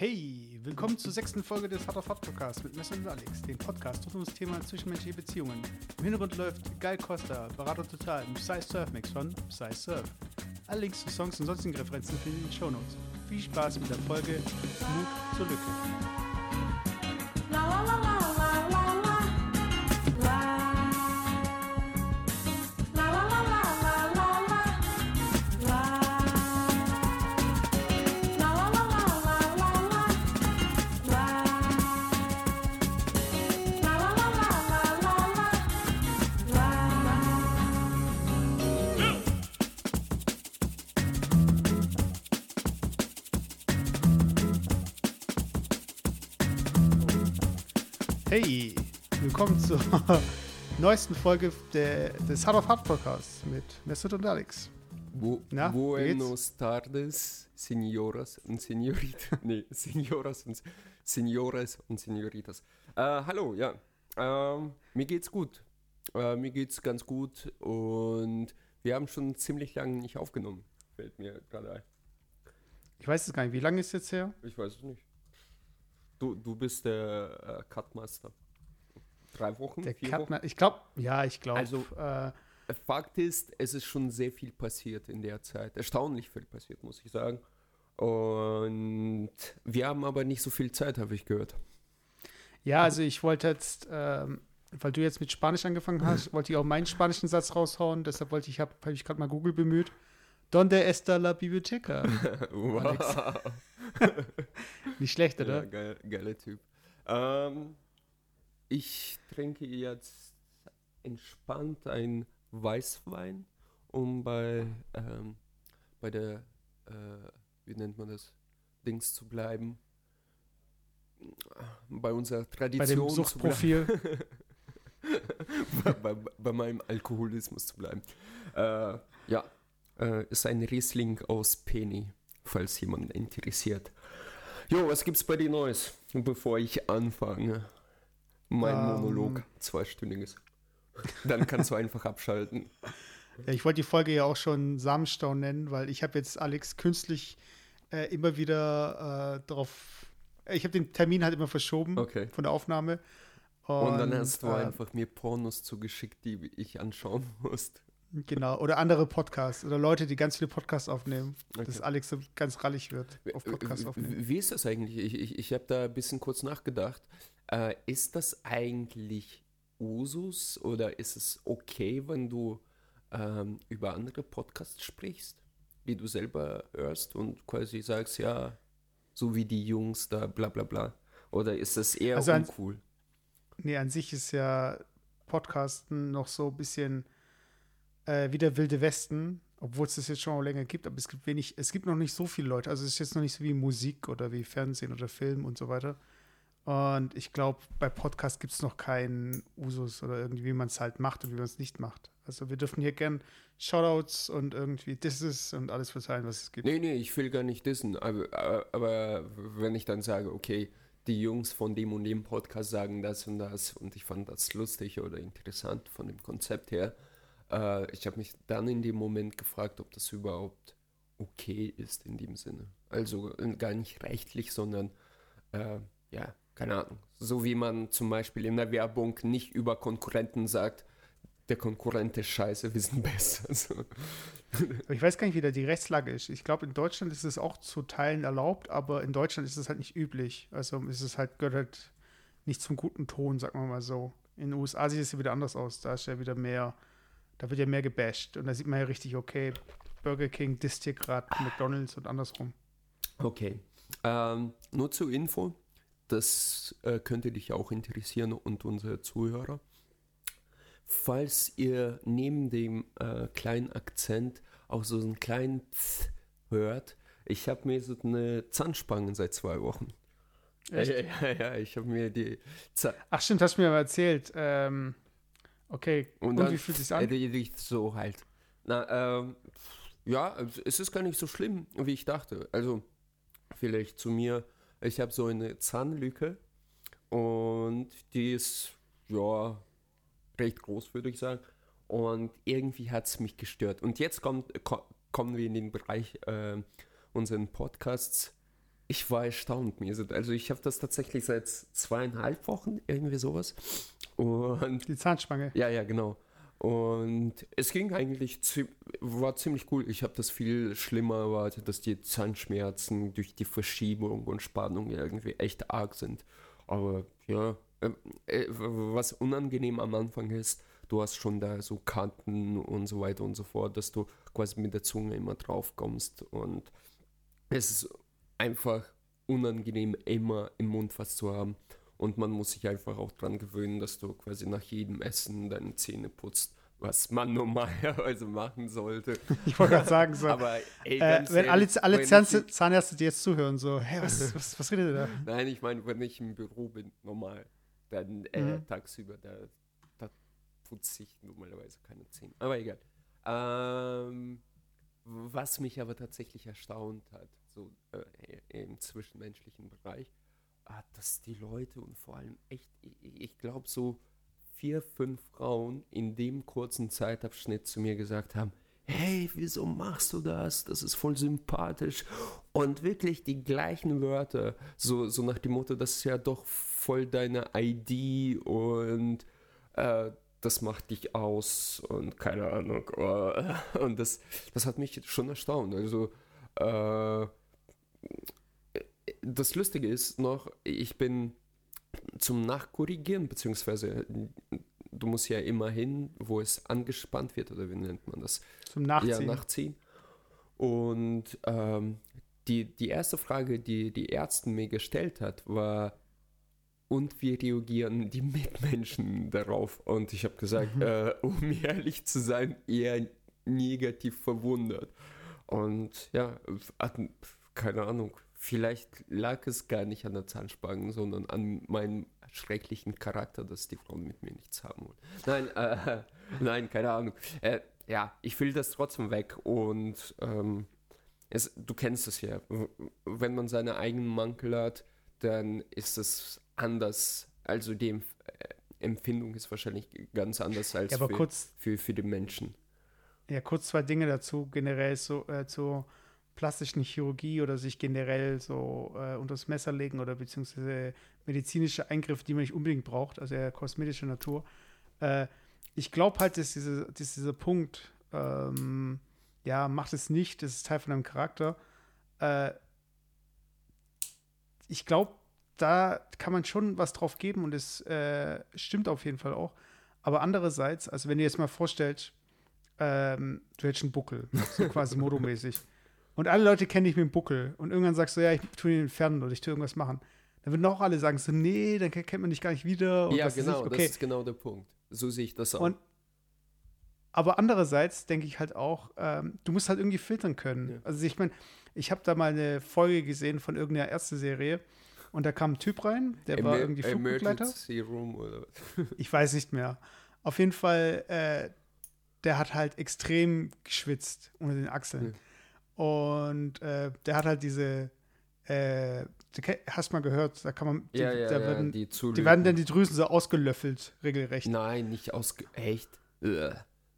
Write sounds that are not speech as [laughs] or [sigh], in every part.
Hey, willkommen zur sechsten Folge des Hard of Hard Podcasts mit Messer und Alex, dem Podcast rund um das Thema zwischenmenschliche Beziehungen. Im Hintergrund läuft Geil Costa, Berater Total, im Psy Surf Mix von Psy Surf. Alle Links zu Songs und sonstigen Referenzen finden in den Shownotes. Viel Spaß mit der Folge Mut zur Lücke. Zur [laughs] neuesten Folge der, des Hard of Hard Podcasts mit Mesut und Alex. Bu Na, Buenos tardes, Senioras und Senoritas. [laughs] nee, Senioras und Senores und Senoritas. Äh, hallo, ja. Ähm, mir geht's gut. Äh, mir geht's ganz gut und wir haben schon ziemlich lange nicht aufgenommen. Fällt mir gerade ein. Ich weiß es gar nicht, wie lange ist jetzt her? Ich weiß es nicht. Du, du bist der äh, Cutmaster. Drei Wochen? Der vier Cut, ich glaube, ja, ich glaube. Also- äh, Fakt ist, es ist schon sehr viel passiert in der Zeit. Erstaunlich viel passiert, muss ich sagen. Und wir haben aber nicht so viel Zeit, habe ich gehört. ja, also ich wollte jetzt, ähm, weil du jetzt mit Spanisch angefangen hast, [laughs] wollte ich auch meinen spanischen Satz raushauen. Deshalb wollte ich, habe hab ich gerade mal Google bemüht. Donde está la biblioteca? [laughs] wow. [laughs] Nicht schlecht, Ja, oder? geil, geiler Typ. Ähm, ich trinke jetzt entspannt ein Weißwein, um bei, ähm, bei der, äh, wie nennt man das, Dings zu bleiben. Bei unserer Bei Tradition dem zu bleiben. Suchtprofil. [laughs] bei, bei, bei meinem Alkoholismus zu bleiben. Äh, ja, äh, ist ein Riesling aus Penny, falls jemand interessiert. Jo, was gibt's bei dir Neues, bevor ich anfange? Mein Ähm. Monolog, zweistündiges. Dann kannst du einfach abschalten. Ja, ich wollte die Folge ja auch schon Samenstau nennen, weil ich habe jetzt Alex künstlich äh, immer wieder äh, darauf. Ich habe den Termin halt immer verschoben Okay. von der Aufnahme. Und, dann hast du äh, einfach mir Pornos zugeschickt, die ich anschauen musste. Genau, oder andere Podcasts oder Leute, die ganz viele Podcasts aufnehmen, dass Okay. Alex so ganz rallig wird auf Podcasts Wie- aufnehmen. Wie ist das eigentlich? Ich, ich, ich habe da ein bisschen kurz nachgedacht. Äh, ist das eigentlich Usus oder ist es okay, wenn du ähm, über andere Podcasts sprichst, die du selber hörst und quasi sagst, ja, so wie die Jungs da, bla bla bla? Oder ist das eher Also an- uncool? Nee, an sich ist ja Podcasten noch so ein bisschen äh, wie der Wilde Westen, obwohl es das jetzt schon länger gibt, aber es gibt wenig, es gibt noch nicht so viele Leute. Also es ist jetzt noch nicht so wie Musik oder wie Fernsehen oder Film und so weiter. Und ich glaube, bei Podcast gibt es noch keinen Usus oder irgendwie, wie man es halt macht und wie man es nicht macht. Also wir dürfen hier gern Shoutouts und irgendwie Disses und alles verzeihen, was es gibt. Nee, nee, ich will gar nicht dissen, aber, aber, aber wenn ich dann sage, okay, die Jungs von dem und dem Podcast sagen das und das und ich fand das lustig oder interessant von dem Konzept her, äh, ich habe mich dann in dem Moment gefragt, ob das überhaupt okay ist in dem Sinne. Also äh, gar nicht rechtlich, sondern äh, ja, keine Ahnung. So wie man zum Beispiel in der Werbung nicht über Konkurrenten sagt, der Konkurrent ist scheiße, wir sind besser. [laughs] So. Ich weiß gar nicht, wie da die Rechtslage ist. Ich glaube, in Deutschland ist es auch zu Teilen erlaubt, aber in Deutschland ist es halt nicht üblich. Also ist es halt, gehört halt nicht zum guten Ton, sagen wir mal so. In den USA sieht es ja wieder anders aus. Da ist ja wieder mehr, da wird ja mehr gebasht. Und da sieht man ja richtig, okay, Burger King disst hier gerade McDonalds und andersrum. Okay. Ähm, nur zur Info, das äh, könnte dich auch interessieren und unsere Zuhörer. Falls ihr neben dem äh, kleinen Akzent auch so einen kleinen Pf hört, ich habe mir so eine Zahnspange seit zwei Wochen. Echt? Ja, ja, ja, ich habe mir die Zahn Ach stimmt, hast du mir mal erzählt. Ähm, okay, und, und, dann wie fühlt es sich an? riecht so halt. Na, ähm, ja, es ist gar nicht so schlimm, wie ich dachte. Also, vielleicht zu mir, ich habe so eine Zahnlücke und die ist, ja, recht groß, würde ich sagen. Und irgendwie hat es mich gestört. Und jetzt kommt, ko kommen wir in den Bereich äh, unseren Podcasts. ich war erstaunt. Mir also ich habe das tatsächlich seit zweieinhalb Wochen, irgendwie sowas. Und Die Zahnspange. ja, ja, genau. Und es ging eigentlich, war ziemlich cool. Ich habe das viel schlimmer erwartet, dass die Zahnschmerzen durch die Verschiebung und Spannung irgendwie echt arg sind. Aber ja, ähm, äh, was unangenehm am Anfang ist, du hast schon da so Kanten und so weiter und so fort, dass du quasi mit der Zunge immer drauf kommst. Und es ist einfach unangenehm, immer im Mund was zu haben. Und man muss sich einfach auch dran gewöhnen, dass du quasi nach jedem Essen deine Zähne putzt, was man [laughs] normalerweise machen sollte. Ich wollte gerade sagen, so, Aber ey, äh, wenn alle, ehrlich, alle wenn Zahn ich- Zahnärzte, die jetzt zuhören, so, hä, was, [laughs] was, was redet ihr da? Nein, ich meine, wenn ich im Büro bin, normal, dann äh, Mhm. tagsüber, da, da putze ich normalerweise keine Zähne. Aber egal. Ähm, was mich aber tatsächlich erstaunt hat, so äh, im zwischenmenschlichen Bereich, ah, dass die Leute und vor allem echt, ich, ich glaube so vier, fünf Frauen in dem kurzen Zeitabschnitt zu mir gesagt haben, hey, wieso machst du das? Das ist voll sympathisch. Und wirklich die gleichen Wörter, so, so nach dem Motto, das ist ja doch voll deine ID und äh, das macht dich aus und keine Ahnung. äh, [laughs] Und das, das hat mich schon erstaunt. Also, äh, das Lustige ist noch, ich bin zum Nachkorrigieren, beziehungsweise du musst ja immer hin, wo es angespannt wird, oder wie nennt man das? Zum Nachziehen. Ja, nachziehen. Und ähm, die, die erste Frage, die die Ärztin mir gestellt hat, war, und wie reagieren die Mitmenschen [laughs] darauf? Und ich habe gesagt, Mhm. äh, um [laughs] ehrlich zu sein, eher negativ verwundert. Und ja, keine Ahnung, vielleicht lag es gar nicht an der Zahnspange, sondern an meinem schrecklichen Charakter, dass die Frauen mit mir nichts haben wollen. Nein, äh, [laughs] nein, keine Ahnung. Äh, ja, ich will das trotzdem weg und ähm, es, du kennst es ja. Wenn man seine eigenen Mankel hat, dann ist es anders. Also die Empf äh, Empfindung ist wahrscheinlich ganz anders als Ja, für, für, für die Menschen. ja, kurz zwei Dinge dazu, generell so äh, zur plastischen Chirurgie oder sich generell so äh, unter das Messer legen oder beziehungsweise medizinische Eingriffe, die man nicht unbedingt braucht, also eher kosmetischer Natur. Äh, ich glaube halt, dass, diese, dass dieser Punkt, ähm, ja, macht es nicht, das ist Teil von deinem Charakter. Äh, ich glaube, da kann man schon was drauf geben und es äh, stimmt auf jeden Fall auch. Aber andererseits, also wenn du jetzt mal vorstellst, ähm, du hättest einen Buckel, so quasi [laughs] modomäßig. Und alle Leute kennen dich mit dem Buckel. Und irgendwann sagst du, ja, ich tue ihn entfernen oder ich tue irgendwas machen. Dann würden auch alle sagen, so, nee, dann kennt man dich gar nicht wieder. Und ja, genau, ich. das Okay. ist genau der Punkt. So sehe ich das auch. Und aber andererseits denke ich halt auch, ähm, du musst halt irgendwie filtern können. Ja. Also ich meine, ich habe da mal eine Folge gesehen von irgendeiner Ärzte-Serie und da kam ein Typ rein, der war Emer- irgendwie Flugbegleiter. Room oder was? [laughs] Ich weiß nicht mehr. Auf jeden Fall, äh, der hat halt extrem geschwitzt unter den Achseln. Und äh, der hat halt diese, äh, hast mal gehört, da kann man, die, Ja, ja, ja, werden, die die werden dann die Drüsen so ausgelöffelt, regelrecht. Nein, nicht ausge... Echt? Ugh.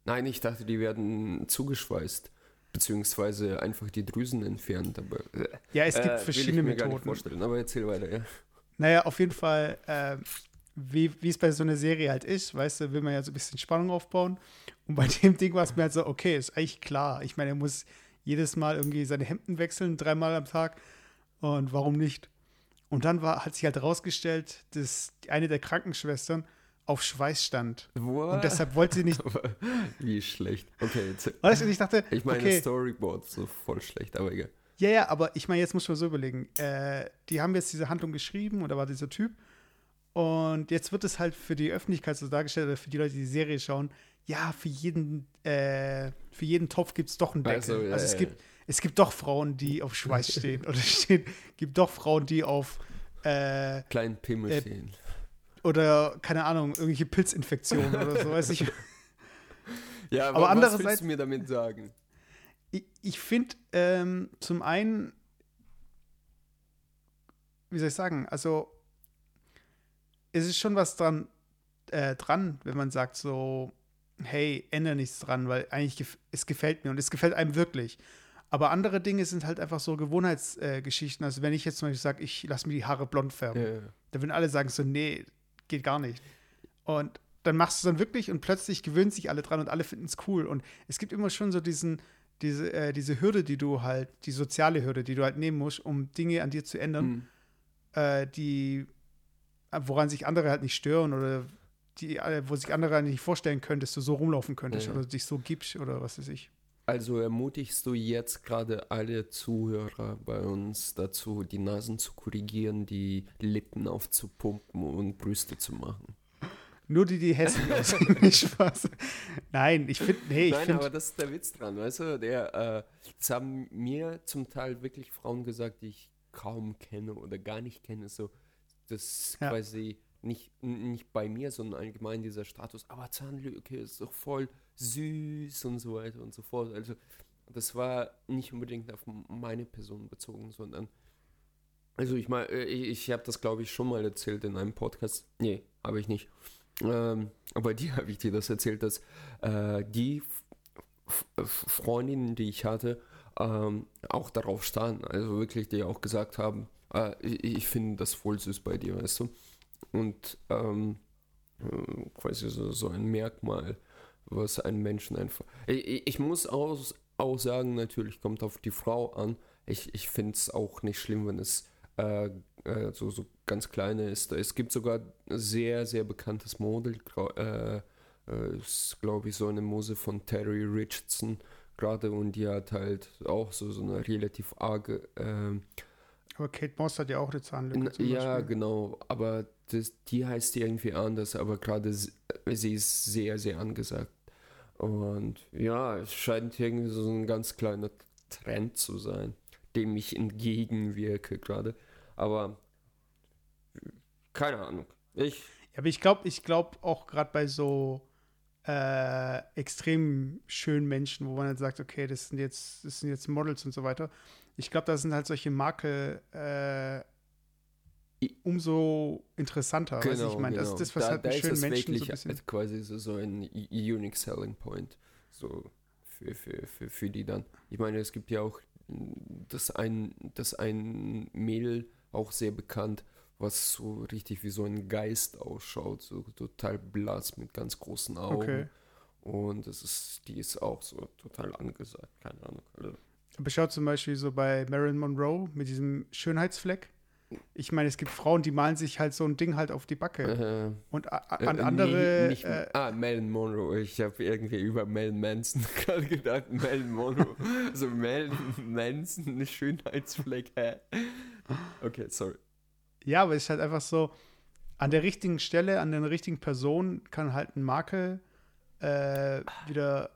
Nein, ich dachte, die werden zugeschweißt. Beziehungsweise einfach die Drüsen entfernt, aber... ugh. Ja, es Äh, gibt will ich verschiedene mir gar nicht Methoden. vorstellen, aber erzähl weiter, ja. Naja, auf jeden Fall, äh, wie wie es bei so einer Serie halt ist, weißt du, will man ja so ein bisschen Spannung aufbauen. Und bei [laughs] dem Ding war es mir halt so, okay, ist eigentlich klar. Ich meine, er muss jedes Mal irgendwie seine Hemden wechseln, dreimal am Tag. Und warum nicht? Und dann war, hat sich halt herausgestellt, dass eine der Krankenschwestern auf Schweiß stand. Und deshalb wollte sie nicht. [laughs] Wie schlecht. Okay, jetzt, Weißt du, ich dachte, ich meine, okay, Storyboard so voll schlecht, aber egal. Ja, ja, aber ich meine, jetzt muss man so überlegen. Äh, die haben jetzt diese Handlung geschrieben und da war dieser Typ. Und jetzt wird es halt für die Öffentlichkeit so dargestellt, oder für die Leute, die die Serie schauen, ja, für jeden, äh, für jeden Topf gibt es doch einen Deckel. Also, Also, ja, es, ja, gibt, es gibt doch Frauen, die auf Schweiß [laughs] stehen. oder es gibt doch Frauen, die auf äh, Kleinen Pimmel Äh, stehen. oder keine Ahnung, irgendwelche Pilzinfektionen oder so. Weiß ich. [laughs] Ja, aber was andererseits- willst du mir damit sagen? ich, ich finde ähm, zum einen, wie soll ich sagen, also es ist schon was dran, äh, dran, wenn man sagt so, hey, ändere nichts dran, weil eigentlich gef es gefällt mir und es gefällt einem wirklich. Aber andere Dinge sind halt einfach so Gewohnheitsgeschichten. Äh, also wenn ich jetzt zum Beispiel sage, ich lasse mir die Haare blond färben, ja. dann würden alle sagen so, nee, geht gar nicht. Und dann machst du es dann wirklich und plötzlich gewöhnen sich alle dran und alle finden es cool. Und es gibt immer schon so diesen, diese, äh, diese Hürde, die du halt, die soziale Hürde, die du halt nehmen musst, um Dinge an dir zu ändern, mhm. äh, die, woran sich andere halt nicht stören oder die, äh, wo sich andere nicht vorstellen können, dass du so rumlaufen könntest ja. oder dich so gibst oder was weiß ich. Also ermutigst du jetzt gerade alle Zuhörer bei uns dazu, die Nasen zu korrigieren, die Lippen aufzupumpen und Brüste zu machen? Nur die, die hässlich [laughs] aussehen, nicht Spaß. Nein, ich finde, nee, ich finde. aber das ist der Witz dran, weißt du? Der, äh, das haben mir zum Teil wirklich Frauen gesagt, die ich kaum kenne oder gar nicht kenne. So, das ja. quasi nicht, nicht bei mir, sondern allgemein dieser Status, aber Zahnlücke ist doch voll süß und so weiter und so fort. Also das war nicht unbedingt auf meine Person bezogen, sondern also ich meine, äh, ich, ich habe das glaube ich schon mal erzählt in einem Podcast. Nee, habe ich nicht. Ähm, aber die [laughs] habe ich dir das erzählt, dass äh, die Freundinnen, die ich hatte, ähm, auch darauf standen. Also wirklich, die auch gesagt haben, äh, ich, ich finde das voll süß bei dir, weißt du. Und ähm, äh, quasi so, so ein Merkmal was einen Menschen einfach. Ich, ich muss auch, auch sagen, natürlich kommt auf die Frau an. Ich, ich finde es auch nicht schlimm, wenn es äh, äh, so, so ganz kleine ist. Es gibt sogar sehr, sehr bekanntes Model. Äh, äh, ist, glaube ich, so eine Muse von Terry Richardson gerade und die hat halt auch so, so eine relativ arge. Äh, aber Kate Moss hat ja auch eine Zahnlücke. ja, genau. Aber das, die heißt irgendwie anders, aber gerade sie ist sehr, sehr angesagt. Und ja, es scheint irgendwie so ein ganz kleiner Trend zu sein, dem ich entgegenwirke gerade. Aber keine Ahnung. Ich. Ja, aber ich glaube, ich glaube auch gerade bei so äh, extrem schönen Menschen, wo man halt sagt, okay, das sind jetzt, das sind jetzt Models und so weiter. Ich glaube, da sind halt solche Marke äh, umso interessanter. Genau, weißt ich meine, genau. das ist das, was da, halt da schönen Menschen so ein bisschen quasi so, so ein unique selling point so für, für, für, für die dann. Ich meine, es gibt ja auch das ein, das ein Mädel auch sehr bekannt, was so richtig wie so ein Geist ausschaut, so total blass mit ganz großen Augen. Okay. Und das ist, die ist auch so total angesagt, keine Ahnung. Also. Aber schaut zum Beispiel so bei Marilyn Monroe mit diesem Schönheitsfleck ich meine, es gibt Frauen, die malen sich halt so ein Ding halt auf die Backe. Äh, und an äh, andere. Nicht, äh, ah, Marilyn Monroe. Ich habe irgendwie über Mel Manson [laughs] gerade gedacht. Marilyn Monroe. [laughs] also Marilyn Manson, eine Schönheitsfleck. Hä? Okay, sorry. Ja, aber es ist halt einfach so, an der richtigen Stelle, an der richtigen Person kann halt ein Makel äh, wieder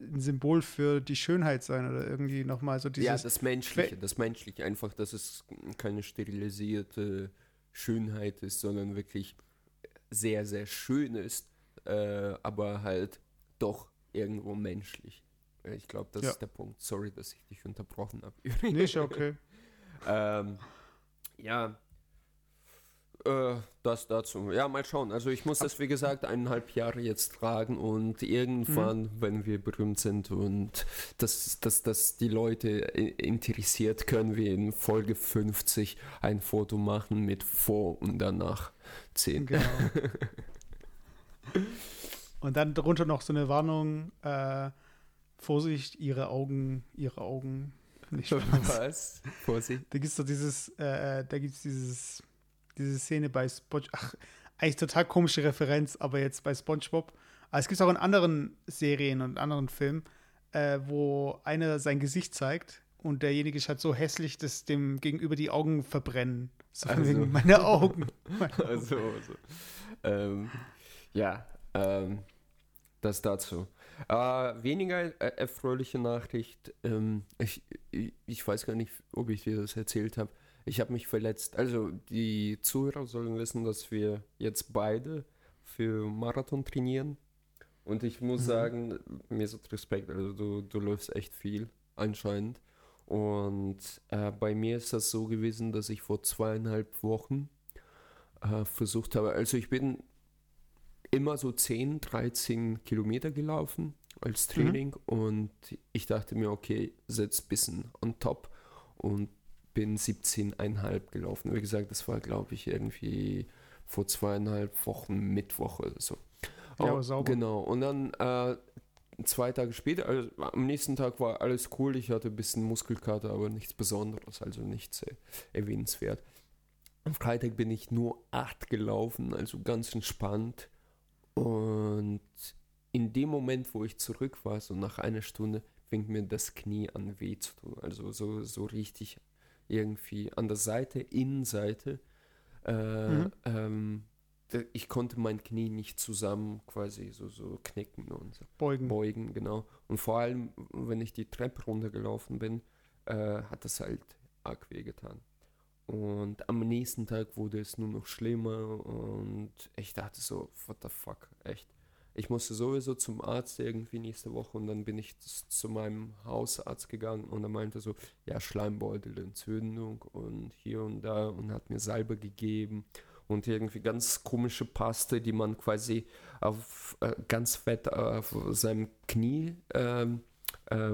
ein Symbol für die Schönheit sein oder irgendwie nochmal so dieses. Ja, das Menschliche, das Menschliche einfach, dass es keine sterilisierte Schönheit ist, sondern wirklich sehr, sehr schön ist, äh, aber halt doch irgendwo menschlich. Ich glaube, das ja. ist der Punkt. Sorry, dass ich dich unterbrochen habe. Nicht okay. [laughs] ähm, ja, äh, das dazu. Ja, mal schauen. Also ich muss das, wie gesagt, eineinhalb Jahre jetzt tragen und irgendwann, mhm. wenn wir berühmt sind und dass das, das die Leute interessiert, können wir in Folge 50 ein Foto machen mit vor und danach 10. Genau. [laughs] und dann darunter noch so eine Warnung, äh, Vorsicht, ihre Augen, ihre Augen. Nicht [laughs] Was? Vorsicht. Da gibt es doch dieses, äh, äh da gibt es dieses diese Szene bei SpongeBob. Ach, eigentlich total komische Referenz, aber jetzt bei SpongeBob. Aber es gibt auch in anderen Serien und anderen Filmen, äh, wo einer sein Gesicht zeigt und derjenige ist halt so hässlich, dass dem gegenüber die Augen verbrennen. So also. wegen meine Augen. [laughs] also, also. Ähm, ja, ähm, das dazu. Äh, weniger äh, erfreuliche Nachricht. Ähm, ich, ich, weiß gar nicht, ob ich dir das erzählt habe. Ich habe mich verletzt. Also die Zuhörer sollen wissen, dass wir jetzt beide für Marathon trainieren. Und ich muss mhm. sagen, mir ist Respekt. Also du, du läufst echt viel anscheinend. Und äh, bei mir ist das so gewesen, dass ich vor zweieinhalb Wochen äh, versucht habe. Also ich bin immer so 10, 13 Kilometer gelaufen als Training mhm. und ich dachte mir, okay, setz ein bisschen on top und bin 17,5 gelaufen. Wie gesagt, das war, glaube ich, irgendwie vor zweieinhalb Wochen Mittwoch oder so. Ja, oh, sauber. Genau. Und dann äh, zwei Tage später, also am nächsten Tag war alles cool. Ich hatte ein bisschen Muskelkater, aber nichts Besonderes, also nichts äh, erwähnenswert. Am Freitag bin ich nur acht gelaufen, also ganz entspannt. Und in dem Moment, wo ich zurück war, so nach einer Stunde, fing mir das Knie an weh zu tun. Also so, so richtig irgendwie an der Seite, Innenseite. Äh, mhm. ähm, ich konnte mein Knie nicht zusammen quasi so, so knicken und so. beugen. Beugen, genau. Und vor allem, wenn ich die Treppe runtergelaufen bin, äh, hat das halt arg wehgetan. Und am nächsten Tag wurde es nur noch schlimmer und ich dachte so, what the fuck, echt. Ich musste sowieso zum Arzt irgendwie nächste Woche und dann bin ich zu meinem Hausarzt gegangen und er meinte so, ja, Schleimbeutelentzündung und hier und da und hat mir Salbe gegeben und irgendwie ganz komische Paste, die man quasi auf äh, ganz fett auf seinem Knie ähm, äh,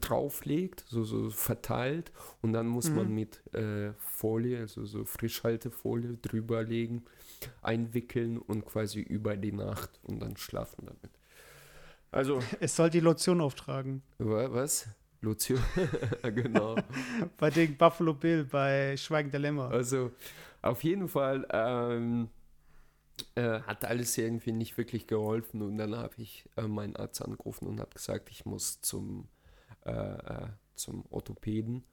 drauflegt, so, so verteilt und dann muss mhm. man mit äh, Folie, also so Frischhaltefolie drüber legen, einwickeln und quasi über die Nacht und dann schlafen damit. Also. Es soll die Lotion auftragen. Was? Lotion? [laughs] genau. [laughs] bei den Buffalo Bill, bei Schweigen der Lämmer. Also, auf jeden Fall ähm, äh, hat alles irgendwie nicht wirklich geholfen und dann habe ich äh, meinen Arzt angerufen und habe gesagt, ich muss zum, äh, äh zum Orthopäden.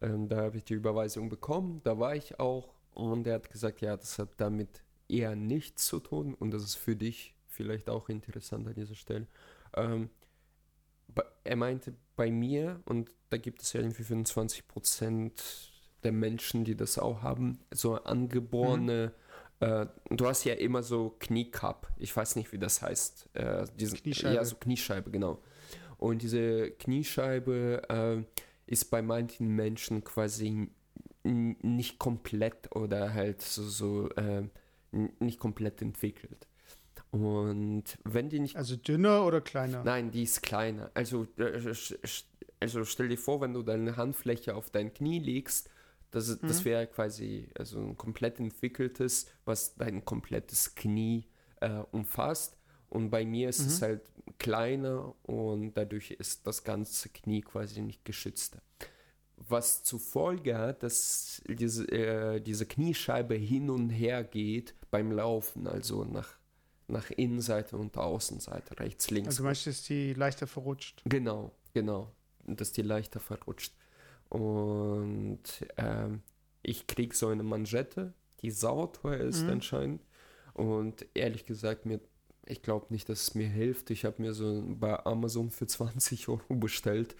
Ähm, da habe ich die Überweisung bekommen, da war ich auch und er hat gesagt, ja, das hat damit eher nichts zu tun und das ist für dich vielleicht auch interessant an dieser Stelle. Ähm, er meinte, bei mir, und da gibt es ja irgendwie 25 Prozent der Menschen, die das auch haben, so angeborene, mhm. Äh, du hast ja immer so Kniekapp, ich weiß nicht, wie das heißt. Äh, diese, Kniescheibe. Ja, so Kniescheibe, genau. Und diese Kniescheibe äh, ist bei manchen Menschen quasi nicht komplett oder halt so, so äh, nicht komplett entwickelt. Und wenn die nicht. Also dünner oder kleiner? Nein, die ist kleiner. Also, äh, also stell dir vor, wenn du deine Handfläche auf dein Knie legst das, mhm. das wäre quasi also ein komplett entwickeltes, was dein komplettes Knie äh, umfasst. Und bei mir ist mhm. es halt kleiner und dadurch ist das ganze Knie quasi nicht geschützt. Was zur Folge hat, dass diese, äh, diese Kniescheibe hin und her geht beim Laufen, also nach, nach Innenseite und Außenseite, rechts, links. Also du meinst, dass die leichter verrutscht? Genau, genau, dass die leichter verrutscht. Und ähm, ich krieg so eine Manschette, die sauteuer ist mhm. anscheinend. Und ehrlich gesagt, mir, ich glaube nicht, dass es mir hilft. Ich habe mir so bei Amazon für 20 Euro bestellt,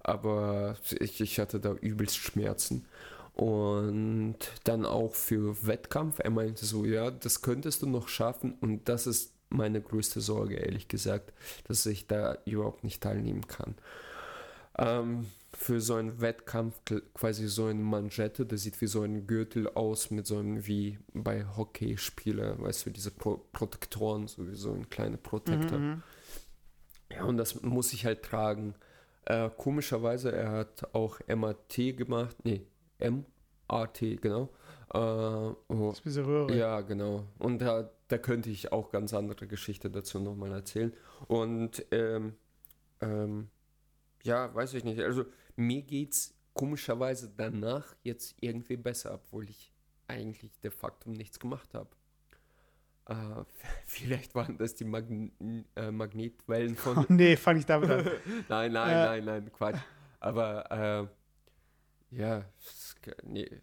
aber ich, ich hatte da übelst Schmerzen. Und dann auch für Wettkampf. Er meinte so, ja, das könntest du noch schaffen. Und das ist meine größte Sorge, ehrlich gesagt, dass ich da überhaupt nicht teilnehmen kann. Ähm, für so einen Wettkampf quasi so eine Manschette, das sieht wie so ein Gürtel aus mit so einem wie bei Hockeyspieler, weißt du, diese Pro Protektoren, so wie so ein kleiner Protektor. Mhm, mhm. Ja, und das muss ich halt tragen. Äh, komischerweise, er hat auch MAT gemacht, nee, MAT, genau. Äh, oh, das ist diese Röhre. Ja, genau. Und da, da könnte ich auch ganz andere Geschichte dazu nochmal erzählen. Und ähm, ähm, ja, weiß ich nicht. Also mir geht's komischerweise danach jetzt irgendwie besser, obwohl ich eigentlich de facto nichts gemacht habe. Äh, [laughs] vielleicht waren das die Magn äh, Magnetwellen von. Oh, [laughs] nee, fange ich damit an. [laughs] nein, nein, äh. nein, nein, Quatsch. Aber äh, ja, nee,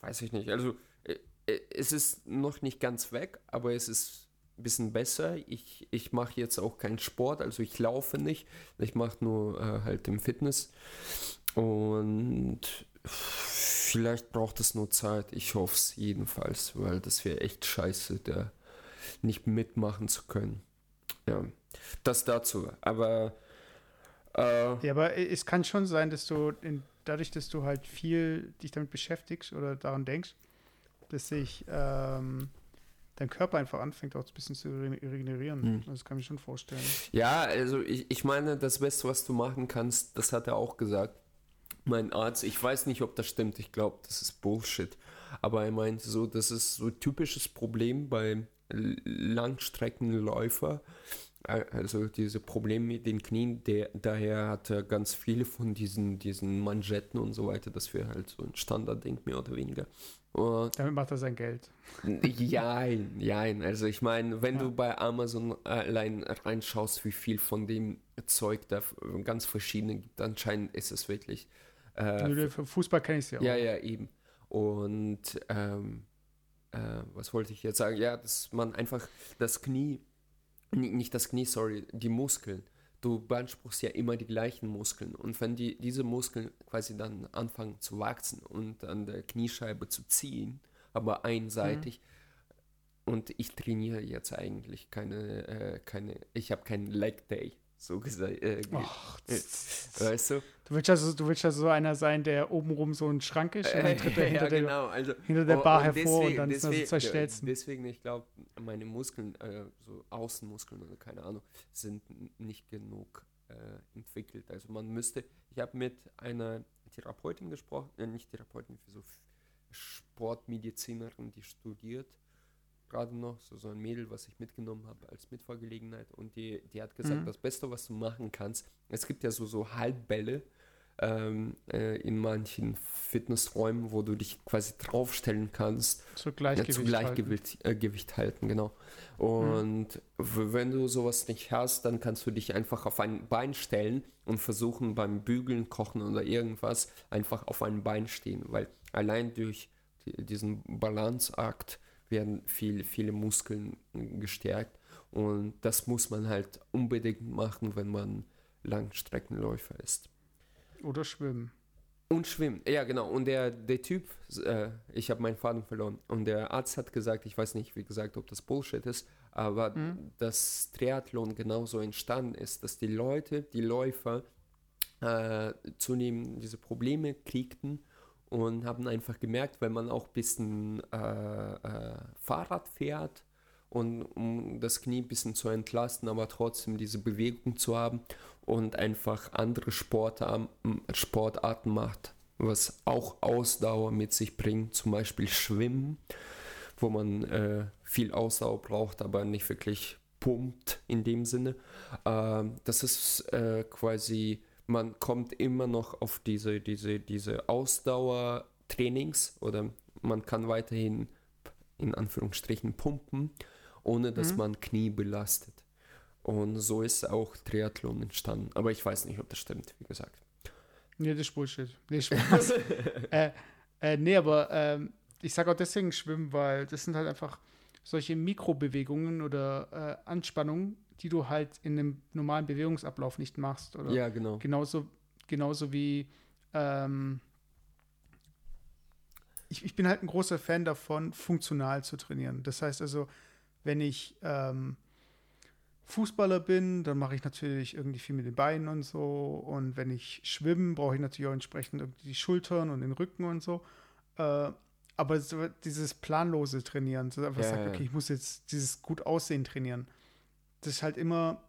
weiß ich nicht. Also äh, äh, es ist noch nicht ganz weg, aber es ist bisschen besser. Ich, ich mache jetzt auch keinen Sport, also ich laufe nicht. Ich mache nur äh, halt im Fitness. Und vielleicht braucht es nur Zeit. Ich hoffe es jedenfalls, weil das wäre echt scheiße, da nicht mitmachen zu können. Ja, das dazu. Aber. Äh, ja, aber es kann schon sein, dass du in, dadurch, dass du halt viel dich damit beschäftigst oder daran denkst, dass sich. Ähm dein Körper einfach anfängt auch ein bisschen zu regenerieren. Hm. Das kann ich schon vorstellen. Ja, also ich, ich meine, das Beste, was du machen kannst, das hat er auch gesagt. Mein Arzt, ich weiß nicht, ob das stimmt, ich glaube, das ist Bullshit. Aber er meint so, das ist so ein typisches Problem bei Langstreckenläufer. Also diese Probleme mit den Knien, der, daher hat er ganz viele von diesen, diesen Manschetten und so weiter. Das wäre halt so ein Standardding, mehr oder weniger. Und Damit macht er sein Geld. Jein, jein. Also ich meine, wenn ja. du bei Amazon allein reinschaust, wie viel von dem Zeug da ganz verschiedene gibt, anscheinend ist es wirklich. Äh, Fußball kenne ich ja auch. Ja, ja, eben. Und ähm, äh, was wollte ich jetzt sagen? Ja, dass man einfach das Knie, nicht das Knie, sorry, die Muskeln du beanspruchst ja immer die gleichen Muskeln. Und wenn die, diese Muskeln quasi dann anfangen zu wachsen und an der Kniescheibe zu ziehen, aber einseitig, mhm. und ich trainiere jetzt eigentlich keine, äh, keine ich habe keinen Leg Day so gesagt. Äh, Och, äh, weißt du? Du willst, also, du willst also so einer sein, der obenrum so ein Schrank ist und dann tritt [laughs] er hinter, ja, genau. also, hinter der Bar und hervor deswegen, und dann deswegen, sind das zwei Stelzen. Deswegen, ich glaube, meine Muskeln, äh, so Außenmuskeln oder keine Ahnung, sind nicht genug äh, entwickelt. Also man müsste, ich habe mit einer Therapeutin gesprochen, äh, nicht Therapeutin, für so Sportmedizinerin, die studiert gerade noch, so, so ein Mädel, was ich mitgenommen habe als Mitfahrgelegenheit. Und die, die hat gesagt, mhm. das Beste, was du machen kannst, es gibt ja so, so Halbbälle ähm, äh, in manchen Fitnessräumen, wo du dich quasi draufstellen kannst. Zu Gleichgewicht, ja, zu Gleichgewicht halten. Äh, Gewicht halten, genau. Und mhm. wenn du sowas nicht hast, dann kannst du dich einfach auf ein Bein stellen und versuchen beim Bügeln, Kochen oder irgendwas einfach auf ein Bein stehen, weil allein durch diesen Balanceakt werden viel, viele Muskeln gestärkt. Und das muss man halt unbedingt machen, wenn man Langstreckenläufer ist. Oder schwimmen. Und schwimmen, ja genau. Und der, der Typ, äh, ich habe meinen Faden verloren. Und der Arzt hat gesagt, ich weiß nicht, wie gesagt, ob das Bullshit ist, aber mhm. dass Triathlon genauso entstanden ist, dass die Leute, die Läufer, äh, zunehmend diese Probleme kriegten und haben einfach gemerkt, wenn man auch ein bisschen äh, äh, Fahrrad fährt und um das Knie ein bisschen zu entlasten, aber trotzdem diese Bewegung zu haben und einfach andere Sportarten, Sportarten macht, was auch Ausdauer mit sich bringt, zum Beispiel Schwimmen, wo man äh, viel Ausdauer braucht, aber nicht wirklich pumpt in dem Sinne. Äh, das ist äh, quasi man kommt immer noch auf diese, diese, diese Ausdauertrainings oder man kann weiterhin in Anführungsstrichen pumpen, ohne dass mhm. man Knie belastet. Und so ist auch Triathlon entstanden. Aber ich weiß nicht, ob das stimmt, wie gesagt. Nee, das ist Bullshit. Nee, Spaß. [laughs] äh, äh, nee, aber äh, ich sage auch deswegen Schwimmen, weil das sind halt einfach solche Mikrobewegungen oder äh, Anspannungen, die du halt in einem normalen Bewegungsablauf nicht machst. Oder ja, genau. Genauso, genauso wie ähm, ich, ich bin halt ein großer Fan davon, funktional zu trainieren. Das heißt also, wenn ich ähm, Fußballer bin, dann mache ich natürlich irgendwie viel mit den Beinen und so. Und wenn ich schwimme, brauche ich natürlich auch entsprechend die Schultern und den Rücken und so. Äh, aber dieses planlose Trainieren, so einfach ja, sagt, okay, ich muss jetzt dieses gut Aussehen trainieren das ist halt immer,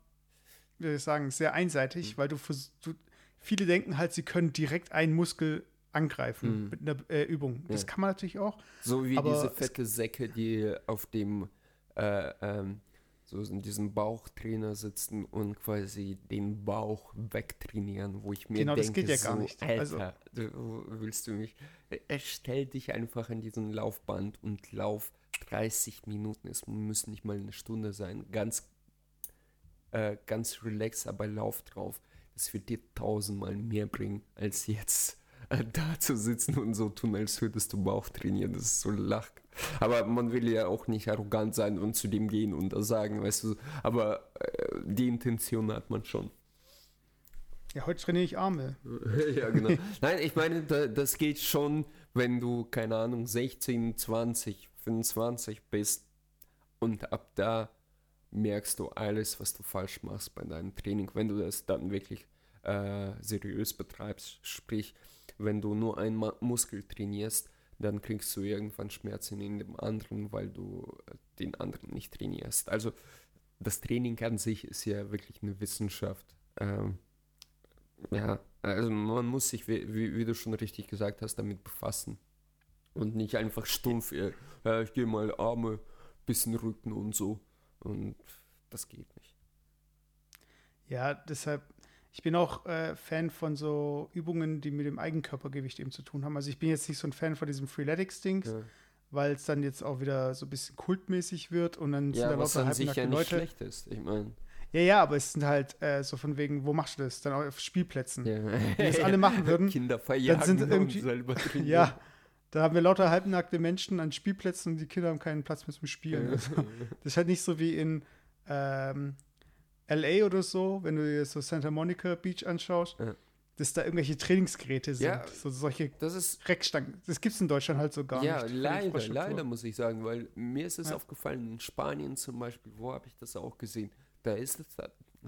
wie soll ich sagen, sehr einseitig, mhm. weil du, du, viele denken halt, sie können direkt einen Muskel angreifen mhm. mit einer äh, Übung. Das ja. kann man natürlich auch. So wie diese fette Säcke, die auf dem äh, ähm, so in diesem Bauchtrainer sitzen und quasi den Bauch wegtrainieren, wo ich mir genau, denke, das geht ja gar so, nicht. Alter, also, du, willst du mich, stell dich einfach an diesen Laufband und lauf 30 Minuten, es müssen nicht mal eine Stunde sein, ganz äh, ganz relaxed, aber lauf drauf. Das wird dir tausendmal mehr bringen, als jetzt [laughs] äh, da zu sitzen und so tun, als würdest du Bauch trainieren. Das ist so lach. Aber man will ja auch nicht arrogant sein und zu dem gehen und das sagen, weißt du. Aber äh, die Intention hat man schon. Ja, heute trainiere ich Arme. [laughs] ja, genau. [laughs] Nein, ich meine, da, das geht schon, wenn du, keine Ahnung, 16, 20, 25 bist und ab da merkst du alles, was du falsch machst bei deinem Training, wenn du das dann wirklich äh, seriös betreibst. Sprich, wenn du nur einen Muskel trainierst, dann kriegst du irgendwann Schmerzen in dem anderen, weil du äh, den anderen nicht trainierst. Also das Training an sich ist ja wirklich eine Wissenschaft. Ähm, ja, also man muss sich, wie, wie, du schon richtig gesagt hast, damit befassen. Und nicht einfach stumpf, ja, ich gehe mal Arme, bisschen Rücken und so. Und das geht nicht. Ja, deshalb, ich bin auch äh, Fan von so Übungen, die mit dem Eigenkörpergewicht eben zu tun haben. Also ich bin jetzt nicht so ein Fan von diesem Freeletics-Dings, ja. weil es dann jetzt auch wieder so ein bisschen kultmäßig wird und dann ja, sind da lauter sich ja nicht Leute. schlecht ist. Ich meine. Ja, ja, aber es sind halt äh, so von wegen, wo machst du das? Dann auch auf Spielplätzen. Ja. Wenn das alle machen [laughs] würden. Kinder verjagen dann sind irgendwie, selber drin. [laughs] Ja, da haben wir lauter halbnackte Menschen an Spielplätzen und die Kinder haben keinen Platz mehr zum Spielen. Also, das ist halt nicht so wie in ähm, LA oder so, wenn du dir so Santa Monica Beach anschaust, ja. dass da irgendwelche Trainingsgeräte sind. Ja, so solche das ist, Reckstangen. Das gibt es in Deutschland halt so gar ja, nicht. Ja, leider, leider muss ich sagen, weil mir ist es aufgefallen, in Spanien zum Beispiel, wo habe ich das auch gesehen? Da ist es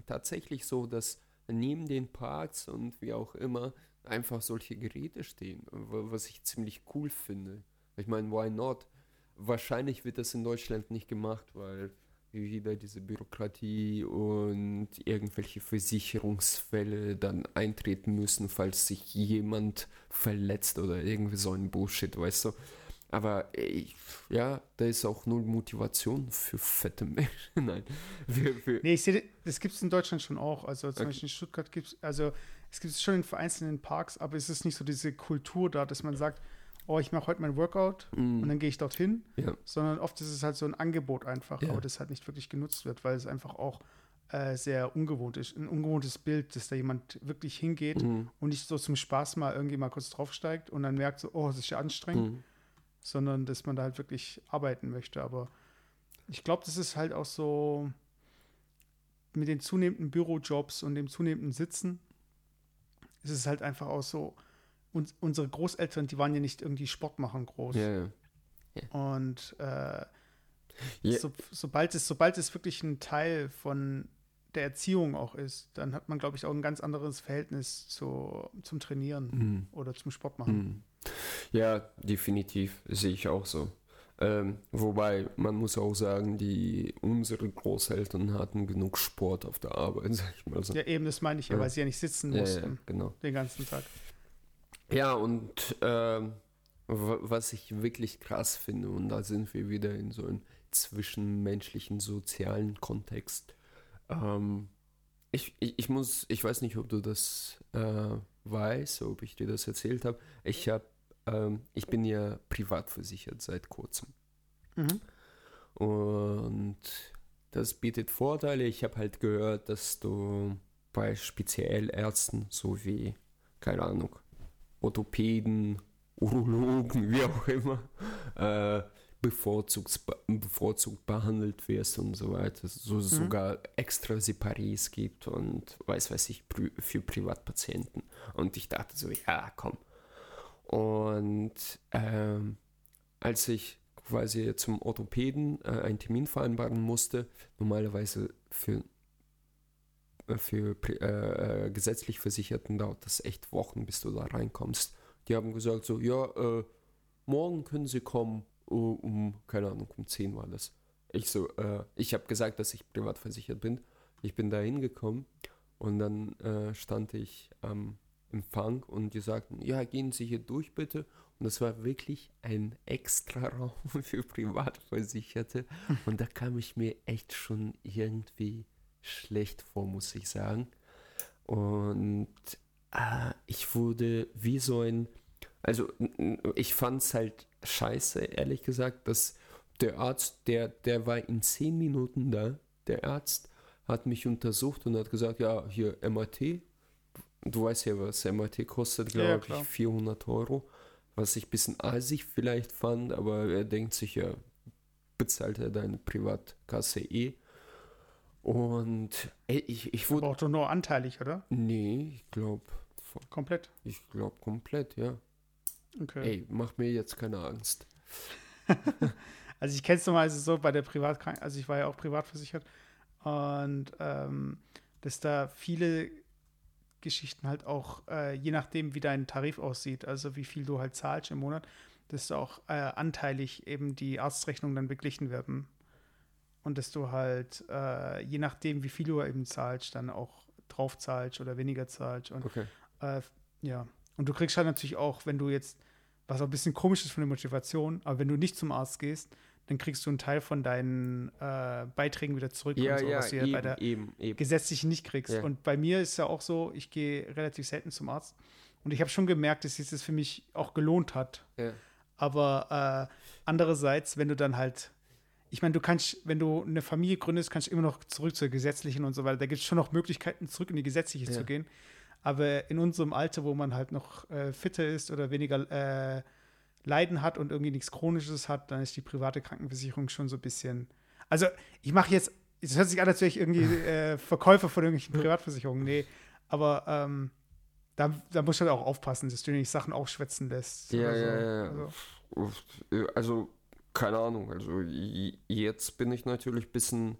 tatsächlich so, dass neben den Parks und wie auch immer einfach solche Geräte stehen, was ich ziemlich cool finde. Ich meine, why not? Wahrscheinlich wird das in Deutschland nicht gemacht, weil wieder diese Bürokratie und irgendwelche Versicherungsfälle dann eintreten müssen, falls sich jemand verletzt oder irgendwie so ein Bullshit, weißt du. Aber ich, ja, da ist auch null Motivation für fette Menschen. [laughs] Nein. Für, für nee, ich sehe, das gibt es in Deutschland schon auch. Also zum okay. Beispiel in Stuttgart gibt es, also es gibt es schon in vereinzelten Parks, aber es ist nicht so diese Kultur da, dass man sagt, oh, ich mache heute mein Workout mm. und dann gehe ich dorthin, ja. sondern oft ist es halt so ein Angebot einfach, ja. aber das halt nicht wirklich genutzt wird, weil es einfach auch äh, sehr ungewohnt ist. Ein ungewohntes Bild, dass da jemand wirklich hingeht mm. und nicht so zum Spaß mal irgendwie mal kurz draufsteigt und dann merkt so, oh, das ist ja anstrengend, mm. sondern dass man da halt wirklich arbeiten möchte. Aber ich glaube, das ist halt auch so mit den zunehmenden Bürojobs und dem zunehmenden Sitzen, ist es halt einfach auch so, und unsere Großeltern, die waren ja nicht irgendwie Sport machen groß. Ja, ja. Und äh, ja. so, sobald, es, sobald es wirklich ein Teil von der Erziehung auch ist, dann hat man, glaube ich, auch ein ganz anderes Verhältnis zu, zum Trainieren mhm. oder zum Sport machen. Mhm. Ja, definitiv, sehe ich auch so. Ähm, wobei, man muss auch sagen, die unsere Großeltern hatten genug Sport auf der Arbeit, [laughs] sag ich mal so. Ja, eben, das meine ich ja, weil sie ja nicht sitzen mussten. Ja, genau. Den ganzen Tag. Ja, und äh, was ich wirklich krass finde, und da sind wir wieder in so einem zwischenmenschlichen, sozialen Kontext. Ähm, ich, ich, ich, muss, ich weiß nicht, ob du das äh, weißt, ob ich dir das erzählt habe. Ich habe, ähm, ich bin ja privat versichert seit kurzem. Mhm. Und das bietet Vorteile. Ich habe halt gehört, dass du bei Spezialärzten, so wie, keine Ahnung, Orthopäden, Urologen, wie auch immer, äh, bevorzugt, bevorzugt behandelt wirst und so weiter. So mhm. sogar extra Separés gibt und weiß weiß ich, für Privatpatienten. Und ich dachte so, ja, komm. Und ähm, als ich quasi zum Orthopäden äh, einen Termin vereinbaren musste, normalerweise für für äh, äh, gesetzlich Versicherten dauert das echt Wochen, bis du da reinkommst. Die haben gesagt so, ja, äh, morgen können sie kommen, uh, um, keine Ahnung, um 10 war das. Ich so, äh, ich habe gesagt, dass ich privat versichert bin. Ich bin da hingekommen und dann äh, stand ich am Empfang und die sagten, ja, gehen Sie hier durch bitte. Und das war wirklich ein extra [laughs] Raum für Privatversicherte. Und da kam ich mir echt schon irgendwie schlecht vor, muss ich sagen. Und äh, ich wurde wie so ein, also ich fand es halt scheiße, ehrlich gesagt, dass der Arzt, der, der war in zehn Minuten da, der Arzt hat mich untersucht und hat gesagt, ja, hier MRT, du weißt ja, was MRT kostet, glaube ja, ich, 400 Euro, was ich ein bisschen asig vielleicht fand, aber er denkt sich ja, bezahlt er deine Privatkasse eh. Und ey, ich, ich wurde. Aber auch nur anteilig, oder? Nee, ich glaube. Komplett? Ich glaube komplett, ja. Okay. Ey, mach mir jetzt keine Angst. [laughs] also ich kenne es normalerweise so bei der Privatkrankenkasse, also ich war ja auch privat versichert und ähm, dass da viele Geschichten halt auch, äh, je nachdem, wie dein Tarif aussieht, also wie viel du halt zahlst im Monat, dass auch äh, anteilig eben die Arztrechnungen dann beglichen werden. Und dass du halt, äh, je nachdem, wie viel du eben zahlst, dann auch drauf zahlst oder weniger zahlst. Und Okay. äh, ja. Und du kriegst halt natürlich auch, wenn du jetzt, was auch ein bisschen komisch ist von der Motivation, aber wenn du nicht zum Arzt gehst, dann kriegst du einen Teil von deinen äh, Beiträgen wieder zurück, Ja, und so, ja, was du ja eben, bei der eben, eben. gesetzlichen nicht kriegst. Ja. Und bei mir ist ja auch so, ich gehe relativ selten zum Arzt. Und ich habe schon gemerkt, dass sich das für mich auch gelohnt hat. Aber äh, andererseits, wenn du dann halt, ich meine, du kannst, wenn du eine Familie gründest, kannst du immer noch zurück zur gesetzlichen und so weiter. Da gibt es schon noch Möglichkeiten, zurück in die gesetzliche Ja. zu gehen. Aber in unserem Alter, wo man halt noch äh, fitter ist oder weniger äh, Leiden hat und irgendwie nichts Chronisches hat, dann ist die private Krankenversicherung schon so ein bisschen. Also, ich mache jetzt, es hört sich an, als wäre ich irgendwie [laughs] äh, Verkäufer von irgendwelchen Privatversicherungen. Nee, aber ähm, da, da musst du halt auch aufpassen, dass du nicht Sachen aufschwätzen lässt. Ja, so. ja, ja. Also, Uff, Also, keine Ahnung. Also, jetzt bin ich natürlich ein bisschen,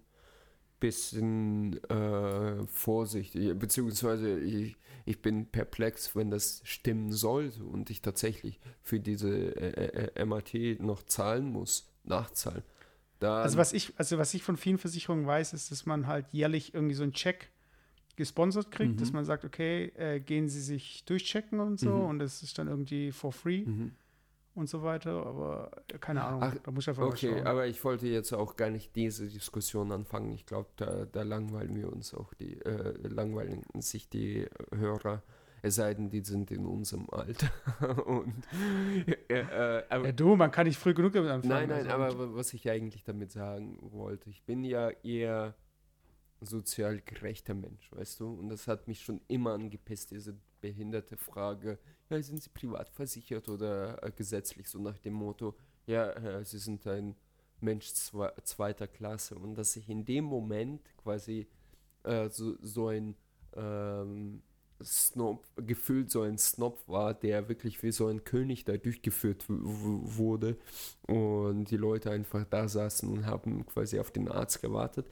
bisschen äh, vorsichtig. Beziehungsweise, ich, ich bin perplex, wenn das stimmen sollte und ich tatsächlich für diese äh, äh, MAT noch zahlen muss, nachzahlen. Dann, Also was ich, also was ich von vielen Versicherungen weiß, ist, dass man halt jährlich irgendwie so einen Check gesponsert kriegt, Mhm. dass man sagt, okay, äh, gehen Sie sich durchchecken und so Mhm. und das ist dann irgendwie for free Mhm. Und so weiter, aber keine Ahnung, Ach, da muss ich einfach Okay, schauen. aber ich wollte jetzt auch gar nicht diese Diskussion anfangen. Ich glaube, da, da langweilen wir uns auch die, äh, langweilen sich die Hörer, es sei denn, die sind in unserem Alter. [laughs] Und, äh, äh, aber, ja, du, man kann nicht früh genug damit anfangen. nein, nein, also, aber was ich eigentlich damit sagen wollte, ich bin ja eher sozial gerechter Mensch, weißt du? Und das hat mich schon immer angepisst, diese behinderte Frage, ja, sind Sie privat versichert oder äh, gesetzlich, so nach dem Motto, ja, äh, Sie sind ein Mensch zwe zweiter Klasse. Und dass ich in dem Moment quasi äh, so, so ein ähm, Snob, gefühlt so ein Snob war, der wirklich wie so ein König da durchgeführt wurde und die Leute einfach da saßen und haben quasi auf den Arzt gewartet.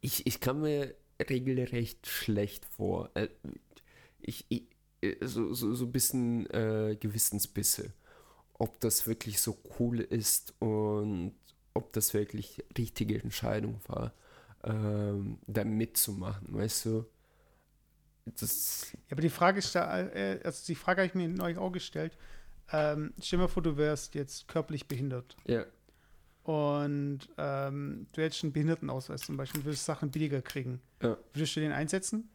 Ich, ich kam mir regelrecht schlecht vor. Äh, Ich, ich, äh, so, so, so ein bisschen äh, Gewissensbisse, ob das wirklich so cool ist und ob das wirklich richtige Entscheidung war, ähm, da mitzumachen, weißt du? Das, Ja, aber die Frage ist da, äh, also die Frage habe ich mir neulich auch gestellt. Ähm, stell dir mal vor, du wärst jetzt körperlich behindert ja, und ähm, du hättest einen Behindertenausweis zum Beispiel, würdest Sachen billiger kriegen. Ja. Würdest du den einsetzen?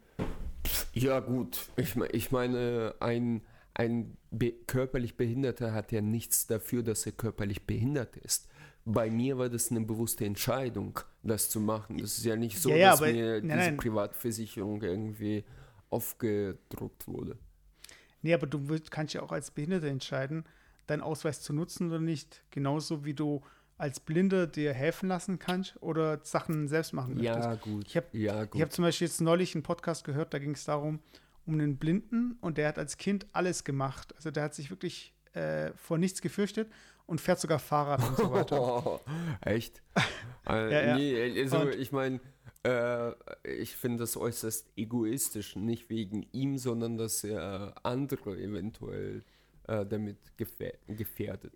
Ja, gut. Ich, ich meine, ein, ein be körperlich Behinderter hat ja nichts dafür, dass er körperlich behindert ist. Bei mir war das eine bewusste Entscheidung, das zu machen. Das ist ja nicht so, Ja, ja, dass aber- mir nein, diese nein. Privatversicherung irgendwie aufgedruckt wurde. Nee, aber du kannst ja auch als Behinderter entscheiden, deinen Ausweis zu nutzen oder nicht. Genauso wie du als Blinder dir helfen lassen kannst oder Sachen selbst machen möchtest. Ja, gut. Ich habe ja, gut. ich hab zum Beispiel jetzt neulich einen Podcast gehört, da ging es darum, um einen Blinden und der hat als Kind alles gemacht. Also der hat sich wirklich äh, vor nichts gefürchtet und fährt sogar Fahrrad und so weiter. Oh, [laughs] echt? [laughs] äh, Ja, ja. Nee, also Und- ich meine, äh, ich finde das äußerst egoistisch, nicht wegen ihm, sondern dass er andere eventuell äh, damit gefähr gefährdet.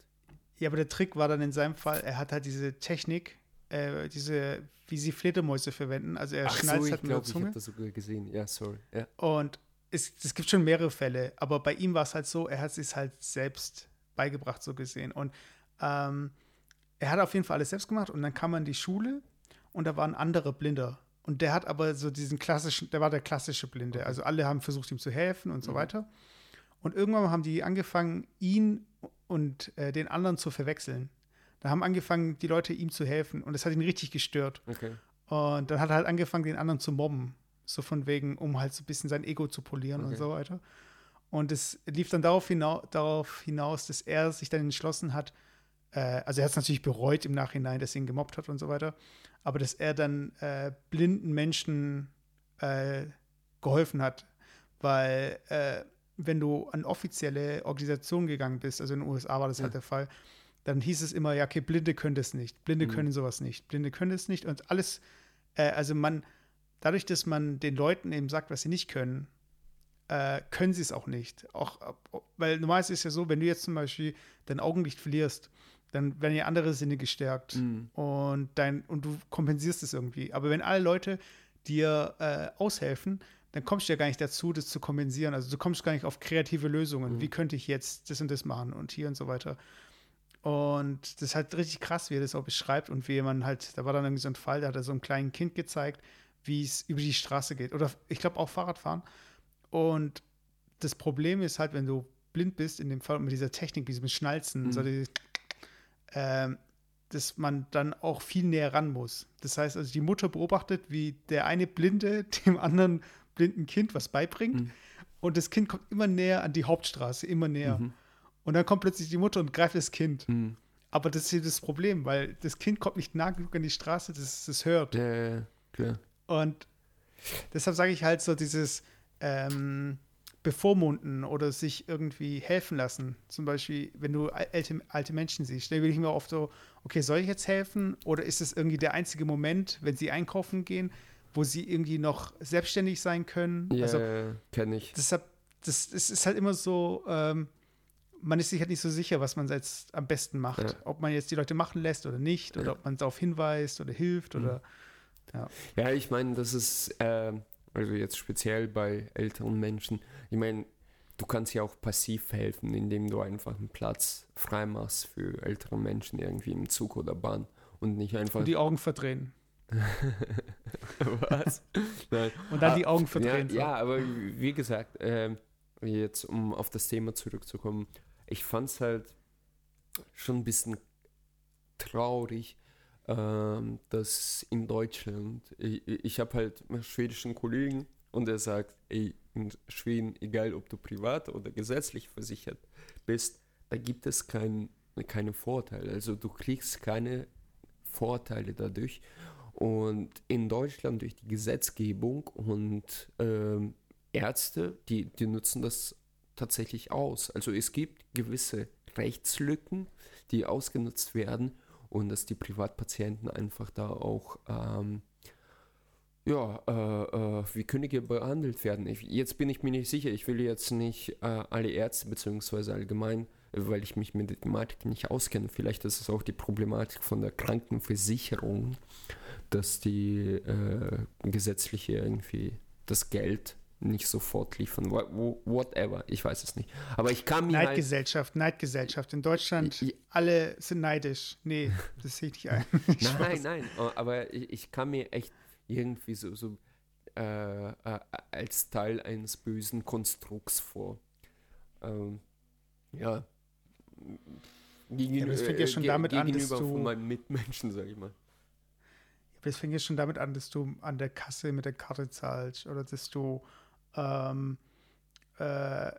Ja, aber der Trick war dann in seinem Fall, er hat halt diese Technik, äh, diese, wie sie Fledermäuse verwenden. Also er Ach schnallt so, ich halt mit der ich Zunge. habe das sogar gesehen. Ja, sorry. Ja. Und es, es gibt schon mehrere Fälle, aber bei ihm war es halt so, er hat es halt selbst beigebracht, so gesehen. Und ähm, er hat auf jeden Fall alles selbst gemacht und dann kam er in die Schule und da waren andere Blinder. Und der hat aber so diesen klassischen, der war der klassische Blinde. Also alle haben versucht, ihm zu helfen und so Mhm. weiter. Und irgendwann haben die angefangen, ihn und äh, den anderen zu verwechseln. Da haben angefangen, die Leute ihm zu helfen und das hat ihn richtig gestört. Okay. Und dann hat er halt angefangen, den anderen zu mobben. So von wegen, um halt so ein bisschen sein Ego zu polieren und Okay. so weiter. Und es lief dann darauf, hinau darauf hinaus, dass er sich dann entschlossen hat, äh, also er hat es natürlich bereut im Nachhinein, dass er ihn gemobbt hat und so weiter, aber dass er dann äh, blinden Menschen äh, geholfen hat. Weil äh, wenn du an offizielle Organisationen gegangen bist, also in den USA war das Ja. halt der Fall, dann hieß es immer, ja, okay, Blinde können das nicht, Blinde Mhm. können sowas nicht, Blinde können das nicht und alles, äh, also man, dadurch, dass man den Leuten eben sagt, was sie nicht können, äh, können sie es auch nicht. Auch, weil normalerweise ist es ja so, wenn du jetzt zum Beispiel dein Augenlicht verlierst, dann werden ja andere Sinne gestärkt Mhm. und, dein, und du kompensierst es irgendwie. Aber wenn alle Leute dir äh, aushelfen, dann kommst du ja gar nicht dazu, das zu kompensieren. Also du kommst gar nicht auf kreative Lösungen. Mhm. Wie könnte ich jetzt das und das machen und hier und so weiter. Und das ist halt richtig krass, wie er das auch beschreibt und wie man halt, da war dann irgendwie so ein Fall, da hat er so einem kleinen Kind gezeigt, wie es über die Straße geht. Oder ich glaube auch Fahrradfahren. Und das Problem ist halt, wenn du blind bist, in dem Fall mit dieser Technik, mit diesem Schnalzen, Mhm. so dieses, ähm, dass man dann auch viel näher ran muss. Das heißt, also die Mutter beobachtet, wie der eine Blinde [laughs] dem anderen blinden Kind was beibringt. Mhm. Und das Kind kommt immer näher an die Hauptstraße, immer näher. Mhm. Und dann kommt plötzlich die Mutter und greift das Kind. Mhm. Aber das ist hier das Problem, weil das Kind kommt nicht nah genug an die Straße, dass es das hört. Ja, ja, ja, klar. Und deshalb sage ich halt so dieses ähm, Bevormunden oder sich irgendwie helfen lassen. Zum Beispiel, wenn du alte, alte Menschen siehst, dann will ich mir oft so, okay, soll ich jetzt helfen? Oder ist es irgendwie der einzige Moment, wenn sie einkaufen gehen, wo sie irgendwie noch selbstständig sein können? Ja, Also ja, kenne ich. deshalb, das, das ist halt immer so, ähm, man ist sich halt nicht so sicher, was man jetzt am besten macht. Ja. Ob man jetzt die Leute machen lässt oder nicht, oder Ja. ob man darauf hinweist oder hilft oder Ja, ich meine, das ist, ähm, also jetzt speziell bei älteren Menschen, ich meine, du kannst ja auch passiv helfen, indem du einfach einen Platz frei machst für ältere Menschen irgendwie im Zug oder Bahn und nicht einfach. und die Augen verdrehen. Was? Nein. Und dann Ah, die Augen Ja, verdrehen. so. ja, aber wie gesagt, ähm, jetzt um auf das Thema zurückzukommen, ich fand es halt schon ein bisschen traurig, ähm, dass in Deutschland, ich, ich habe halt einen schwedischen Kollegen und er sagt, ey, in Schweden, egal ob du privat oder gesetzlich versichert bist, da gibt es kein, keine Vorteile. Also du kriegst keine Vorteile dadurch. Und in Deutschland durch die Gesetzgebung und ähm, Ärzte, die, die nutzen das tatsächlich aus. Also es gibt gewisse Rechtslücken, die ausgenutzt werden und dass die Privatpatienten einfach da auch ähm, ja, äh, äh, wie Könige behandelt werden. Ich, jetzt bin ich mir nicht sicher, ich will jetzt nicht äh, alle Ärzte beziehungsweise allgemein, weil ich mich mit der Thematik nicht auskenne. Vielleicht ist es auch die Problematik von der Krankenversicherung, dass die äh, gesetzliche irgendwie das Geld nicht sofort liefern. Whatever, ich weiß es nicht. Aber ich kann mir halt, Neidgesellschaft, Neidgesellschaft. In Deutschland, I- I- alle sind neidisch. Nee, das sehe ich nicht ein. [laughs] Nein, nein, äh, aber ich, ich kann mir echt irgendwie so, so äh, äh, als Teil eines bösen Konstrukts vor. Ähm, ja. Gegen, aber das fängt ja äh, schon ge- damit an, dass gegenüber du- von meinen Mitmenschen, sag ich mal. Das fängt ja schon damit an, dass du an der Kasse mit der Karte zahlst oder dass du ähm, äh,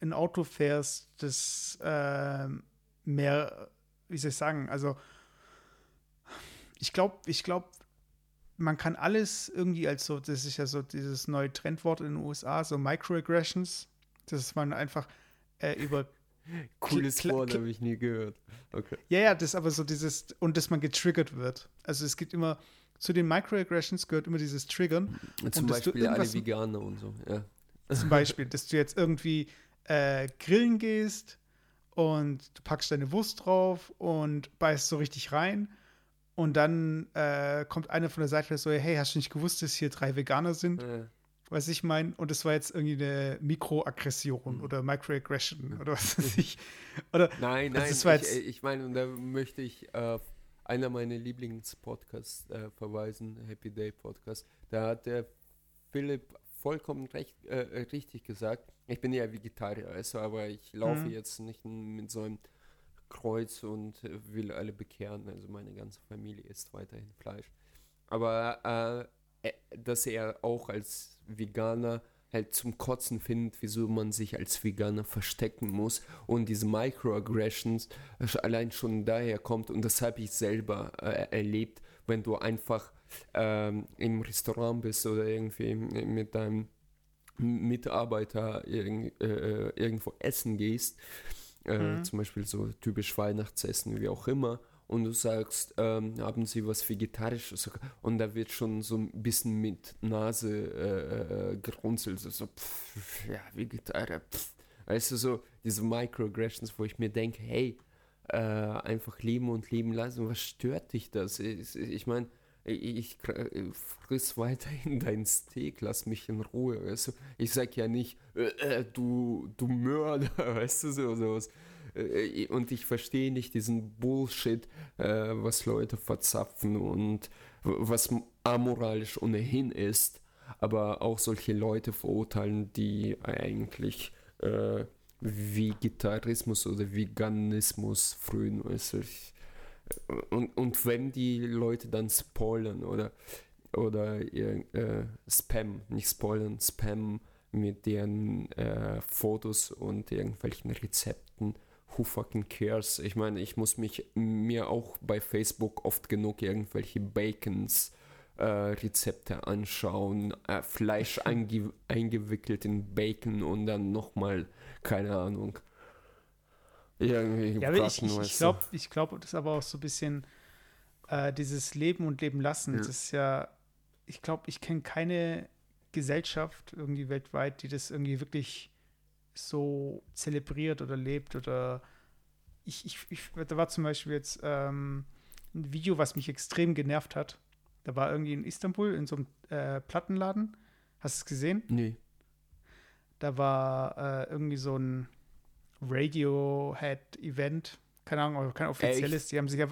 ein, Auto fährst, das ähm, mehr, wie soll ich sagen, also ich glaube, ich glaube, man kann alles irgendwie als so, das ist ja so dieses neue Trendwort in den USA, so Microaggressions, dass man einfach äh, über Cooles kla- Wort habe ich nie gehört. Okay. Ja, ja, das ist aber so dieses, und dass man getriggert wird. Also es gibt immer, zu den Microaggressions gehört immer dieses Triggern. Zum du Beispiel alle Veganer und so, ja. Zum Beispiel, dass du jetzt irgendwie äh, grillen gehst und du packst deine Wurst drauf und beißt so richtig rein. Und dann äh, kommt einer von der Seite so, hey, hast du nicht gewusst, dass hier drei Veganer sind? Äh, Was ich meine? Und das war jetzt irgendwie eine Mikroaggression Mhm. oder Microaggression oder was weiß [laughs] ich. Oder Nein, Also nein, war ich, ich meine, und da möchte ich äh, einer meiner Lieblingspodcasts äh, verweisen, Happy Day Podcast. Da hat der Philipp vollkommen recht, äh, richtig gesagt. Ich bin ja Vegetarier, also, aber ich laufe Mhm. jetzt nicht mit so einem Kreuz und will alle bekehren. Also meine ganze Familie isst weiterhin Fleisch. Aber äh, dass er auch als Veganer halt zum Kotzen findet, wieso man sich als Veganer verstecken muss und diese Microaggressions äh, allein schon daher kommt und das habe ich selber äh, erlebt, wenn du einfach ähm, im Restaurant bist oder irgendwie mit deinem Mitarbeiter irg äh, irgendwo essen gehst, äh, Mhm. zum Beispiel so typisch Weihnachtsessen, wie auch immer, und du sagst, ähm, haben sie was Vegetarisches und da wird schon so ein bisschen mit Nase äh, äh gerunzelt, so, pff, ja, Vegetarier, pff. weißt du, so diese Microaggressions, wo ich mir denke, hey, äh, einfach leben und leben lassen, was stört dich das? Ich, ich meine, ich, ich friss weiterhin [laughs] dein Steak, lass mich in Ruhe, weißt du? Ich sag ja nicht, äh, äh du, du Mörder, [laughs] weißt du, so, sowas. Äh, und ich verstehe nicht diesen Bullshit, äh, was Leute verzapfen und was amoralisch ohnehin ist, aber auch solche Leute verurteilen, die eigentlich äh, Vegetarismus oder Veganismus frühen. Und, und wenn die Leute dann spoilern oder, oder äh, Spam, nicht spoilern, Spam mit deren äh, Fotos und irgendwelchen Rezepten, who fucking cares? Ich meine, ich muss mich mir auch bei Facebook oft genug irgendwelche Bacons äh, Rezepte anschauen, äh, Fleisch [laughs] einge eingewickelt in Bacon und dann nochmal, keine Ahnung. Irgendwie ja, ich, ich, ich glaube, ich glaube, das ist aber auch so ein bisschen äh, dieses Leben und Leben lassen. Ja. Das ist ja, ich glaube, ich kenne keine Gesellschaft irgendwie weltweit, die das irgendwie wirklich so zelebriert oder lebt oder ich, ich, ich da war zum Beispiel jetzt ähm, ein Video, was mich extrem genervt hat. Da war irgendwie in Istanbul in so einem äh, Plattenladen. Hast du es gesehen? Nee. Da war äh, irgendwie so ein Radiohead-Event. Keine Ahnung, kein offizielles. Echt? Die haben sich ja,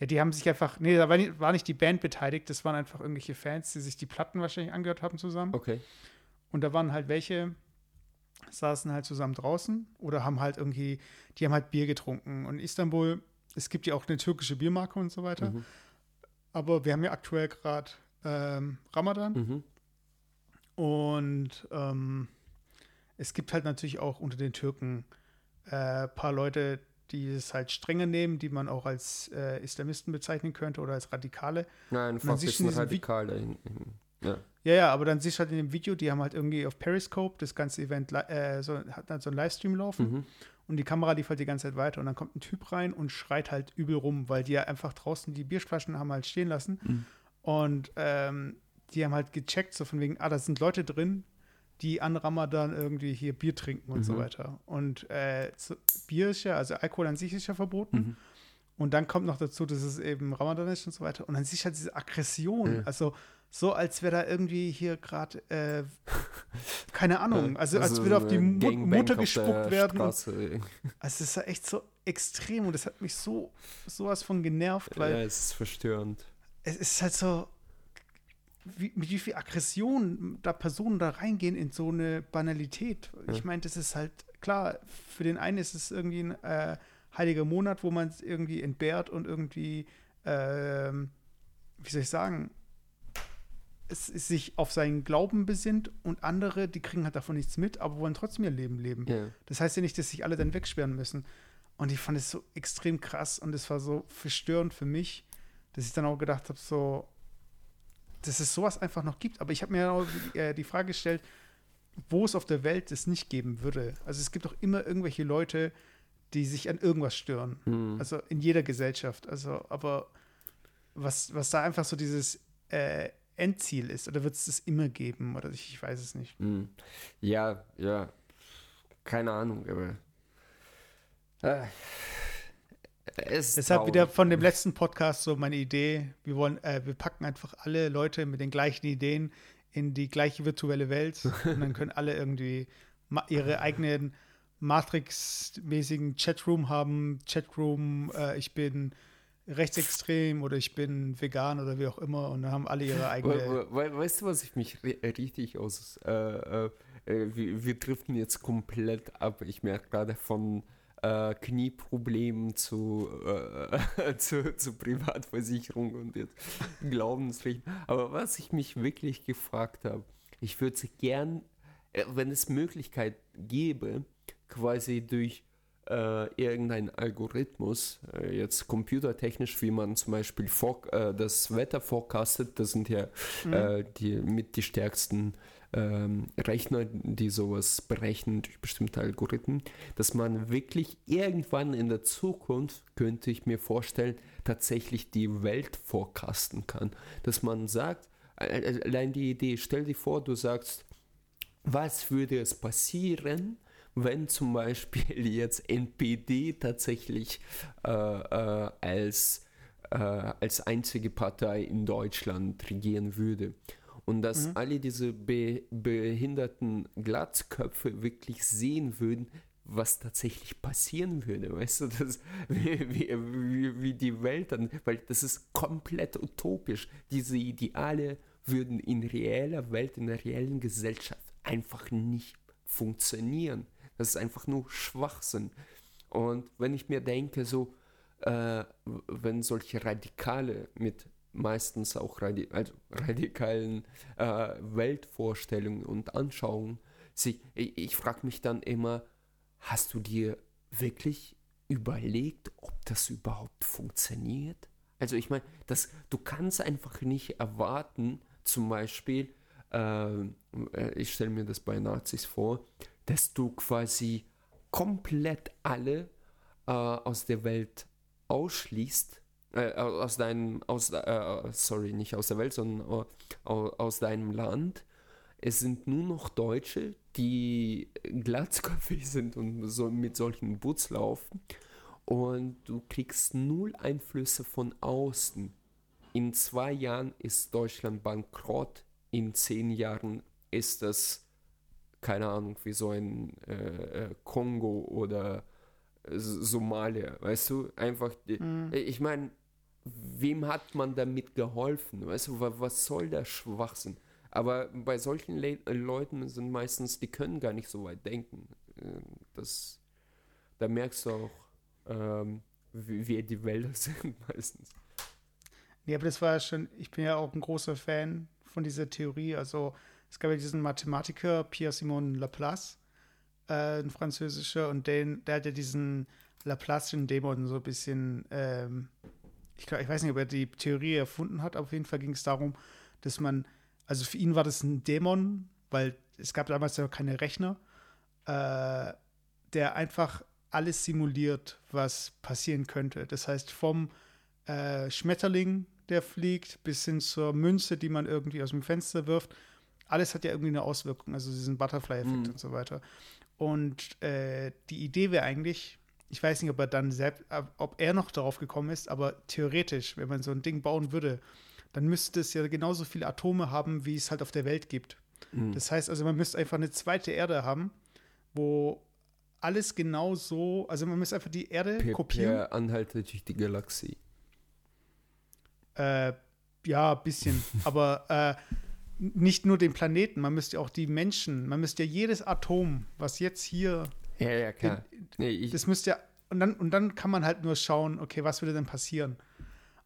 ja, die haben sich einfach, nee, da war nicht, war nicht die Band beteiligt, das waren einfach irgendwelche Fans, die sich die Platten wahrscheinlich angehört haben zusammen. Okay. Und da waren halt welche, saßen halt zusammen draußen oder haben halt irgendwie, die haben halt Bier getrunken. Und Istanbul, es gibt ja auch eine türkische Biermarke und so weiter. Mhm. Aber wir haben ja aktuell gerade ähm, Ramadan. Mhm. Und ähm, es gibt halt natürlich auch unter den Türken ein äh, paar Leute, die es halt strenger nehmen, die man auch als äh, Islamisten bezeichnen könnte oder als Radikale. Nein, fast ist radikal dahin. Ja. Ja, ja, aber dann siehst du halt in dem Video, die haben halt irgendwie auf Periscope das ganze Event, äh, so, hat halt so einen Livestream laufen mhm. und die Kamera lief halt die ganze Zeit weiter und dann kommt ein Typ rein und schreit halt übel rum, weil die ja einfach draußen die Bierflaschen haben halt stehen lassen mhm. und ähm, die haben halt gecheckt, so von wegen, ah, da sind Leute drin, die an Ramadan irgendwie hier Bier trinken und mhm. so weiter. Und äh, Bier ist ja, also Alkohol an sich ist ja verboten. Mhm. Und dann kommt noch dazu, dass es eben Ramadan ist und so weiter. Und dann siehst du halt diese Aggression. Also so, als wäre da irgendwie hier gerade, äh, keine [laughs] Ahnung, also, also als würde auf die Mu Mutter gespuckt werden. [laughs] Also es ist ja echt so extrem und das hat mich so sowas von genervt, weil. Ja, es ist verstörend. Es ist halt so, wie, mit wie viel Aggression da Personen da reingehen in so eine Banalität. Ich meine, das ist halt, klar, für den einen ist es irgendwie ein äh, heiliger Monat, wo man es irgendwie entbehrt und irgendwie, äh, wie soll ich sagen, es, sich auf seinen Glauben besinnt und andere, die kriegen halt davon nichts mit, aber wollen trotzdem ihr Leben leben. Ja. Das heißt ja nicht, dass sich alle dann wegsperren müssen. Und ich fand es so extrem krass und es war so verstörend für mich, dass ich dann auch gedacht habe, so, dass es sowas einfach noch gibt. Aber ich habe mir auch die, äh, die Frage gestellt, wo es auf der Welt es nicht geben würde. Also es gibt doch immer irgendwelche Leute, die sich an irgendwas stören. Mhm. Also in jeder Gesellschaft. Also, aber was, was da einfach so dieses äh, Endziel ist? Oder wird es das immer geben? Oder ich, ich weiß es nicht. Hm. Ja, ja. Keine Ahnung, aber. Äh, Deshalb traurig. wieder von dem letzten Podcast so meine Idee. Wir wollen, äh, wir packen einfach alle Leute mit den gleichen Ideen in die gleiche virtuelle Welt [laughs] und dann können alle irgendwie ihre eigenen Matrix-mäßigen Chatroom haben. Chatroom, äh, ich bin rechtsextrem oder ich bin vegan oder wie auch immer und dann haben alle ihre eigene. We we weißt du, was ich mich richtig aus. Äh, äh, äh, wir, wir driften jetzt komplett ab. Ich merke gerade von äh, Knieproblemen zu, äh, [laughs] zu, zu Privatversicherung und jetzt Glaubenspflichten. Aber was ich mich wirklich gefragt habe, ich würde gern, äh, wenn es Möglichkeit gäbe, quasi durch äh, irgendein Algorithmus, äh, jetzt computertechnisch, wie man zum Beispiel vor, äh, das Wetter forecastet, das sind ja mhm. Äh, die mit die stärksten ähm, Rechner, die sowas berechnen durch bestimmte Algorithmen, dass man wirklich irgendwann in der Zukunft, könnte ich mir vorstellen, tatsächlich die Welt forecasten kann. Dass man sagt, allein die Idee, stell dir vor, du sagst, was würde es passieren, wenn zum Beispiel [laughs] jetzt NPD tatsächlich äh, äh, als, äh, als einzige Partei in Deutschland regieren würde. Und dass mhm. alle diese be behinderten Glatzköpfe wirklich sehen würden, was tatsächlich passieren würde, [laughs] weißt du, das, wie, wie, wie die Welt dann, weil das ist komplett utopisch. Diese Ideale würden in reeller Welt, in der reellen Gesellschaft einfach nicht funktionieren. Das ist einfach nur Schwachsinn. Und wenn ich mir denke, so, äh, wenn solche Radikale mit meistens auch radi also radikalen äh, Weltvorstellungen und Anschauungen, sie, ich, ich frage mich dann immer, hast du dir wirklich überlegt, ob das überhaupt funktioniert? Also ich meine, du kannst einfach nicht erwarten, zum Beispiel, ähm, äh, ich stelle mir das bei Nazis vor, dass du quasi komplett alle äh, aus der Welt ausschließt, äh, aus deinem, aus, äh, sorry, nicht aus der Welt, sondern aus deinem Land. Es sind nur noch Deutsche, die glatzköpfig [laughs] sind und so mit solchen Boots laufen. Und du kriegst null Einflüsse von außen. In zwei Jahren ist Deutschland bankrott in zehn Jahren ist das, keine Ahnung, wie so ein äh, äh Kongo oder Somalia, weißt du? Einfach, mhm. ich meine, wem hat man damit geholfen? Weißt du, was soll der Schwachsinn? Aber bei solchen Le Leuten sind meistens, die können gar nicht so weit denken. Äh, das, da merkst du auch, ähm, wie, wie die Wälder [laughs] sind meistens. Nee, aber das war ja schon, ich bin ja auch ein großer Fan von dieser Theorie. Also es gab ja diesen Mathematiker Pierre-Simon Laplace, äh, ein französischer, und den, der hat ja diesen Laplace'schen Dämon so ein bisschen, ähm, ich, glaub, ich weiß nicht, ob er die Theorie erfunden hat, aber auf jeden Fall ging es darum, dass man, also für ihn war das ein Dämon, weil es gab damals ja keine Rechner, äh, der einfach alles simuliert, was passieren könnte. Das heißt, vom äh, Schmetterling, der fliegt, bis hin zur Münze, die man irgendwie aus dem Fenster wirft. Alles hat ja irgendwie eine Auswirkung, also diesen Butterfly-Effekt mhm. und so weiter. Und äh, die Idee wäre eigentlich, ich weiß nicht, ob er dann selbst, ob er noch darauf gekommen ist, aber theoretisch, wenn man so ein Ding bauen würde, dann müsste es ja genauso viele Atome haben, wie es halt auf der Welt gibt. Mhm. Das heißt also, man müsste einfach eine zweite Erde haben, wo alles genau so, also man müsste einfach die Erde per, kopieren. Per anhaltet durch die Galaxie. Äh, ja, ein bisschen. [laughs] Aber äh, nicht nur den Planeten, man müsste auch die Menschen, man müsste ja jedes Atom, was jetzt hier. Ja, ja, klar. Nee, das müsste ja. Und dann, und dann kann man halt nur schauen, okay, was würde denn passieren?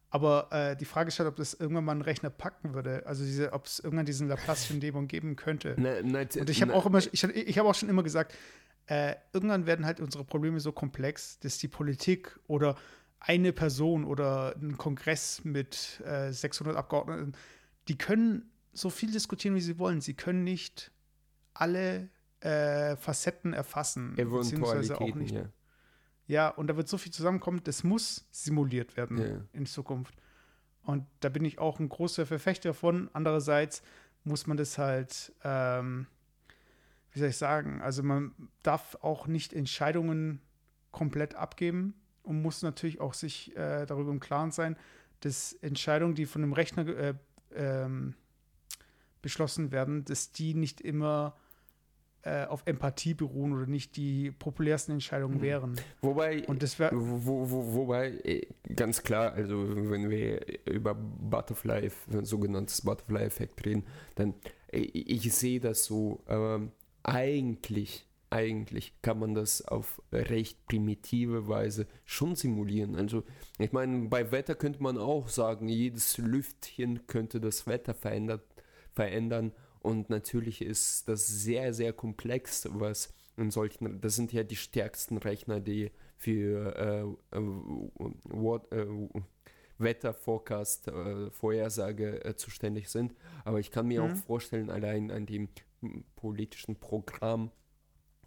Aber äh, die Frage ist halt, ob das irgendwann mal ein Rechner packen würde. Also diese, ob es irgendwann diesen Laplace'schen Dämon geben könnte. Na, na, und ich habe auch immer, ich, ich habe auch schon immer gesagt, äh, irgendwann werden halt unsere Probleme so komplex, dass die Politik oder eine Person oder ein Kongress mit äh, 600 Abgeordneten, die können so viel diskutieren, wie sie wollen. Sie können nicht alle äh, Facetten erfassen. Beziehungsweise auch nicht. Ja. ja, und da wird so viel zusammenkommen, das muss simuliert werden ja. in Zukunft. Und da bin ich auch ein großer Verfechter von. Andererseits muss man das halt, ähm, wie soll ich sagen, also man darf auch nicht Entscheidungen komplett abgeben und muss natürlich auch sich äh, darüber im Klaren sein, dass Entscheidungen, die von einem Rechner äh, ähm, beschlossen werden, dass die nicht immer äh, auf Empathie beruhen oder nicht die populärsten Entscheidungen mhm. wären. Wobei, und das wär, wo, wo, wobei äh, ganz klar, also wenn wir über Butterfly, sogenanntes Butterfly-Effekt reden, dann äh, ich sehe das so, ähm, eigentlich eigentlich kann man das auf recht primitive Weise schon simulieren. Also ich meine, bei Wetter könnte man auch sagen, jedes Lüftchen könnte das Wetter verändert, verändern. Und natürlich ist das sehr, sehr komplex, was in solchen, das sind ja die stärksten Rechner, die für äh, äh, what, äh, Wetterforecast, äh, Vorhersage äh, zuständig sind. Aber ich kann mir mhm. auch vorstellen, allein an dem politischen Programm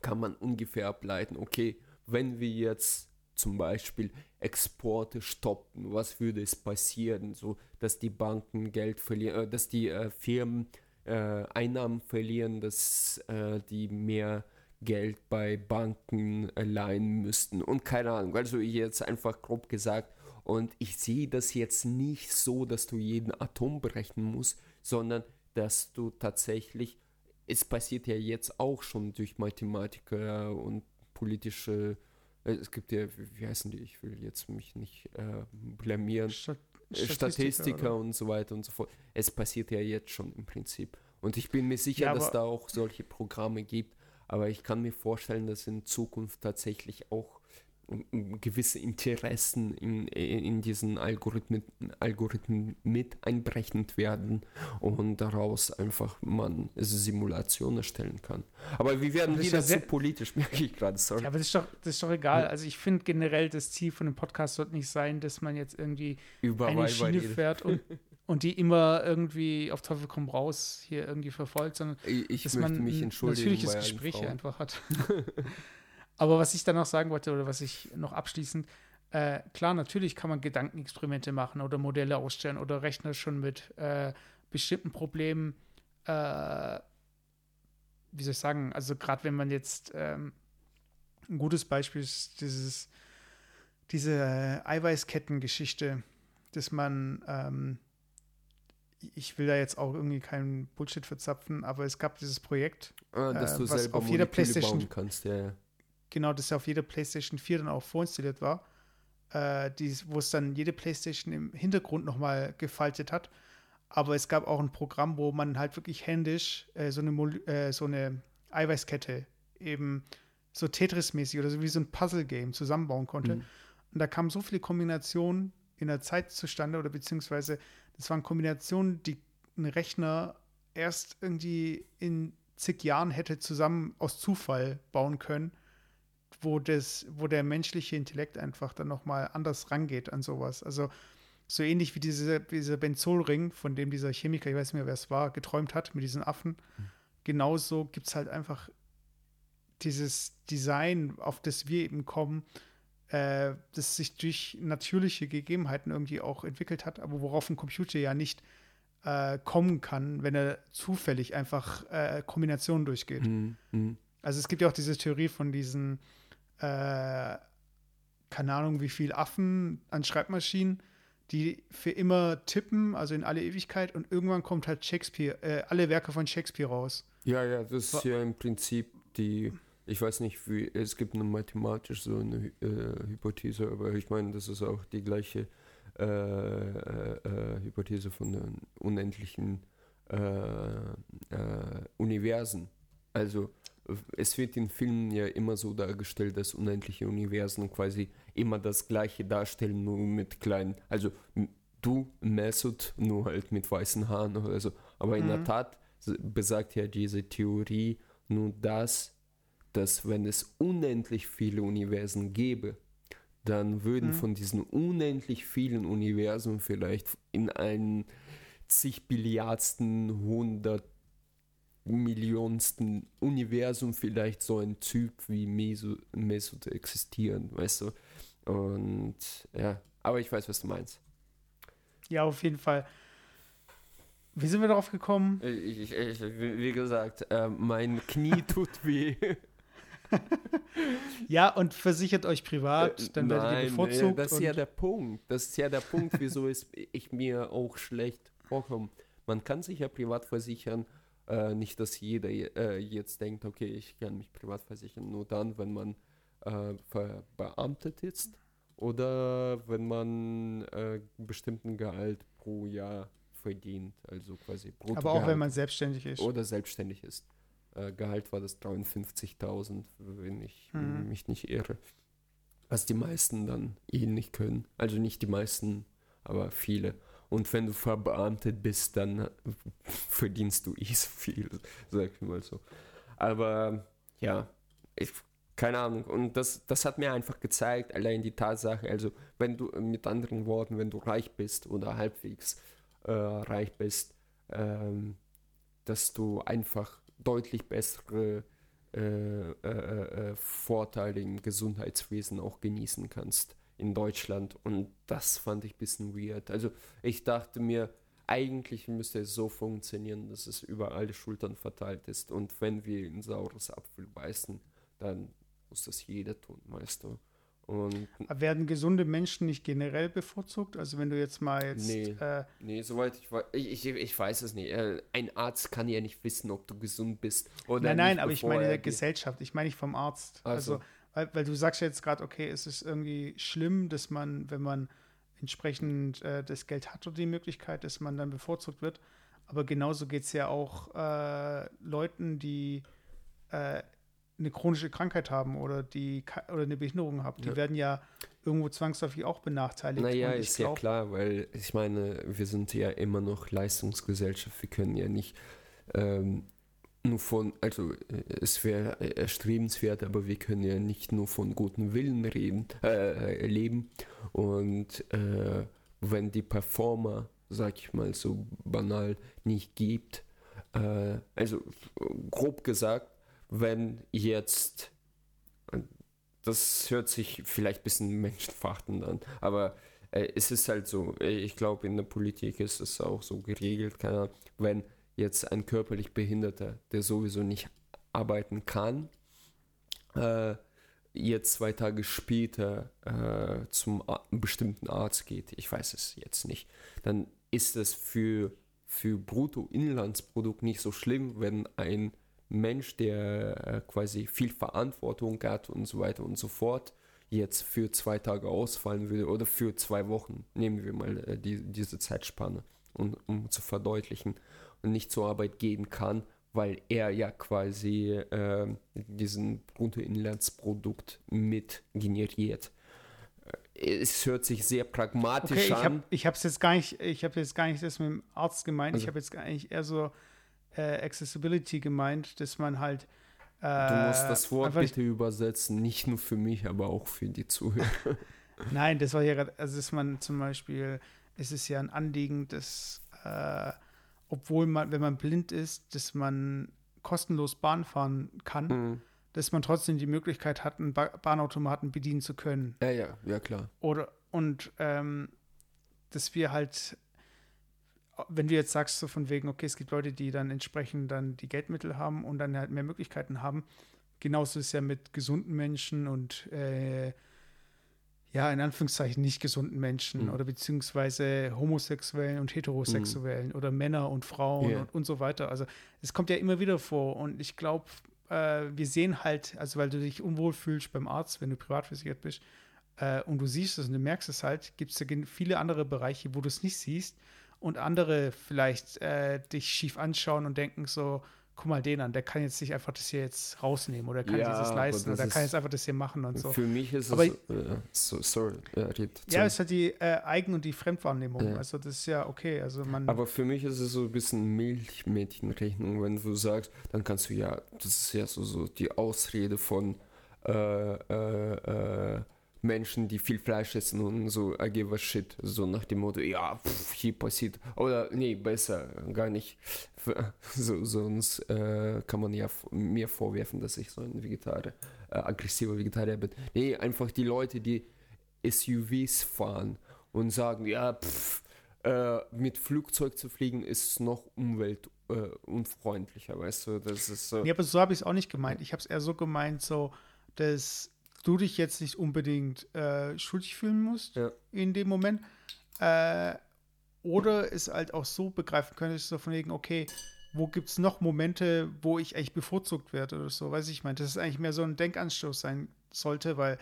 kann man ungefähr ableiten, okay, wenn wir jetzt zum Beispiel Exporte stoppen, was würde es passieren, so dass die Banken Geld verlieren, äh, dass die äh, Firmen äh, Einnahmen verlieren, dass äh, die mehr Geld bei Banken leihen müssten und keine Ahnung. Also jetzt einfach grob gesagt. Und ich sehe das jetzt nicht so, dass du jeden Atom berechnen musst, sondern dass du tatsächlich, es passiert ja jetzt auch schon durch Mathematiker und politische, äh, es gibt ja, wie heißen die, ich will jetzt mich nicht äh, blamieren, Stat Statistiker, Statistiker und so weiter und so fort. Es passiert ja jetzt schon im Prinzip. Und ich bin mir sicher, ja, dass da auch solche Programme gibt, aber ich kann mir vorstellen, dass in Zukunft tatsächlich auch gewisse Interessen in, in diesen Algorithmen, Algorithmen mit einberechnet werden und daraus einfach man Simulationen erstellen kann. Aber wir werden wieder zu politisch, [laughs] merke ich gerade. Sorry. Ja, aber das ist doch, das ist doch egal. Also ich finde generell, das Ziel von dem Podcast sollte nicht sein, dass man jetzt irgendwie Über eine Schiene fährt und [laughs] und die immer irgendwie auf Teufel komm raus hier irgendwie verfolgt, sondern ich dass man ein natürliches Gespräch einfach hat. [laughs] Aber was ich dann noch sagen wollte oder was ich noch abschließend, äh, klar, natürlich kann man Gedankenexperimente machen oder Modelle ausstellen oder Rechner schon mit äh, bestimmten Problemen, äh, wie soll ich sagen, also gerade wenn man jetzt ähm, ein gutes Beispiel ist dieses, diese Eiweißketten-Geschichte, dass man ähm, ich will da jetzt auch irgendwie keinen Bullshit verzapfen, aber es gab dieses Projekt, ah, dass äh, du was selber auf jeder PlayStation kannst, ja, ja. Genau, das ja auf jeder PlayStation 4 dann auch vorinstalliert war, äh, wo es dann jede PlayStation im Hintergrund nochmal gefaltet hat. Aber es gab auch ein Programm, wo man halt wirklich händisch äh, so, eine, äh, so eine Eiweißkette eben so Tetris-mäßig oder so wie so ein Puzzle-Game zusammenbauen konnte. Mhm. Und da kamen so viele Kombinationen in der Zeit zustande oder beziehungsweise das waren Kombinationen, die ein Rechner erst irgendwie in zig Jahren hätte zusammen aus Zufall bauen können, wo, das, wo der menschliche Intellekt einfach dann nochmal anders rangeht an sowas. Also so ähnlich wie diese, dieser Benzolring, von dem dieser Chemiker, ich weiß nicht mehr, wer es war, geträumt hat mit diesen Affen. Mhm. Genauso gibt es halt einfach dieses Design, auf das wir eben kommen, äh, das sich durch natürliche Gegebenheiten irgendwie auch entwickelt hat, aber worauf ein Computer ja nicht äh, kommen kann, wenn er zufällig einfach äh, Kombinationen durchgeht. Mhm. Also es gibt ja auch diese Theorie von diesen, äh, keine Ahnung, wie viel Affen an Schreibmaschinen, die für immer tippen, also in alle Ewigkeit, und irgendwann kommt halt Shakespeare, äh, alle Werke von Shakespeare raus. Ja, ja, das ist ja im Prinzip die ich weiß nicht, wie, es gibt eine mathematisch so eine äh, Hypothese, aber ich meine, das ist auch die gleiche äh, äh, äh Hypothese von den unendlichen Universen. Also es wird in Filmen ja immer so dargestellt, dass unendliche Universen quasi immer das gleiche darstellen, nur mit kleinen, also du, Mesut, nur halt mit weißen Haaren oder so. Aber in der mhm. Tat besagt ja diese Theorie nur das, dass wenn es unendlich viele Universen gäbe, dann würden mhm. von diesen unendlich vielen Universen vielleicht in einem zig Billiardsten, hundert Millionsten Universum vielleicht so ein Typ wie Meso, Mesut existieren, weißt du? Und ja, aber ich weiß, was du meinst. Ja, auf jeden Fall. Wie sind wir darauf gekommen? Ich, ich, ich, wie gesagt, äh, mein Knie [laughs] tut weh. [laughs] ja, und versichert euch privat, äh, dann werdet ihr bevorzugt. Das ist ja der Punkt. Das ist ja der Punkt, wieso es [laughs] ich mir auch schlecht vorkomme. Man kann sich ja privat versichern, äh, nicht, dass jeder äh, jetzt denkt, okay, ich kann mich privat versichern, nur dann, wenn man äh, verbeamtet ist oder wenn man äh, bestimmten Gehalt pro Jahr verdient, also quasi pro Aber auch wenn man selbstständig ist. Oder selbstständig ist. Äh, Gehalt war das 53.000, wenn ich mhm. mich nicht irre. Was die meisten dann eh nicht können. Also nicht die meisten, aber viele. Und wenn du verbeamtet bist, dann verdienst du eh so viel, sag ich mal so. Aber ja, ich, keine Ahnung. Und das, das hat mir einfach gezeigt, allein die Tatsache, also wenn du mit anderen Worten, wenn du reich bist oder halbwegs äh, reich bist, ähm, dass du einfach deutlich bessere äh, äh, äh, Vorteile im Gesundheitswesen auch genießen kannst in Deutschland. Und das fand ich ein bisschen weird. Also ich dachte mir, eigentlich müsste es so funktionieren, dass es über alle Schultern verteilt ist. Und wenn wir ein saures Apfel beißen, dann muss das jeder tun, weißt du. Und Werden gesunde Menschen nicht generell bevorzugt? Also wenn du jetzt mal jetzt. Nee, äh, nee soweit ich weiß, ich, ich, ich weiß es nicht. Äh, Ein Arzt kann ja nicht wissen, ob du gesund bist oder nein, nein, nicht, aber ich meine er der Gesellschaft. Ich meine nicht vom Arzt. Ach so. Also, weil, weil du sagst ja jetzt gerade, okay, es ist irgendwie schlimm, dass man, wenn man entsprechend äh, das Geld hat oder die Möglichkeit, dass man dann bevorzugt wird. Aber genauso geht es ja auch äh, Leuten, die äh, eine chronische Krankheit haben oder die oder eine Behinderung haben. Die Ja. werden ja irgendwo zwangsläufig auch benachteiligt. Naja, ist ja glaub- klar, weil ich meine, wir sind ja immer noch Leistungsgesellschaft. Wir können ja nicht ähm, nur von, also es wäre erstrebenswert, aber wir können ja nicht nur von gutem Willen reden, äh, leben. Und äh, wenn die Performer, sag ich mal so banal, nicht gibt, äh, also grob gesagt, wenn jetzt das hört sich vielleicht ein bisschen menschenverachtend an, aber äh, es ist halt so, ich glaube, in der Politik ist es auch so geregelt, wenn jetzt ein körperlich Behinderter, der sowieso nicht arbeiten kann, äh, jetzt zwei Tage später äh, zum bestimmten Arzt geht, ich weiß es jetzt nicht, dann ist es für, für Bruttoinlandsprodukt nicht so schlimm, wenn ein Mensch, der äh, quasi viel Verantwortung hat und so weiter und so fort, jetzt für zwei Tage ausfallen würde oder für zwei Wochen, nehmen wir mal äh, die, diese Zeitspanne, um, um zu verdeutlichen, und nicht zur Arbeit gehen kann, weil er ja quasi äh, diesen Bruttoinlandsprodukt mit generiert. Äh, Es hört sich sehr pragmatisch Okay, ich an. habe ich es jetzt gar nicht, ich habe jetzt gar nicht das mit dem Arzt gemeint. ich Also- habe jetzt eigentlich eher so äh, Accessibility gemeint, dass man halt. Äh, Du musst das Wort einfach- bitte übersetzen, nicht nur für mich, aber auch für die Zuhörer. [laughs] Nein, das war ja gerade, also dass man zum Beispiel, es ist ja ein Anliegen, dass, äh, obwohl man, wenn man blind ist, dass man kostenlos Bahn fahren kann, Mhm. dass man trotzdem die Möglichkeit hat, einen ba Bahnautomaten bedienen zu können. Ja, ja, ja, klar. Oder und ähm, dass wir halt, wenn du jetzt sagst, so von wegen, okay, es gibt Leute, die dann entsprechend dann die Geldmittel haben und dann halt mehr Möglichkeiten haben. Genauso ist es ja mit gesunden Menschen und äh, ja, in Anführungszeichen nicht gesunden Menschen Mhm. oder beziehungsweise Homosexuellen und Heterosexuellen oder Männer und Frauen Ja. und, und so weiter. Also es kommt ja immer wieder vor und ich glaube, äh, wir sehen halt, also weil du dich unwohl fühlst beim Arzt, wenn du privat versichert bist, äh, und du siehst es und du merkst es halt, gibt es ja viele andere Bereiche, wo du es nicht siehst und andere vielleicht äh, dich schief anschauen und denken so, guck mal den an, der kann jetzt nicht einfach das hier jetzt rausnehmen oder kann Ja, aber leisten oder kann jetzt einfach das hier machen und so. Für mich ist Aber es. Äh, so, sorry, ja, red zu. Ja, es ist halt die äh, Eigen- und die Fremdwahrnehmung. Ja. Also das ist ja okay. Also man Aber für mich ist es so ein bisschen Milchmädchenrechnung, wenn du sagst, dann kannst du ja, das ist ja so, so die Ausrede von äh, äh, äh, Menschen, die viel Fleisch essen und so, I give a shit, so nach dem Motto, ja, pff, hier passiert, oder nee, besser, gar nicht, [laughs] so, sonst äh, kann man ja mir vorwerfen, dass ich so ein Vegetarier, äh, aggressiver Vegetarier bin. Nee, einfach die Leute, die SUVs fahren und sagen, ja, pff, äh, mit Flugzeug zu fliegen ist noch umweltunfreundlicher, äh, unfreundlicher, weißt du, das ist so. Nee, aber so habe ich es auch nicht gemeint. Ich habe es eher so gemeint, so, dass du dich jetzt nicht unbedingt äh, schuldig fühlen musst Ja. in dem Moment. Äh, oder es halt auch so begreifen könntest, so von wegen, okay, wo gibt es noch Momente, wo ich eigentlich bevorzugt werde oder so, weiß ich meine. Das ist eigentlich mehr so ein Denkanstoß sein sollte, weil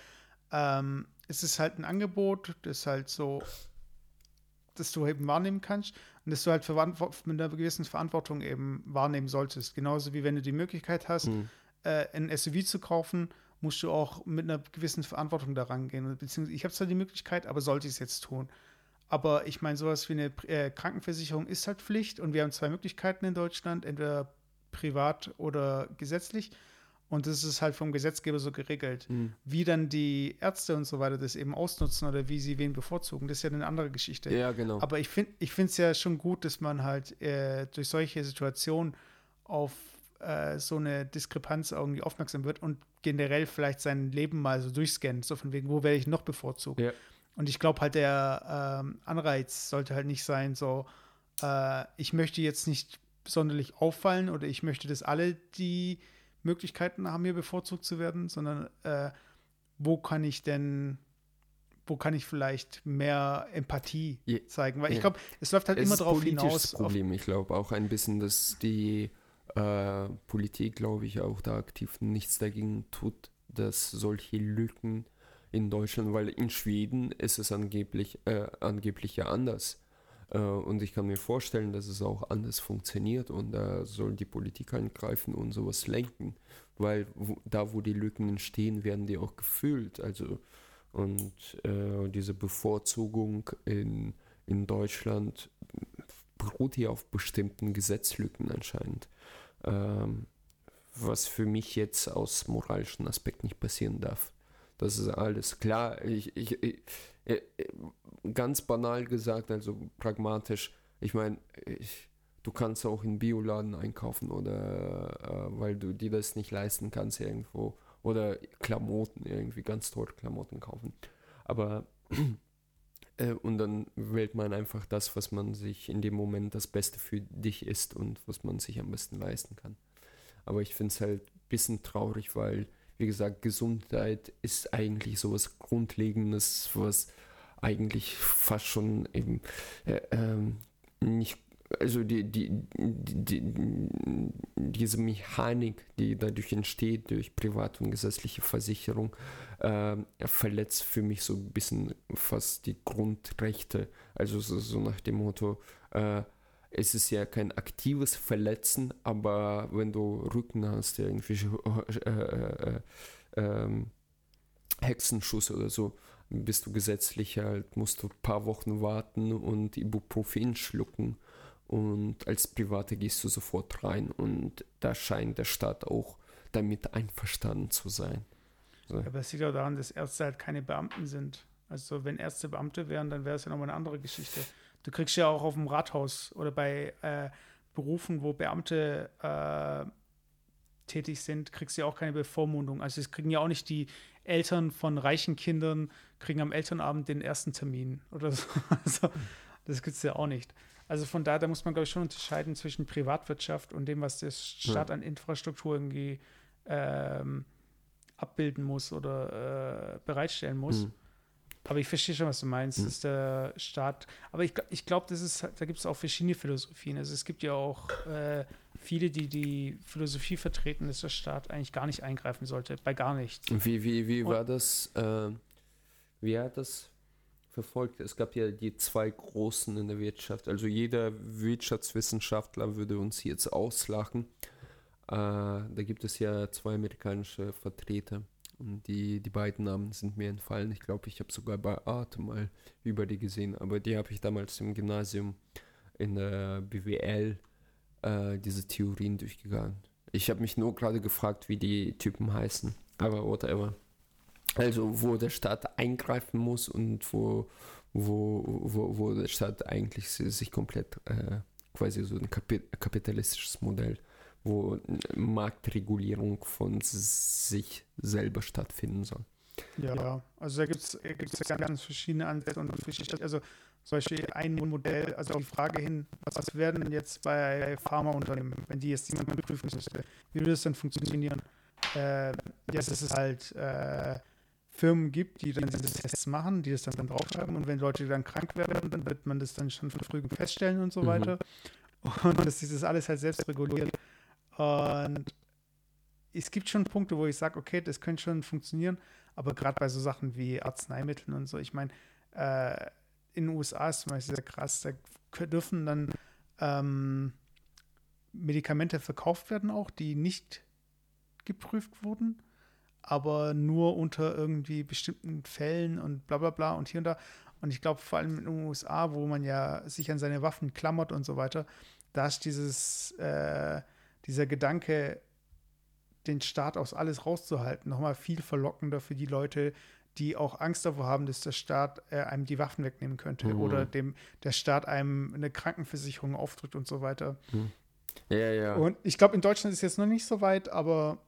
ähm, es ist halt ein Angebot, das halt so, dass du eben wahrnehmen kannst und dass du halt mit einer gewissen Verantwortung eben wahrnehmen solltest. Genauso wie wenn du die Möglichkeit hast, Hm. äh, ein SUV zu kaufen, musst du auch mit einer gewissen Verantwortung daran gehen. Beziehungsweise ich habe zwar die Möglichkeit, aber sollte ich es jetzt tun. Aber ich meine, sowas wie eine äh, Krankenversicherung ist halt Pflicht und wir haben zwei Möglichkeiten in Deutschland, entweder privat oder gesetzlich. Und das ist halt vom Gesetzgeber so geregelt. Mhm. Wie dann die Ärzte und so weiter das eben ausnutzen oder wie sie wen bevorzugen, das ist ja eine andere Geschichte. Ja, genau. Aber ich finde ich es ja schon gut, dass man halt äh, durch solche Situationen auf äh, so eine Diskrepanz irgendwie aufmerksam wird und generell vielleicht sein Leben mal so durchscannt, so von wegen, wo werde ich noch bevorzugt. Ja. Und ich glaube halt, der ähm, Anreiz sollte halt nicht sein, so, äh, ich möchte jetzt nicht sonderlich auffallen oder ich möchte, dass alle die Möglichkeiten haben, hier bevorzugt zu werden, sondern äh, wo kann ich denn, wo kann ich vielleicht mehr Empathie Ja. zeigen? Weil ich glaube, es läuft halt Es immer ist darauf politisches hinaus. Auf, Problem. ich glaube auch ein bisschen, dass die äh, Politik, glaube ich, auch da aktiv nichts dagegen tut, dass solche Lücken in Deutschland, weil in Schweden ist es angeblich, äh, angeblich ja anders. Äh, und ich kann mir vorstellen, dass es auch anders funktioniert und da soll die Politik eingreifen und sowas lenken. Weil wo, da, wo die Lücken entstehen, werden die auch gefüllt. Also und äh, diese Bevorzugung in, in Deutschland beruht hier auf bestimmten Gesetzlücken anscheinend. Ähm, was für mich jetzt aus moralischen Aspekt nicht passieren darf. Das ist alles klar. Ich, ich, ich, äh, äh, ganz banal gesagt, also pragmatisch, ich meine, du kannst auch in Bioladen einkaufen oder äh, weil du dir das nicht leisten kannst irgendwo oder Klamotten irgendwie ganz teure Klamotten kaufen. Aber äh, und dann wählt man einfach das, was man sich in dem Moment das Beste für dich ist und was man sich am besten leisten kann. Aber ich finde es halt ein bisschen traurig, weil, wie gesagt, Gesundheit ist eigentlich sowas Grundlegendes, was eigentlich fast schon eben äh, ähm, nicht, also die, die, die, die, diese Mechanik, die dadurch entsteht, durch private und gesetzliche Versicherung, äh, verletzt für mich so ein bisschen fast die Grundrechte. Also so, so nach dem Motto, äh, es ist ja kein aktives Verletzen, aber wenn du Rücken hast, der irgendwelche äh, äh, ähm, Hexenschuss oder so, bist du gesetzlich halt, musst du ein paar Wochen warten und Ibuprofen schlucken und als Private gehst du sofort rein und da scheint der Staat auch damit einverstanden zu sein. So. aber es liegt auch daran, dass Ärzte halt keine Beamten sind. Also wenn Ärzte Beamte wären, dann wäre es ja nochmal eine andere Geschichte. Du kriegst ja auch auf dem Rathaus oder bei äh, Berufen, wo Beamte äh, tätig sind, kriegst du ja auch keine Bevormundung. Also es kriegen ja auch nicht die Eltern von reichen Kindern, kriegen am Elternabend den ersten Termin oder so. [laughs] Also, das gibt es ja auch nicht. Also von daher, da muss man, glaube ich, schon unterscheiden zwischen Privatwirtschaft und dem, was der Staat an Infrastruktur irgendwie ähm, abbilden muss oder äh, bereitstellen muss. Hm. Aber ich verstehe schon, was du meinst, Hm. dass der Staat. Aber ich, ich glaube, das ist, da gibt es auch verschiedene Philosophien. Also es gibt ja auch äh, viele, die die Philosophie vertreten, dass der Staat eigentlich gar nicht eingreifen sollte, bei gar nichts. Wie, wie, wie Und- war das? Äh, wie hat das verfolgt? Es gab ja die zwei Großen in der Wirtschaft. Also jeder Wirtschaftswissenschaftler würde uns jetzt auslachen. Äh, da gibt es ja zwei amerikanische Vertreter. Und die, die beiden Namen sind mir entfallen. Ich glaube, ich habe sogar bei Arte mal über die gesehen. Aber die habe ich damals im Gymnasium in der BWL äh, diese Theorien durchgegangen. Ich habe mich nur gerade gefragt, wie die Typen heißen. Aber whatever. Also wo der Staat eingreifen muss und wo, wo, wo, wo der Staat eigentlich si- sich komplett äh, quasi so ein Kapi kapitalistisches Modell, wo Marktregulierung von sich selber stattfinden soll. Ja, also da gibt es ja ganz verschiedene Ansätze und verschiedene, also zum Beispiel ein Modell, also auf die Frage hin, was, was werden denn jetzt bei Pharmaunternehmen, wenn die jetzt jemanden prüfen müsste, wie würde das dann funktionieren? Äh, ja, dass es halt äh, Firmen gibt, die dann diese Tests machen, die das dann, draufschreiben und wenn Leute dann krank werden, dann wird man das dann schon von früh feststellen und so Mhm. weiter. Und dass dieses alles halt selbst reguliert. Und es gibt schon Punkte, wo ich sage, okay, das könnte schon funktionieren, aber gerade bei so Sachen wie Arzneimitteln und so, ich meine, äh, in den USA ist zum Beispiel sehr krass, da dürfen dann ähm, Medikamente verkauft werden auch, die nicht geprüft wurden, aber nur unter irgendwie bestimmten Fällen und bla bla bla und hier und da. Und ich glaube, vor allem in den USA, wo man ja sich an seine Waffen klammert und so weiter, da ist dieses, äh, dieser Gedanke den Staat aus alles rauszuhalten, nochmal viel verlockender für die Leute, die auch Angst davor haben, dass der Staat äh, einem die Waffen wegnehmen könnte Mhm. oder dem der Staat einem eine Krankenversicherung aufdrückt und so weiter. Ja, ja. Und ich glaube, in Deutschland ist es jetzt noch nicht so weit, aber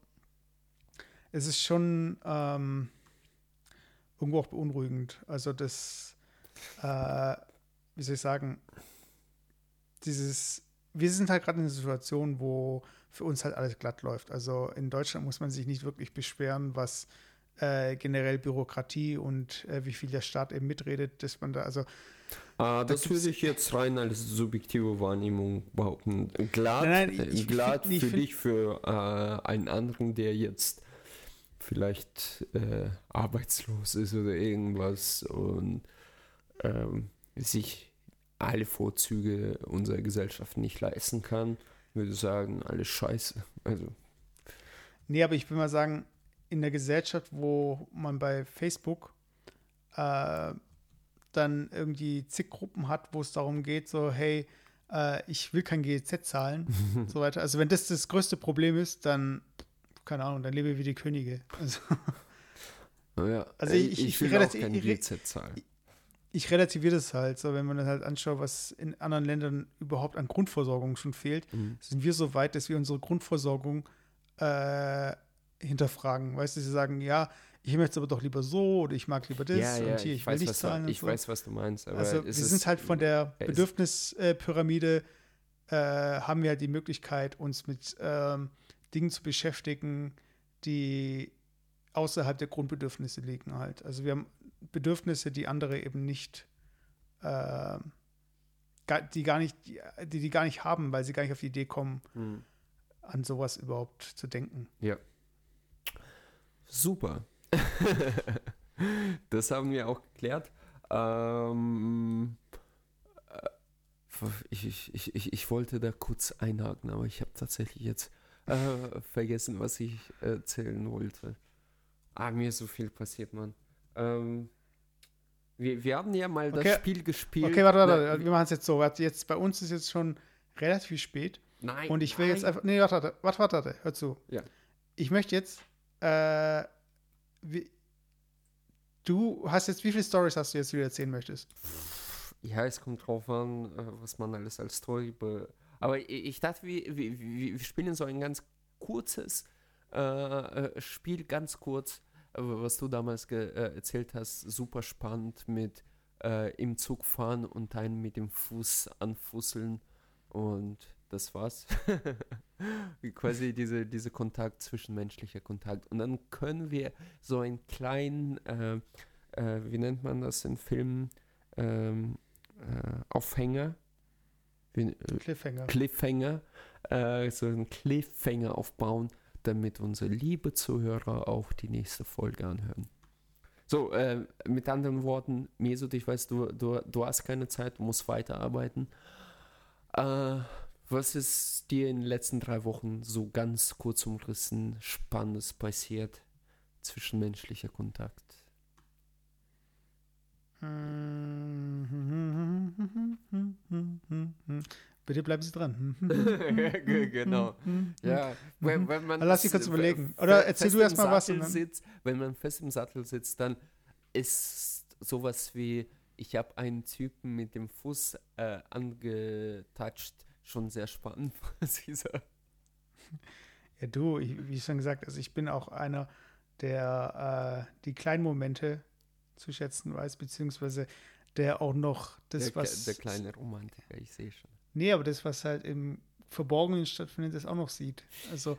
es ist schon ähm, irgendwo auch beunruhigend. Also das, äh, wie soll ich sagen, dieses, wir sind halt gerade in einer Situation, wo für uns halt alles glatt läuft. Also in Deutschland muss man sich nicht wirklich beschweren, was äh, generell Bürokratie und äh, wie viel der Staat eben mitredet, dass man da, also Ah, das würde ich jetzt rein als subjektive Wahrnehmung behaupten. Glatt, Nein, nein, glatt find- für find- dich, für äh, einen anderen, der jetzt vielleicht äh, arbeitslos ist oder irgendwas und ähm, sich alle Vorzüge unserer Gesellschaft nicht leisten kann, würde sagen, alles scheiße. Also, Nee, aber ich will mal sagen, in der Gesellschaft, wo man bei Facebook äh, dann irgendwie zig Gruppen hat, wo es darum geht, so, hey, äh, ich will kein GEZ zahlen und [laughs] so weiter. Also wenn das das größte Problem ist, dann, keine Ahnung, dann lebe wie die Könige. Also [laughs] ja, Also ich- ich, ich relativ- auch ich re- GZ zahlen. ich relativiere das halt, so wenn man dann halt anschaut, was in anderen Ländern überhaupt an Grundversorgung schon fehlt, Mhm. sind wir so weit, dass wir unsere Grundversorgung äh, hinterfragen. Weißt du, sie sagen, ja, ich möchte es aber doch lieber so oder ich mag lieber das Ja, ja, und hier, ich, ich, will weiß, nicht was zahlen. du, ich so. weiß, was du meinst. Aber also wir sind halt von der Bedürfnispyramide, äh, haben wir halt die Möglichkeit, uns mit ähm, Dingen zu beschäftigen, die außerhalb der Grundbedürfnisse liegen halt. Also wir haben Bedürfnisse, die andere eben nicht, gar, die gar nicht, die, die gar nicht haben, weil sie gar nicht auf die Idee kommen, Hm. an sowas überhaupt zu denken. Super. [laughs] das haben wir auch geklärt. Ähm, äh, ich, ich, ich, ich wollte da kurz einhaken, aber ich habe tatsächlich jetzt äh, vergessen, was ich erzählen wollte. Ah, mir ist so viel passiert, Mann. Ähm, wir, wir haben ja mal Okay. das Spiel gespielt. Okay, warte, warte, Na, warte. wir machen es jetzt so. Jetzt, bei uns ist jetzt schon relativ spät Nein. und ich will jetzt nein. einfach, nee, warte, warte, warte, warte, warte hör zu. Ja. Ich möchte jetzt, äh, wie, du hast jetzt, wie viele Stories hast du jetzt, die du erzählen möchtest? Ja, es kommt drauf an, äh, was man alles als Story. Be Aber ich, dachte, wir, wir, wir spielen so ein ganz kurzes äh, äh, Spiel, ganz kurz, äh, was du damals äh, erzählt hast, super spannend mit äh, im Zug fahren und einen mit dem Fuß anfusseln und das war's. [laughs] Quasi diese, diese Kontakt, zwischenmenschlicher Kontakt. Und dann können wir so einen kleinen, äh, wie nennt man das in Filmen? Ähm, äh, Aufhänger, wie, äh, Cliffhanger. Cliffhanger, äh, so einen Cliffhanger aufbauen, damit unsere liebe Zuhörer auch die nächste Folge anhören. So, äh, mit anderen Worten, Mesut, ich weiß, du, du, du hast keine Zeit, du musst weiterarbeiten. Äh, was ist dir in den letzten drei Wochen so ganz kurz umrissen Spannendes passiert? Zwischenmenschlicher Kontakt. Bitte bleiben Sie dran. [laughs] genau. Ja, wenn, wenn man Lass dich kurz überlegen. Oder erzähl du im erst mal was Sitzt, wenn man fest im Sattel sitzt, dann ist sowas wie, ich habe einen Typen mit dem Fuß äh, angetatscht, schon sehr spannend, [laughs] muss ich sagen. Ja, du, ich, wie schon gesagt, also ich bin auch einer, der äh, die kleinen Momente zu schätzen weiß, beziehungsweise der auch noch das, der, was. der kleine Romantiker, ich sehe schon. Nee, aber das, was halt im Verborgenen stattfindet, das auch noch sieht. Also,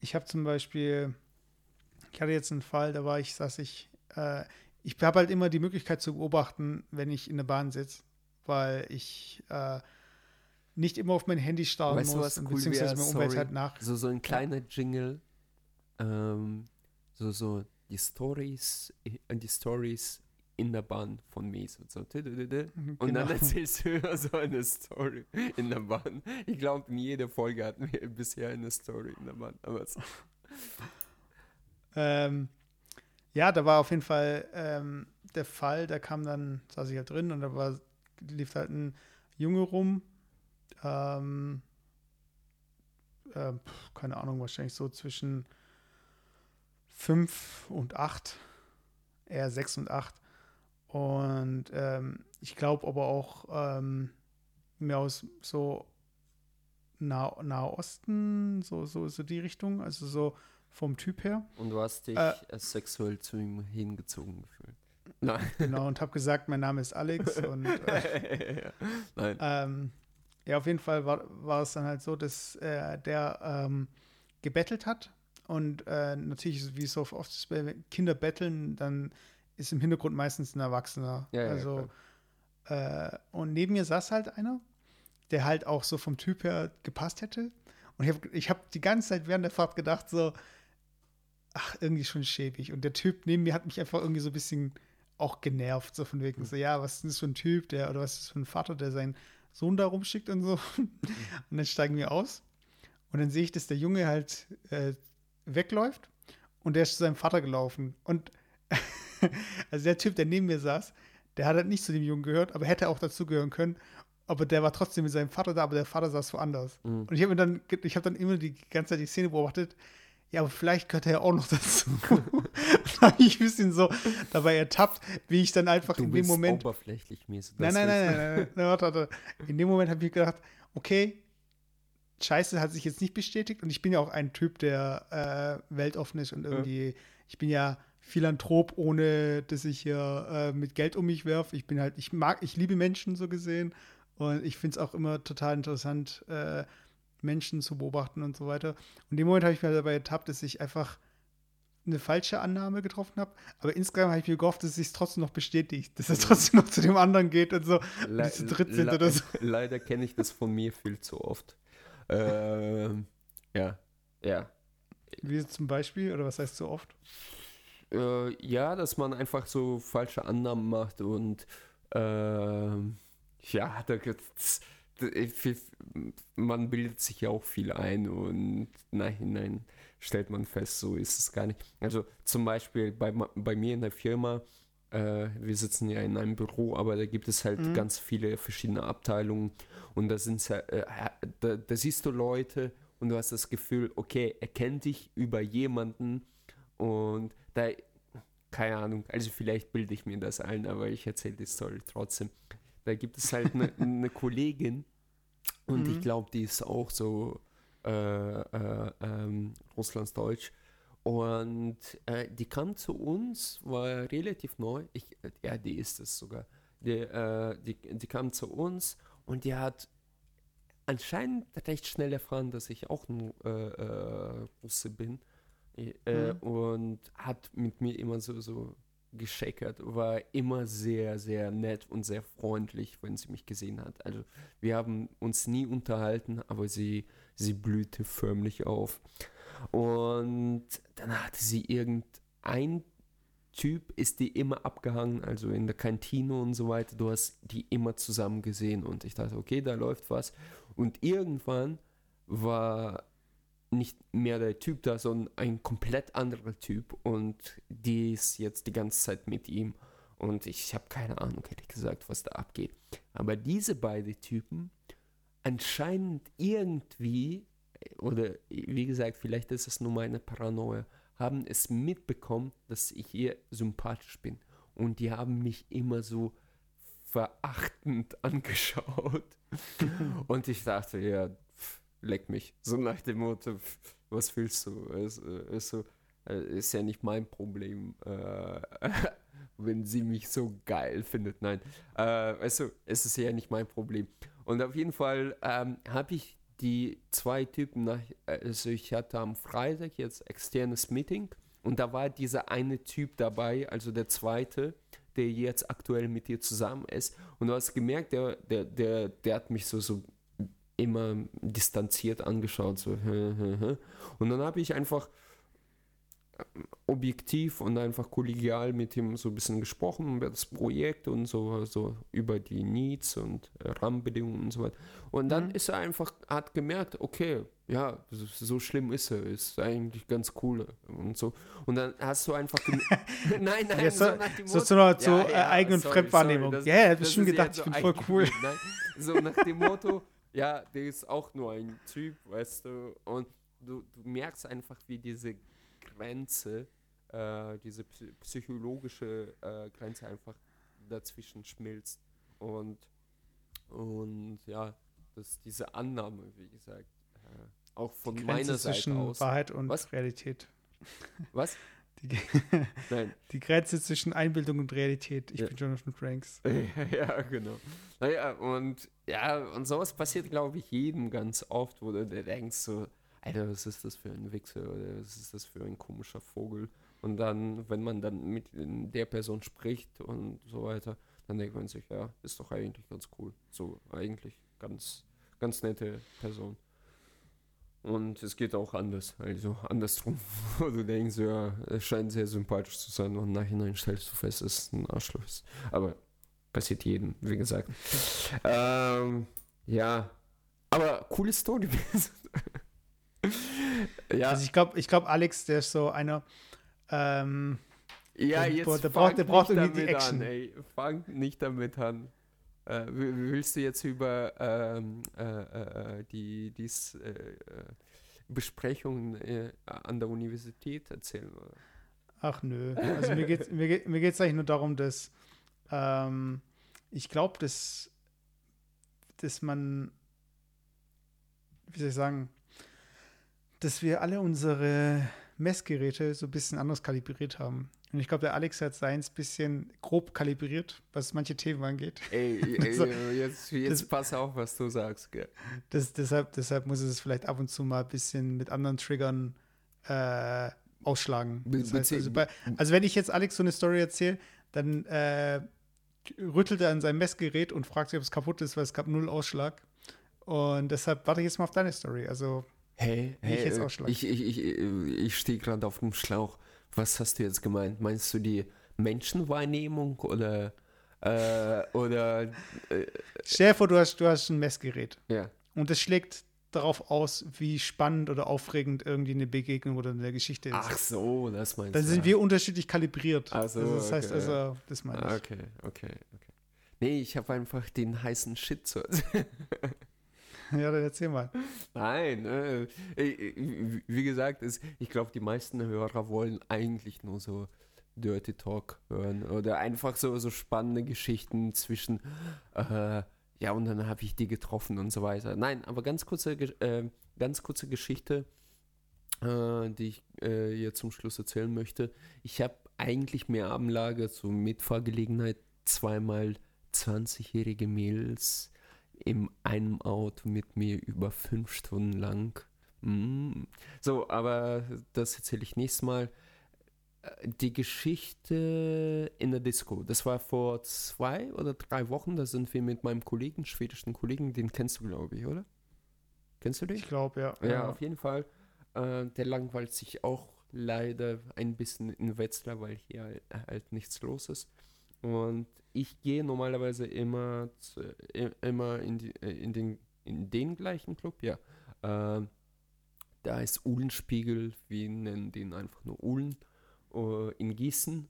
ich habe zum Beispiel, ich hatte jetzt einen Fall, da war ich, saß ich, äh, ich habe halt immer die Möglichkeit zu beobachten, wenn ich in der Bahn sitze, weil ich äh, nicht immer auf mein Handy starren Weißt muss, cool beziehungsweise wär? mein Umwelt Sorry. halt nach. So, so ein kleiner Jingle, ähm, so, so die Stories, die Stories in der Bahn von. So. tü- tü- tü- tü. Und dann Genau. [laughs] erzählst du immer so eine Story in der Bahn. Ich glaube, in jeder Folge hatten wir bisher eine Story in der Bahn. Aber es, Ähm, ja, da war auf jeden Fall ähm, der Fall, da kam dann, saß ich halt drin und da war, lief halt ein Junge rum, ähm, äh, keine Ahnung, wahrscheinlich so zwischen fünf und acht, eher sechs und acht. Und ähm, ich glaube aber auch ähm, mehr aus so nah Nahosten, so, so, so die Richtung, also so vom Typ her. Und du hast dich Äh, sexuell zu ihm hingezogen gefühlt. Nein. Genau, und habe gesagt, mein Name ist Alex. [laughs] und äh, Nein. ähm, ja, auf jeden Fall war, war es dann halt so, dass äh, der ähm, gebettelt hat. Und äh, natürlich, wie es so oft ist, wenn Kinder betteln, dann ist im Hintergrund meistens ein Erwachsener. Ja, ja, also, äh, und neben mir saß halt einer, der halt auch so vom Typ her gepasst hätte. Und ich habe ich hab die ganze Zeit während der Fahrt gedacht, so, ach, irgendwie schon schäbig. Und der Typ neben mir hat mich einfach irgendwie so ein bisschen auch genervt, so von wegen, so, ja, was ist das für ein Typ, der, oder was ist das für ein Vater, der seinen Sohn da rumschickt und so. [laughs] Und dann steigen wir aus. Und dann sehe ich, dass der Junge halt äh, wegläuft und der ist zu seinem Vater gelaufen. Und [laughs] also der Typ, der neben mir saß, der hat halt nicht zu dem Jungen gehört, aber hätte auch dazu gehören können. Aber der war trotzdem mit seinem Vater da, aber der Vater saß woanders. Mhm. Und ich habe mir dann, ich habe dann immer die ganze Zeit die Szene beobachtet. Ja, aber vielleicht gehört er ja auch noch [laughs] dazu. da habe ich ein bisschen so dabei ertappt, wie ich dann einfach Du in dem Moment. oberflächlich mäßig. Nein, nein, nein, nein, nein, nein, warte, warte. In dem Moment habe ich gedacht, okay, Scheiße hat sich jetzt nicht bestätigt und ich bin ja auch ein Typ, der äh, weltoffen ist und irgendwie, ich bin ja Philanthrop, ohne dass ich hier äh, mit Geld um mich werfe. Ich bin halt, ich mag, ich liebe Menschen so gesehen und ich finde es auch immer total interessant, äh, Menschen zu beobachten und so weiter. Und in dem Moment habe ich mir dabei ertappt, dass ich einfach eine falsche Annahme getroffen habe. Aber insgesamt habe ich mir gehofft, dass es sich trotzdem noch bestätigt, dass es trotzdem noch zu dem anderen geht und so. Le die zu dritt sind oder so. [laughs] Leider kenne ich das von mir viel zu oft. Ähm, ja, ja. Wie zum Beispiel, oder was heißt so oft? Äh, ja, dass man einfach so falsche Annahmen macht und ähm, ja, da gibt's, viel- man bildet sich ja auch viel ein und nachhinein stellt man fest, so ist es gar nicht. Also zum Beispiel bei, bei mir in der Firma, äh, wir sitzen ja in einem Büro, aber da gibt es halt Mhm. ganz viele verschiedene Abteilungen und da sind äh, da, da siehst du Leute und du hast das Gefühl, okay, er kennt dich über jemanden und da, keine Ahnung, also vielleicht bilde ich mir das ein, aber ich erzähle die Story trotzdem. Da gibt es halt eine eine [laughs] Kollegin und ich Mhm. glaube, die ist auch so äh, äh, ähm, Russlandsdeutsch. Und äh, die kam zu uns, war relativ neu. Ich, äh, ja, die ist es sogar. Die, äh, die, die kam zu uns und die hat anscheinend recht schnell erfahren, dass ich auch ein äh, äh, Russe bin. Äh, Mhm. Und hat mit mir immer so, so gescheckert, war immer sehr, sehr nett und sehr freundlich, wenn sie mich gesehen hat. Also wir haben uns nie unterhalten, aber sie, sie blühte förmlich auf. Und dann hatte sie irgendein Typ, ist die immer abgehangen, also in der Kantine und so weiter. Du hast die immer zusammen gesehen und ich dachte, okay, da läuft was. Und irgendwann war nicht mehr der Typ da, sondern ein komplett anderer Typ und die ist jetzt die ganze Zeit mit ihm und ich habe keine Ahnung, ehrlich gesagt, was da abgeht. Aber diese beiden Typen anscheinend irgendwie, oder wie gesagt, vielleicht ist es nur meine Paranoia, haben es mitbekommen, dass ich ihr sympathisch bin. Und die haben mich immer so verachtend [laughs] angeschaut. [laughs] Und ich dachte, ja, pff, leck mich. So nach dem Motto, pff, was willst du? Es, äh, ist, so, äh, ist ja nicht mein Problem, äh, [laughs] wenn sie mich so geil findet. Nein, äh, also, es ist ja nicht mein Problem. Und auf jeden Fall ähm, habe ich die zwei Typen nach, also ich hatte am Freitag jetzt externes Meeting und da war dieser eine Typ dabei, also der zweite, der jetzt aktuell mit dir zusammen ist. Und du hast gemerkt, der, der, der, der hat mich so, so immer distanziert angeschaut. So. Und dann habe ich einfach objektiv und einfach kollegial mit ihm so ein bisschen gesprochen über das Projekt und so, so über die Needs und Rahmenbedingungen und so weiter. Und dann Mhm. ist er einfach, hat gemerkt, okay, ja, so, so schlimm ist er, ist eigentlich ganz cool und so. Und dann hast du einfach, [laughs] [laughs] nein, nein, Jetzt so, nach dem so Motto- so Ja, äh, ja, eigenen sorry, Fremdwahrnehmung. sorry, das- ja, hat bestimmt gedacht, ich bin so voll cool. Nein, so nach dem Motto, ja, der ist auch nur ein Typ, weißt du, und du, du merkst einfach, wie diese Grenze, äh, diese psychologische äh, Grenze einfach dazwischen schmilzt und und ja, dass diese Annahme, wie gesagt, äh, auch von meiner Seite aus. Wahrheit und Was? Realität. Was? [laughs] Die, [laughs] Nein. die Grenze zwischen Einbildung und Realität. Ich ja. bin Jonathan Franks. [laughs] ja, genau. Naja, und ja, und sowas passiert, glaube ich, jedem ganz oft, wo du denkst so, Alter, was ist das für ein Wichser oder was ist das für ein komischer Vogel? Und dann, wenn man dann mit der Person spricht und so weiter, dann denkt man sich, ja, ist doch eigentlich ganz cool. So, eigentlich ganz, ganz nette Person. Und es geht auch anders, also andersrum, [laughs] wo du denkst, ja, es scheint sehr sympathisch zu sein und im Nachhinein stellst du fest, es ein Arschloch ist. Aber passiert jedem, wie gesagt. ähm, ja, aber coole Story. [laughs] ja. Also ich glaube, ich glaube, Alex, der ist so einer, ähm, ja, jetzt der, der braucht, der braucht irgendwie die Action. An, ey. Fang nicht damit an. Äh, willst du jetzt über ähm, äh, äh, die dies, äh, äh, Besprechungen äh, an der Universität erzählen? Oder? Ach nö. [laughs] Also mir geht es mir geht, mir geht's eigentlich nur darum, dass ähm, ich glaube, dass, dass man, wie soll ich sagen, dass wir alle unsere Messgeräte so ein bisschen anders kalibriert haben. Und ich glaube, der Alex hat seins ein bisschen grob kalibriert, was manche Themen angeht. [laughs] Ey, ey jetzt, jetzt das, pass auf, was du sagst. Gell. Das, deshalb, deshalb muss es vielleicht ab und zu mal ein bisschen mit anderen Triggern äh, ausschlagen. Das heißt, also, bei, also, wenn ich jetzt Alex so eine Story erzähle, dann äh, rüttelt er an seinem Messgerät und fragt sich, ob es kaputt ist, weil es gab null Ausschlag. Und deshalb warte ich jetzt mal auf deine Story. Also, hey, hey, ich Ausschlag. Ich, ich, ich, ich stehe gerade auf dem Schlauch. Was hast du jetzt gemeint? Meinst du die Menschenwahrnehmung oder äh, oder äh, Stell dir vor, du hast, du hast ein Messgerät. Ja. Und es schlägt darauf aus, wie spannend oder aufregend irgendwie eine Begegnung oder eine Geschichte ist. Ach so, das meinst du. Dann sind wir unterschiedlich kalibriert. Ach so, also, das heißt okay. also, das meine ich. Okay, okay, okay. Nee, ich habe einfach den heißen Shit zu [laughs] [laughs] Ja, dann erzähl mal. Nein, äh, wie gesagt, ist, ich glaube, die meisten Hörer wollen eigentlich nur so Dirty Talk hören oder einfach so, so spannende Geschichten zwischen, äh, ja, und dann habe ich die getroffen und so weiter. Nein, aber ganz kurze, äh, ganz kurze Geschichte, äh, die ich äh, jetzt zum Schluss erzählen möchte. Ich habe eigentlich mehr Abendlage zur Mitfahrgelegenheit zweimal 20-jährige Mädels in einem Auto mit mir über fünf Stunden lang. Mm. So, aber das erzähle ich nächstes Mal. Äh, die Geschichte in der Disco, das war vor zwei oder drei Wochen, da sind wir mit meinem Kollegen, schwedischen Kollegen, den kennst du, glaube ich, oder? Kennst du den? Ich glaube, ja. ja. Ja, auf jeden Fall. Äh, der langweilt sich auch leider ein bisschen in Wetzlar, weil hier halt nichts los ist. Und ich gehe normalerweise immer, zu, immer in, die, äh, in, den, in den gleichen Club, ja. Äh, da ist Uhlenspiegel, wir nennen den einfach nur Uhlen, uh, in Gießen.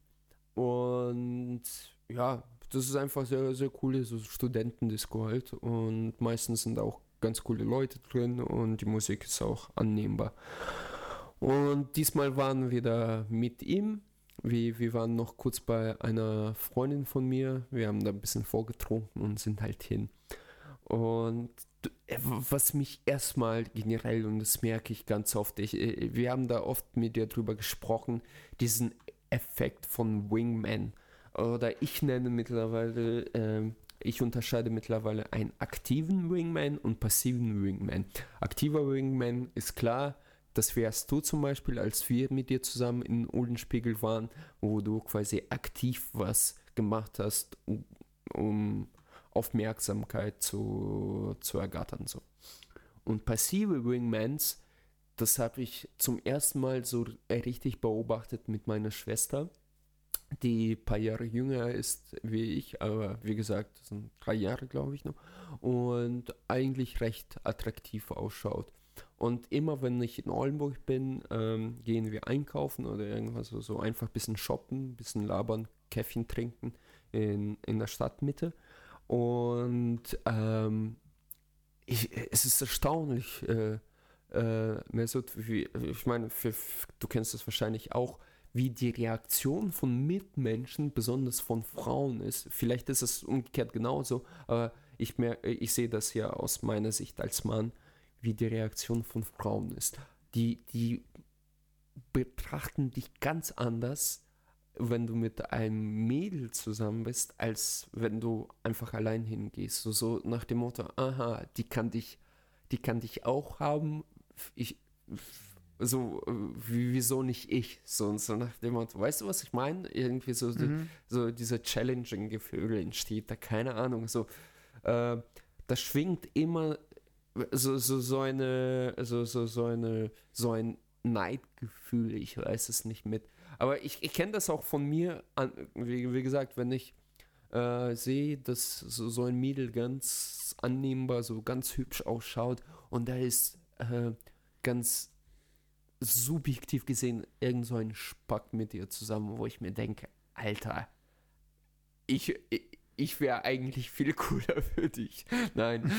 Und ja, das ist einfach sehr, sehr coole so Studentendisco halt. Und meistens sind auch ganz coole Leute drin und die Musik ist auch annehmbar. Und diesmal waren wir da mit ihm wir, wir waren noch kurz bei einer Freundin von mir. Wir haben da ein bisschen vorgetrunken und sind halt hin. Und äh, was mich erstmal generell, und das merke ich ganz oft, ich, äh, wir haben da oft mit dir drüber gesprochen, diesen Effekt von Wingman. Oder ich nenne mittlerweile, äh, ich unterscheide mittlerweile einen aktiven Wingman und passiven Wingman. Aktiver Wingman ist klar, das wärst du zum Beispiel, als wir mit dir zusammen in Ohlenspiegel waren, wo du quasi aktiv was gemacht hast, um, um Aufmerksamkeit zu, zu ergattern. So. Und passive Wingmans, das habe ich zum ersten Mal so richtig beobachtet mit meiner Schwester, die ein paar Jahre jünger ist wie ich, aber wie gesagt, das sind drei Jahre, glaube ich noch, und eigentlich recht attraktiv ausschaut. Und immer wenn ich in Oldenburg bin, ähm, gehen wir einkaufen oder irgendwas so, so einfach ein bisschen shoppen, ein bisschen labern, Käffchen trinken in, in der Stadtmitte. Und ähm, ich, es ist erstaunlich, äh, äh, Mesut, wie, ich meine, für, du kennst das wahrscheinlich auch, wie die Reaktion von Mitmenschen, besonders von Frauen ist. Vielleicht ist es umgekehrt genauso, aber ich, merke, ich sehe das ja aus meiner Sicht als Mann, wie die Reaktion von Frauen ist. Die, die betrachten dich ganz anders, wenn du mit einem Mädel zusammen bist, als wenn du einfach allein hingehst. So, so nach dem Motto, aha, die kann dich, die kann dich auch haben. Ich, so, wieso nicht ich? So, so nach dem Motto, weißt du, was ich meine? Irgendwie so, mhm. so, so dieser Challenging-Gefühl entsteht da, keine Ahnung, so, äh, das schwingt immer so, so, so eine, so, so, so eine, so ein Neidgefühl, ich weiß es nicht mit. Aber ich, ich kenne das auch von mir, an, wie, wie gesagt, wenn ich äh, sehe, dass so, so ein Mädel ganz annehmbar, so ganz hübsch ausschaut und da ist äh, ganz subjektiv gesehen irgend so ein Spack mit ihr zusammen, wo ich mir denke, Alter, ich, ich, ich wäre eigentlich viel [laughs] cooler für dich. Nein.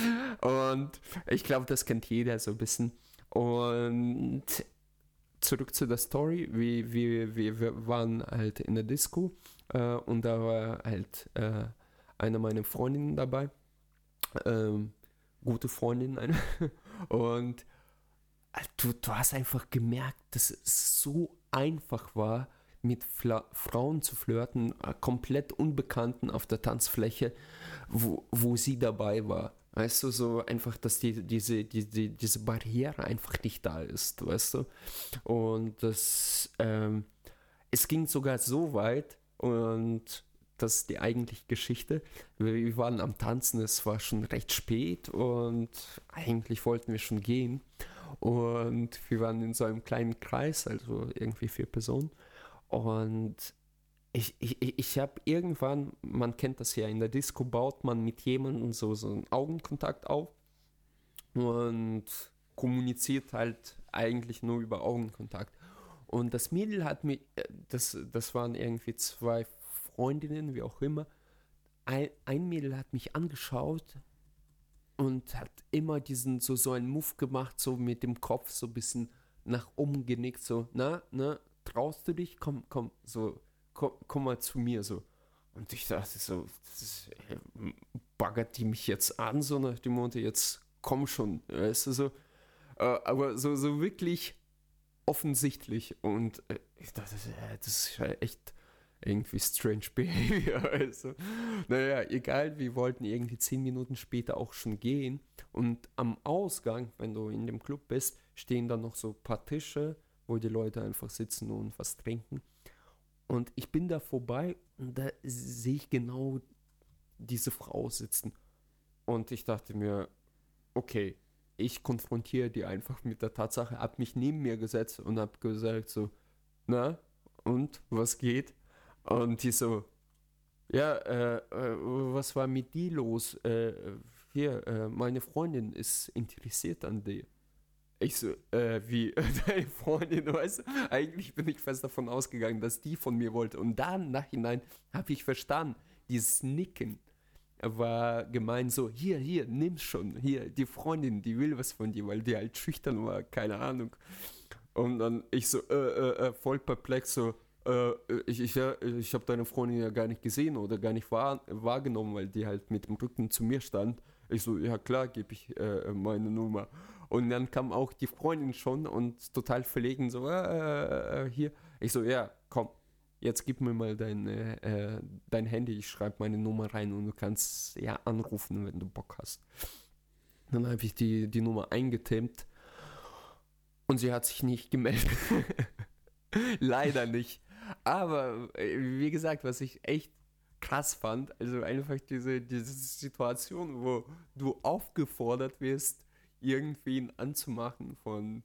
Und ich glaube, das kennt jeder so ein bisschen. Und zurück zu der Story. Wir, wir, wir waren halt in der Disco äh, und da war halt äh, eine meiner Freundinnen dabei. Ähm, gute Freundin. Eine. [laughs] Und äh, du, du hast einfach gemerkt, dass es so einfach war, mit Fla Frauen zu flirten, äh, komplett Unbekannten auf der Tanzfläche, wo, wo sie dabei war. Weißt du, so einfach, dass die, diese, die, diese Barriere einfach nicht da ist, weißt du? Und das, ähm, es ging sogar so weit und das ist die eigentliche Geschichte. Wir waren am Tanzen, es war schon recht spät und eigentlich wollten wir schon gehen. Und wir waren in so einem kleinen Kreis, also irgendwie vier Personen. Und ich, ich, ich habe irgendwann, man kennt das ja, in der Disco baut man mit jemandem so, so einen Augenkontakt auf und kommuniziert halt eigentlich nur über Augenkontakt. Und das Mädel hat mir, äh, das, das waren irgendwie zwei Freundinnen, wie auch immer. Ein, ein Mädel hat mich angeschaut und hat immer diesen, so, so einen Move gemacht, so mit dem Kopf so ein bisschen nach oben genickt, so, na, na, traust du dich? Komm, komm, so, komm, komm mal zu mir, so. Und ich dachte so, ist, äh, baggert die mich jetzt an, so nach dem Motto, jetzt komm schon, weißt du, so. Äh, aber so, so wirklich offensichtlich und äh, ich dachte, das ist ja echt irgendwie strange [laughs] behavior. Also, naja, egal, wir wollten irgendwie zehn Minuten später auch schon gehen und am Ausgang, wenn du in dem Club bist, stehen dann noch so ein paar Tische wo die Leute einfach sitzen und was trinken. Und ich bin da vorbei und da sehe ich genau diese Frau sitzen. Und ich dachte mir, okay, ich konfrontiere die einfach mit der Tatsache, habe mich neben mir gesetzt und habe gesagt so, na, und, was geht? Und die so, ja, äh, äh, was war mit die los? Äh, hier, äh, meine Freundin ist interessiert an dir. Ich so, äh, wie [laughs] deine Freundin, weißt du? Eigentlich bin ich fest davon ausgegangen, dass die von mir wollte. Und dann, nachhinein, habe ich verstanden, dieses Nicken war gemeint so, hier, hier, nimm schon, hier, die Freundin, die will was von dir, weil die halt schüchtern war, keine Ahnung. Und dann ich so, äh, äh, äh voll perplex, so, äh, ich, ich, ich habe deine Freundin ja gar nicht gesehen oder gar nicht wahr, wahrgenommen, weil die halt mit dem Rücken zu mir stand. Ich so, ja klar, gebe ich äh, meine Nummer. Und dann kam auch die Freundin schon und total verlegen so, äh, äh, hier. Ich so, ja, komm, jetzt gib mir mal dein, äh, dein Handy, ich schreibe meine Nummer rein und du kannst ja anrufen, wenn du Bock hast. Dann habe ich die, die Nummer eingetippt und sie hat sich nicht gemeldet. [laughs] Leider nicht. Aber äh, wie gesagt, was ich echt krass fand, also einfach diese, diese Situation, wo du aufgefordert wirst, irgendwen anzumachen von,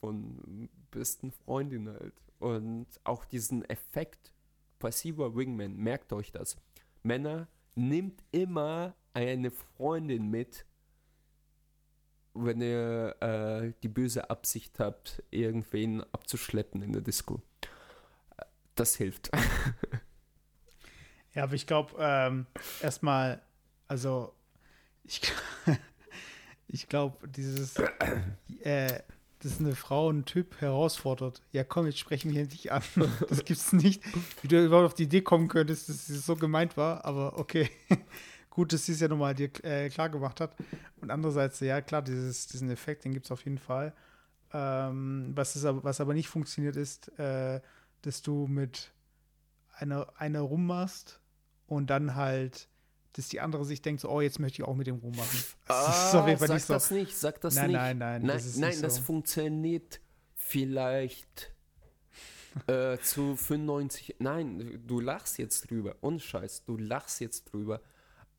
von besten Freundinnen halt. Und auch diesen Effekt passiver Wingman, merkt euch das. Männer, nimmt immer eine Freundin mit, wenn ihr äh, die böse Absicht habt, irgendwen abzuschleppen in der Disco. Das hilft. [laughs] ja, aber ich glaube, ähm, erstmal, also ich, ich ich glaube, dieses, äh, dass eine Frau einen Typ herausfordert. Ja, komm, jetzt sprechen wir endlich an. [laughs] Das gibt's nicht. Wie du überhaupt auf die Idee kommen könntest, dass es so gemeint war, aber okay. [laughs] Gut, dass sie es ja nochmal dir äh, klar gemacht hat. Und andererseits, ja, klar, dieses, diesen Effekt, den gibt es auf jeden Fall. Ähm, was, ist, was aber nicht funktioniert, ist, äh, dass du mit einer, einer rummachst und dann halt dass die andere sich denkt, so, oh, jetzt möchte ich auch mit dem rummachen. [laughs] Das ah, ist auf jeden Fall sag nicht so. das nicht, sag das nein, nicht. Nein, nein, nein. Das, nein, das so. funktioniert vielleicht [laughs] äh, zu 95. Nein, du lachst jetzt drüber. Und Scheiß, du lachst jetzt drüber.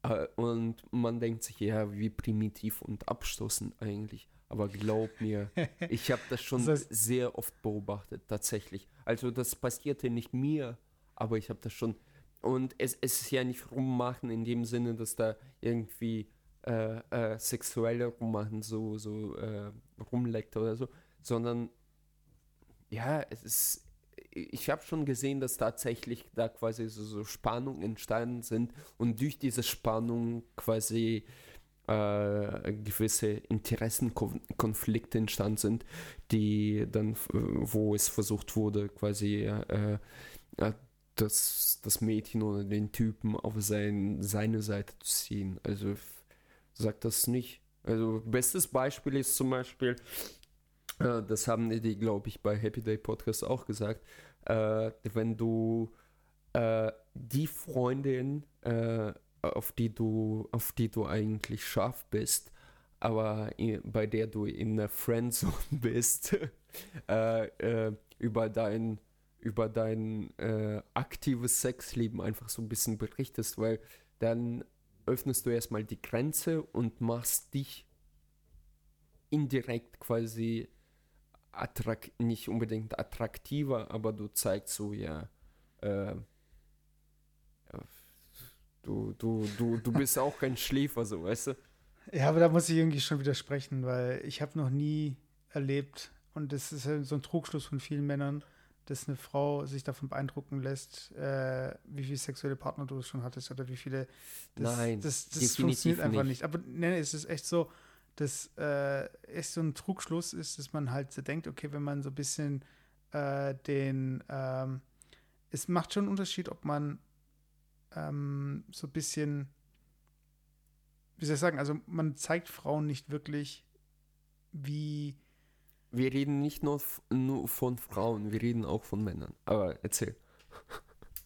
Äh, und man denkt sich, ja, wie primitiv und abstoßend eigentlich. Aber glaub mir, [laughs] ich habe das schon das heißt, sehr oft beobachtet, tatsächlich. Also das passierte nicht mir, aber ich habe das schon und es, es ist ja nicht rummachen in dem Sinne, dass da irgendwie äh, äh, sexuelle rummachen so, so äh, rumleckt oder so, sondern ja, es ist, ich habe schon gesehen, dass tatsächlich da quasi so, so Spannungen entstanden sind und durch diese Spannung quasi äh, gewisse Interessenkonflikte entstanden sind, die dann, wo es versucht wurde, quasi äh, äh das, das Mädchen oder den Typen auf sein, seine Seite zu ziehen. Also sagt das nicht. Also bestes Beispiel ist zum Beispiel, äh, das haben die, glaube ich, bei Happy Day Podcast auch gesagt, äh, wenn du äh, die Freundin, äh, auf die du, auf die du eigentlich scharf bist, aber bei der du in der Friendzone [laughs] bist, [laughs] äh, äh, über dein über dein äh, aktives Sexleben einfach so ein bisschen berichtest, weil dann öffnest du erstmal die Grenze und machst dich indirekt quasi attrakt, nicht unbedingt attraktiver, aber du zeigst so, ja, äh, du, du, du, du bist auch kein Schläfer, so, weißt du? Ja, aber da muss ich irgendwie schon widersprechen, weil ich habe noch nie erlebt, und das ist so ein Trugschluss von vielen Männern, dass eine Frau sich davon beeindrucken lässt, äh, wie viele sexuelle Partner du schon hattest oder wie viele. Das, Nein, das, das funktioniert einfach nicht. Aber ne, es ist echt so, dass äh, echt so ein Trugschluss ist, dass man halt so denkt, okay, wenn man so ein bisschen äh, den, ähm, es macht schon einen Unterschied, ob man ähm, so ein bisschen, wie soll ich sagen, also man zeigt Frauen nicht wirklich, wie wir reden nicht nur, nur von Frauen, wir reden auch von Männern. Aber erzähl.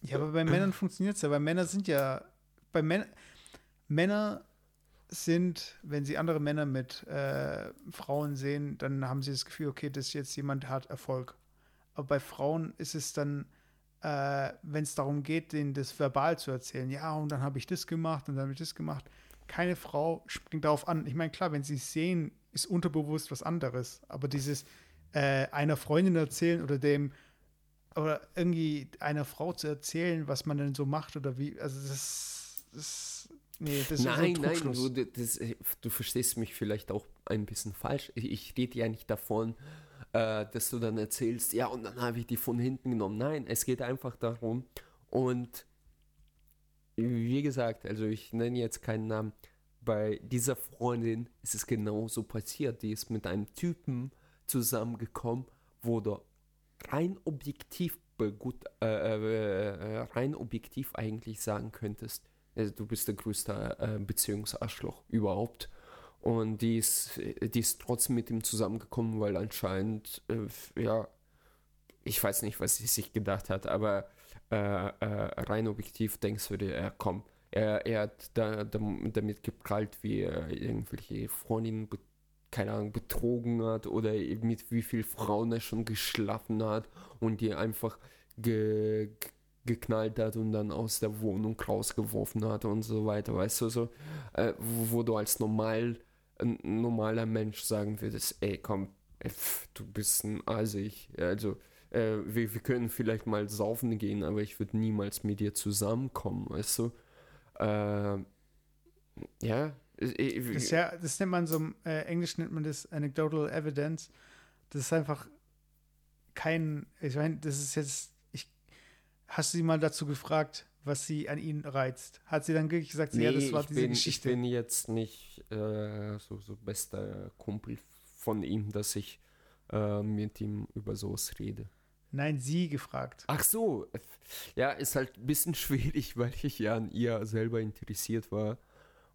Ja, aber bei Männern funktioniert es ja, weil Männer sind ja, bei Män Männer sind, wenn sie andere Männer mit äh, Frauen sehen, dann haben sie das Gefühl, okay, das jetzt jemand hat Erfolg. Aber bei Frauen ist es dann, äh, wenn es darum geht, denen das verbal zu erzählen, ja, und dann habe ich das gemacht und dann habe ich das gemacht. Keine Frau springt darauf an. Ich meine, klar, wenn sie sehen, ist unterbewusst was anderes. Aber dieses äh, einer Freundin erzählen oder dem oder irgendwie einer Frau zu erzählen, was man denn so macht oder wie, also das, das nee, das nein, ist nein, du, das, du verstehst mich vielleicht auch ein bisschen falsch. Ich, ich rede ja nicht davon, äh, dass du dann erzählst, ja, und dann habe ich die von hinten genommen. Nein, es geht einfach darum und wie gesagt, also ich nenne jetzt keinen Namen, bei dieser Freundin ist es genauso passiert. Die ist mit einem Typen zusammengekommen, wo du rein objektiv gut, äh, äh, rein objektiv eigentlich sagen könntest, also du bist der größte äh, Beziehungsarschloch überhaupt. Und die ist, die ist trotzdem mit ihm zusammengekommen, weil anscheinend, äh, ja, ich weiß nicht, was sie sich gedacht hat, aber äh, äh, rein objektiv denkst du dir, ja, komm, er, er hat da, da, damit geprallt, wie er irgendwelche Freundinnen, keine Ahnung, betrogen hat oder mit wie vielen Frauen er schon geschlafen hat und die einfach ge, geknallt hat und dann aus der Wohnung rausgeworfen hat und so weiter, weißt du, so, äh, wo, wo, du als normal, normaler Mensch sagen würdest, ey, komm, pff, du bist ein Asig, also, äh, wir, wir können vielleicht mal saufen gehen, aber ich würde niemals mit dir zusammenkommen, weißt du, äh, ja. Das, ja, das nennt man so, im äh, Englisch nennt man das Anecdotal Evidence. Das ist einfach kein, ich meine, das ist jetzt, ich, hast du sie mal dazu gefragt, was sie an ihn reizt? Hat sie dann wirklich gesagt, nee, ja, das war diese bin, Geschichte? Ich bin jetzt nicht äh, so, so bester Kumpel von ihm, dass ich äh, mit ihm über sowas rede. Nein, sie gefragt. Ach so, ja, ist halt ein bisschen [laughs] schwierig, weil ich ja an ihr selber interessiert war.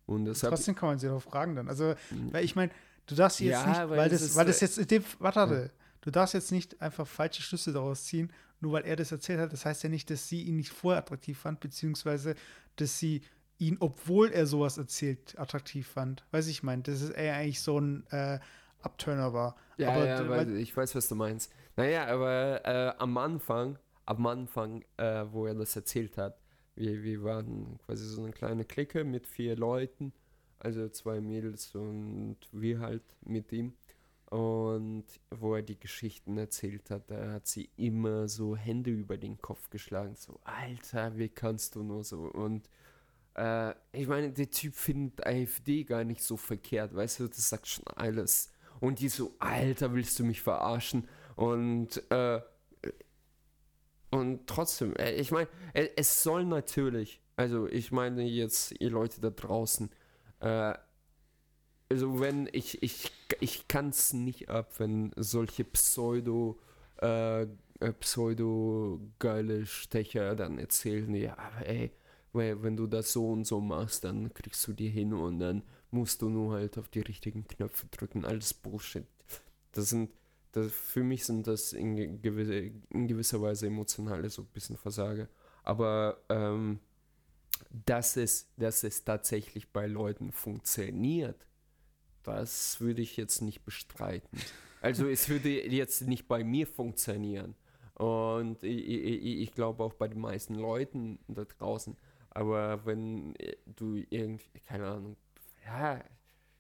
Und Trotzdem kann man sie doch fragen dann. Also, hm. weil ich meine, du darfst jetzt ja, nicht, weil, weil das, weil das jetzt, dem, warte, ja. du darfst jetzt nicht einfach falsche Schlüsse daraus ziehen, nur weil er das erzählt hat. Das heißt ja nicht, dass sie ihn nicht vorher attraktiv fand, beziehungsweise, dass sie ihn, obwohl er sowas erzählt, attraktiv fand. Weiß ich meine, das ist eher eigentlich so ein äh, Abturner war. Ja, aber, ja, weil, ich weiß, was du meinst. Naja, aber äh, am Anfang, am Anfang, äh, wo er das erzählt hat, wir, wir waren quasi so eine kleine Clique mit vier Leuten, also zwei Mädels und wir halt mit ihm. Und wo er die Geschichten erzählt hat, da hat sie immer so Hände über den Kopf geschlagen, so, Alter, wie kannst du nur so? Und äh, ich meine, der Typ findet AfD gar nicht so verkehrt, weißt du, das sagt schon alles. Und die so, Alter, willst du mich verarschen? Und, äh, und trotzdem, äh, ich meine, äh, es soll natürlich, also ich meine jetzt, ihr Leute da draußen, äh, also wenn ich, ich, ich kann es nicht ab, wenn solche Pseudo, äh, äh, pseudo geile Stecher dann erzählen, ja, ey, wenn du das so und so machst, dann kriegst du die hin und dann musst du nur halt auf die richtigen Knöpfe drücken. Alles Bullshit. Das sind, das, für mich sind das in, gewisse, in gewisser Weise emotionale so ein bisschen Versage. Aber ähm, dass, es, dass es tatsächlich bei Leuten funktioniert, das würde ich jetzt nicht bestreiten. Also es würde jetzt nicht bei mir funktionieren. Und ich, ich, ich glaube auch bei den meisten Leuten da draußen. Aber wenn du irgendwie, keine Ahnung, ja,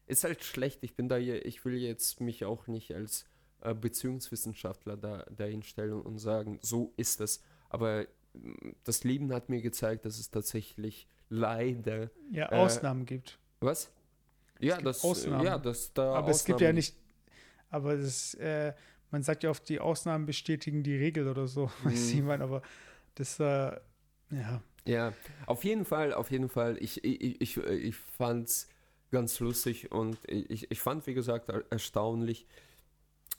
ist halt schlecht. Ich bin da ich will jetzt mich auch nicht als äh, Beziehungswissenschaftler da, dahin stellen und sagen, so ist es. Aber mm, das Leben hat mir gezeigt, dass es tatsächlich leider ja, äh, Ausnahmen gibt. Was? Ja, das, Ausnahmen. ja, das da. Aber Ausnahmen es gibt ja nicht. Aber das, äh, man sagt ja oft, die Ausnahmen bestätigen die Regel oder so, [laughs] mhm. weiß ich meine, aber das, äh, ja. Ja, auf jeden Fall, auf jeden Fall. Ich, ich, ich, ich fand's ganz lustig und ich, ich fand, wie gesagt, erstaunlich,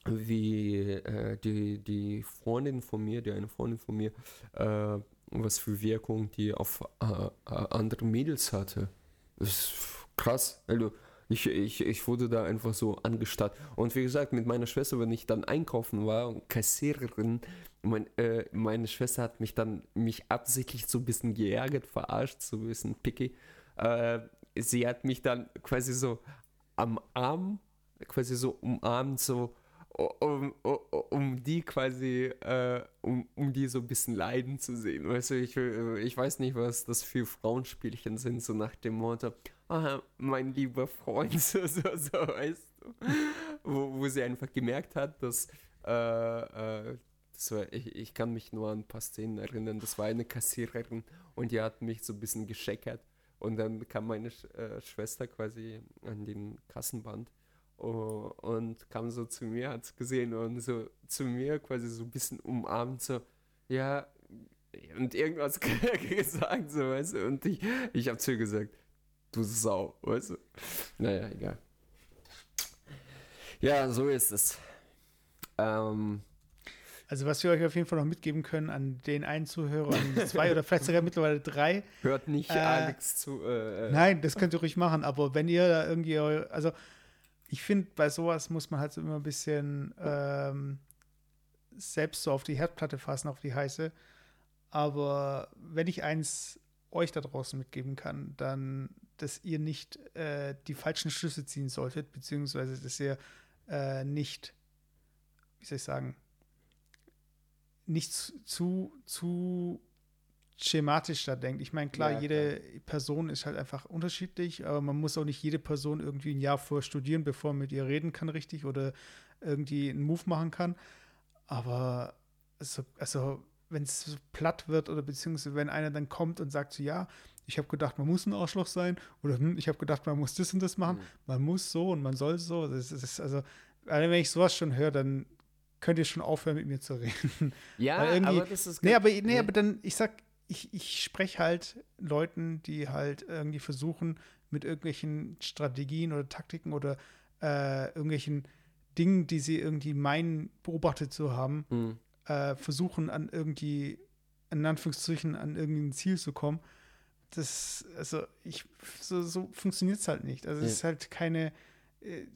wie äh, die, die Freundin von mir, die eine Freundin von mir, äh, was für Wirkung die auf äh, äh andere Mädels hatte. Das ist krass. Also, ich, ich, ich wurde da einfach so angestarrt. Und wie gesagt, mit meiner Schwester, wenn ich dann einkaufen war und Kassiererin, mein, äh, meine Schwester hat mich dann mich absichtlich so ein bisschen geärgert, verarscht, so ein bisschen picky. Äh, sie hat mich dann quasi so am Arm, quasi so umarmt, so um, um, die quasi, äh, um, um die so ein bisschen leiden zu sehen. Weißt du, ich, ich weiß nicht, was das für Frauenspielchen sind, so nach dem Motto, ah, mein lieber Freund, [laughs] so, so, so weißt du. Wo, wo sie einfach gemerkt hat, dass, äh, äh, war, ich, ich kann mich nur an ein paar Szenen erinnern, das war eine Kassiererin und die hat mich so ein bisschen gescheckert und dann kam meine Sch äh, Schwester quasi an den Kassenband oh, und kam so zu mir, hat es gesehen und so zu mir quasi so ein bisschen umarmt, so, ja, und irgendwas [laughs] gesagt, so, weißt du, und ich, ich habe zu ihr gesagt, du Sau, weißt du. Naja, egal. Ja, so ist es. Ähm, also was wir euch auf jeden Fall noch mitgeben können an den einen Zuhörer, an [laughs] zwei oder vielleicht sogar mittlerweile drei. Hört nicht äh, Alex zu. Äh, äh, nein, das könnt ihr ruhig machen, aber wenn ihr da irgendwie, also ich finde, bei sowas muss man halt so immer ein bisschen ähm, selbst so auf die Herdplatte fassen, auf die heiße. Aber wenn ich eins euch da draußen mitgeben kann, dann, dass ihr nicht äh, die falschen Schlüsse ziehen solltet, beziehungsweise dass ihr äh, nicht, wie soll ich sagen, nicht zu, zu schematisch da denkt. Ich meine, klar, ja, jede klar. Person ist halt einfach unterschiedlich, aber man muss auch nicht jede Person irgendwie ein Jahr vorher studieren, bevor man mit ihr reden kann, richtig, oder irgendwie einen Move machen kann. Aber also, also wenn es so platt wird oder beziehungsweise wenn einer dann kommt und sagt so, ja, ich habe gedacht, man muss ein Arschloch sein oder hm, ich habe gedacht, man muss das und das machen, mhm. man muss so und man soll so. Das ist also, wenn ich sowas schon höre, dann könnt ihr schon aufhören, mit mir zu reden. Ja, [laughs] aber das ist nee, aber, nee, aber dann, ich sag, ich, ich spreche halt Leuten, die halt irgendwie versuchen, mit irgendwelchen Strategien oder Taktiken oder äh, irgendwelchen Dingen, die sie irgendwie meinen, beobachtet zu haben, Mhm. äh, versuchen an irgendwie, in Anführungsstrichen, an irgendein Ziel zu kommen. Das, also ich, so, so funktioniert es halt nicht. Also es Ja. ist halt keine,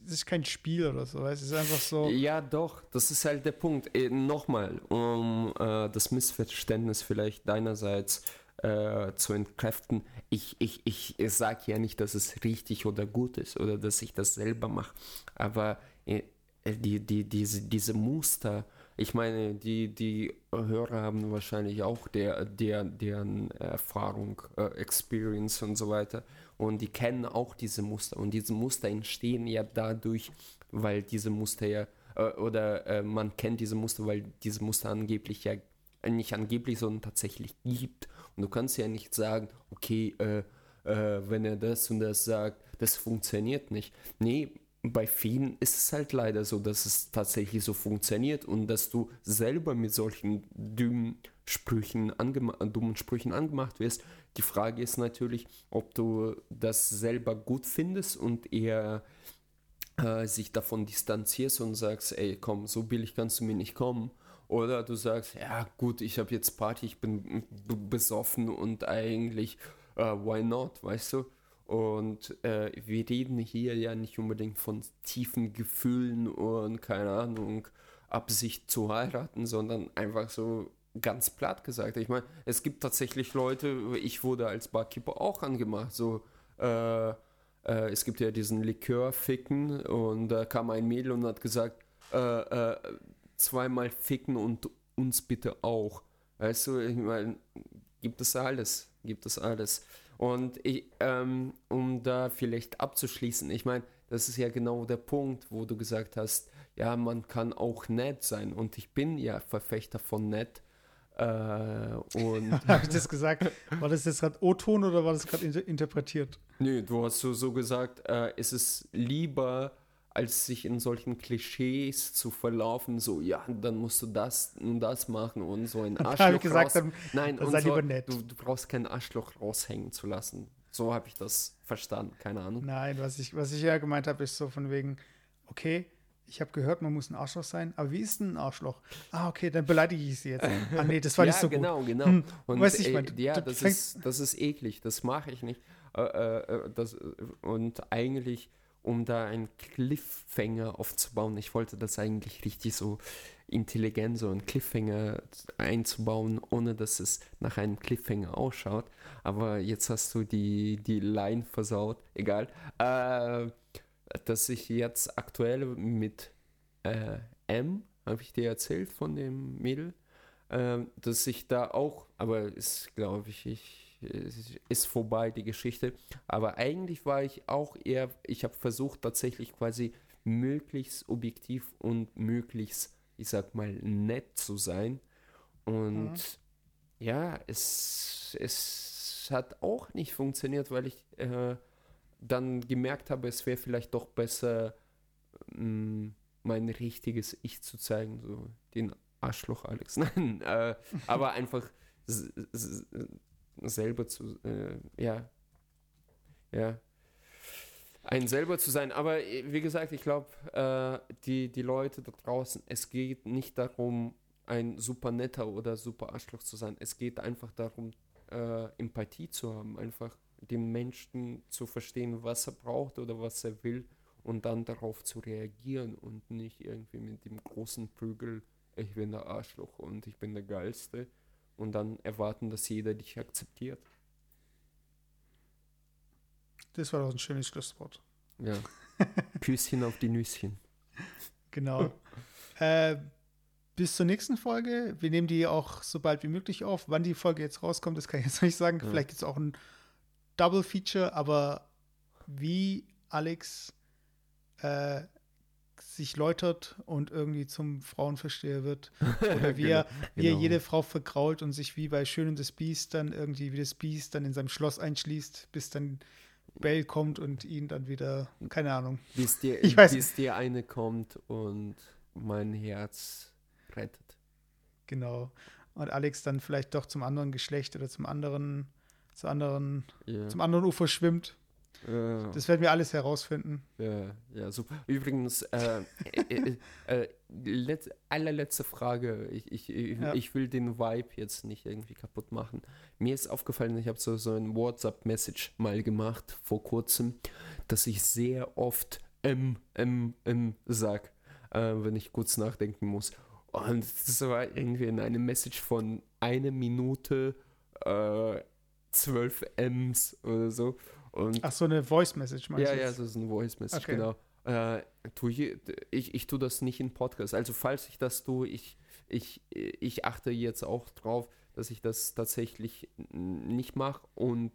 es ist kein Spiel oder so, es ist einfach so. Ja, doch, das ist halt der Punkt. Äh, Nochmal, um äh, das Missverständnis vielleicht deinerseits äh, zu entkräften. Ich, ich, ich, sage ja nicht, dass es richtig oder gut ist oder dass ich das selber mache, aber äh, die, die, diese, diese Muster, ich meine, die, die Hörer haben wahrscheinlich auch der, der, deren Erfahrung, äh, Experience und so weiter. Und die kennen auch diese Muster. Und diese Muster entstehen ja dadurch, weil diese Muster ja, äh, oder äh, man kennt diese Muster, weil diese Muster angeblich ja, äh, nicht angeblich, sondern tatsächlich gibt. Und du kannst ja nicht sagen, okay, äh, äh, wenn er das und das sagt, das funktioniert nicht. Nee, bei vielen ist es halt leider so, dass es tatsächlich so funktioniert und dass du selber mit solchen dummen Sprüchen, angema dummen Sprüchen angemacht wirst. Die Frage ist natürlich, ob du das selber gut findest und eher äh, sich davon distanzierst und sagst, ey, komm, so billig kannst du mir nicht kommen. Oder du sagst, ja gut, ich habe jetzt Party, ich bin besoffen und eigentlich, äh, why not, weißt du? Und äh, wir reden hier ja nicht unbedingt von tiefen Gefühlen und keine Ahnung, Absicht zu heiraten, sondern einfach so ganz platt gesagt. Ich meine, es gibt tatsächlich Leute, ich wurde als Barkeeper auch angemacht, so äh, äh, es gibt ja diesen Likör-Ficken und da kam ein Mädel und hat gesagt, äh, äh, zweimal ficken und uns bitte auch. Weißt du, ich meine, gibt es alles, gibt es alles. Und ich, ähm, um da vielleicht abzuschließen, ich meine, das ist ja genau der Punkt, wo du gesagt hast, ja, man kann auch nett sein. Und ich bin ja Verfechter von nett. Äh, und [laughs] Habe ich das gesagt? War das jetzt gerade O-Ton oder war das gerade inter interpretiert? Nö, du hast so, so gesagt, äh, es ist lieber, als sich in solchen Klischees zu verlaufen, so, ja, dann musst du das und das machen und so ein Arschloch habe ich gesagt, raus. Nein, sei so, lieber nett. Du, du brauchst kein Arschloch raushängen zu lassen. So habe ich das verstanden, keine Ahnung. nein, was ich, was ich ja gemeint habe, ist so von wegen, okay, ich habe gehört, man muss ein Arschloch sein, aber wie ist denn ein Arschloch? Ah, okay, dann beleidige ich sie jetzt. Ah, nee, das [laughs] war ja, nicht so genau, genau. Hm, Und weiß ich, äh, mein, ja, das ist, das ist eklig, das mache ich nicht. Äh, äh, äh, das, äh, und eigentlich, um da einen Cliffhanger aufzubauen, ich wollte das eigentlich richtig so intelligent, so einen Cliffhanger einzubauen, ohne dass es nach einem Cliffhanger ausschaut. Aber jetzt hast du die, die Line versaut, egal. Äh, dass ich jetzt aktuell mit äh, M, habe ich dir erzählt von dem Mädel, ähm, dass ich da auch, aber ist, glaube ich, ich, ist- vorbei die Geschichte. Aber eigentlich war ich auch eher, ich habe versucht tatsächlich quasi möglichst objektiv und möglichst, ich sag mal, nett zu sein. Und Mhm. ja, es, es hat auch nicht funktioniert, weil ich äh, dann gemerkt habe, es wäre vielleicht doch besser, mh, mein richtiges Ich zu zeigen, so den Arschloch Alex. [laughs] Nein, äh, aber einfach selber zu, äh, ja, ja, ein selber zu sein. Aber äh, wie gesagt, ich glaube, äh, die, die Leute da draußen, es geht nicht darum, ein super netter oder super Arschloch zu sein. Es geht einfach darum, äh, Empathie zu haben, einfach den Menschen zu verstehen, was er braucht oder was er will und dann darauf zu reagieren und nicht irgendwie mit dem großen Prügel, ich bin der Arschloch und ich bin der Geilste und dann erwarten, dass jeder dich akzeptiert. Das war doch ein schönes Schlusswort. Ja. [laughs] Küsschen auf die Nüsschen. Genau. [laughs] äh, bis zur nächsten Folge. Wir nehmen die auch so bald wie möglich auf. Wann die Folge jetzt rauskommt, das kann ich jetzt noch [laughs] nicht sagen. Ja. Vielleicht gibt es auch ein Double Feature, aber wie Alex äh, sich läutert und irgendwie zum Frauenversteher wird. [laughs] Oder wie, er, wie er genau. jede Frau vergrault und sich wie bei Schön und das Biest dann irgendwie wie das Biest dann in seinem Schloss einschließt, bis dann Bell kommt und ihn dann wieder, keine Ahnung. Bis dir, [laughs] Ich weiß- bis dir eine kommt und mein Herz rettet. Genau. und Alex dann vielleicht doch zum anderen Geschlecht oder zum anderen, zu anderen, Ja. zum anderen Ufer schwimmt. Ja. Das werden wir alles herausfinden. Ja, ja, super. Übrigens, äh, äh, äh, äh, letz, allerletzte Frage. Ich, ich, ich, Ja. ich will den Vibe jetzt nicht irgendwie kaputt machen. Mir ist aufgefallen, ich habe so, so ein WhatsApp-Message mal gemacht vor kurzem, dass ich sehr oft M, M, M sag, äh, wenn ich kurz nachdenken muss. Und das war irgendwie in einem Message von einer Minute äh, zwölf M's oder so. Und Ach so, eine Voice Message meinst ja, du ja, jetzt? das ist ein Voice Message, Okay. genau. Äh, tu je, ich, ich tue das nicht in Podcast. Also falls ich das tue, ich, ich, ich achte jetzt auch drauf, dass ich das tatsächlich nicht mache. Und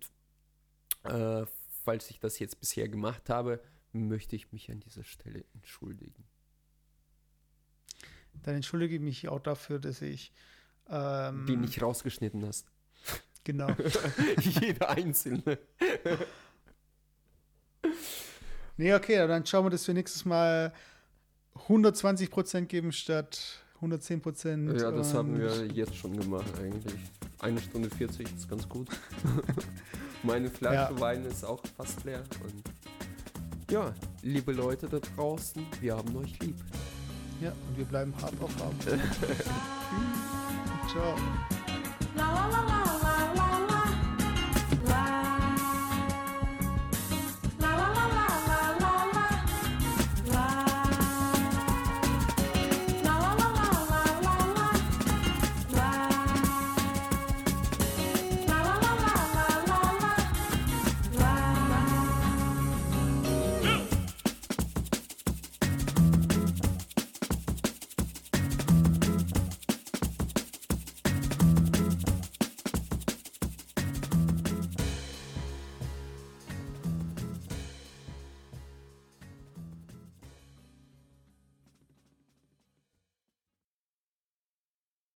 äh, falls ich das jetzt bisher gemacht habe, möchte ich mich an dieser Stelle entschuldigen. Dann entschuldige ich mich auch dafür, dass ich ähm, Die nicht rausgeschnitten hast. genau. [laughs] Jeder einzelne. [laughs] Nee, okay, dann schauen wir, dass wir nächstes Mal 120% geben statt 110%. Ja, das haben wir jetzt schon gemacht eigentlich. Eine Stunde 40 ist ganz gut. [laughs] Meine Flasche Ja. Wein ist auch fast leer. Und ja, liebe Leute da draußen, wir haben euch lieb. Ja, und wir bleiben hart auf hart. [laughs] Ciao. La la la la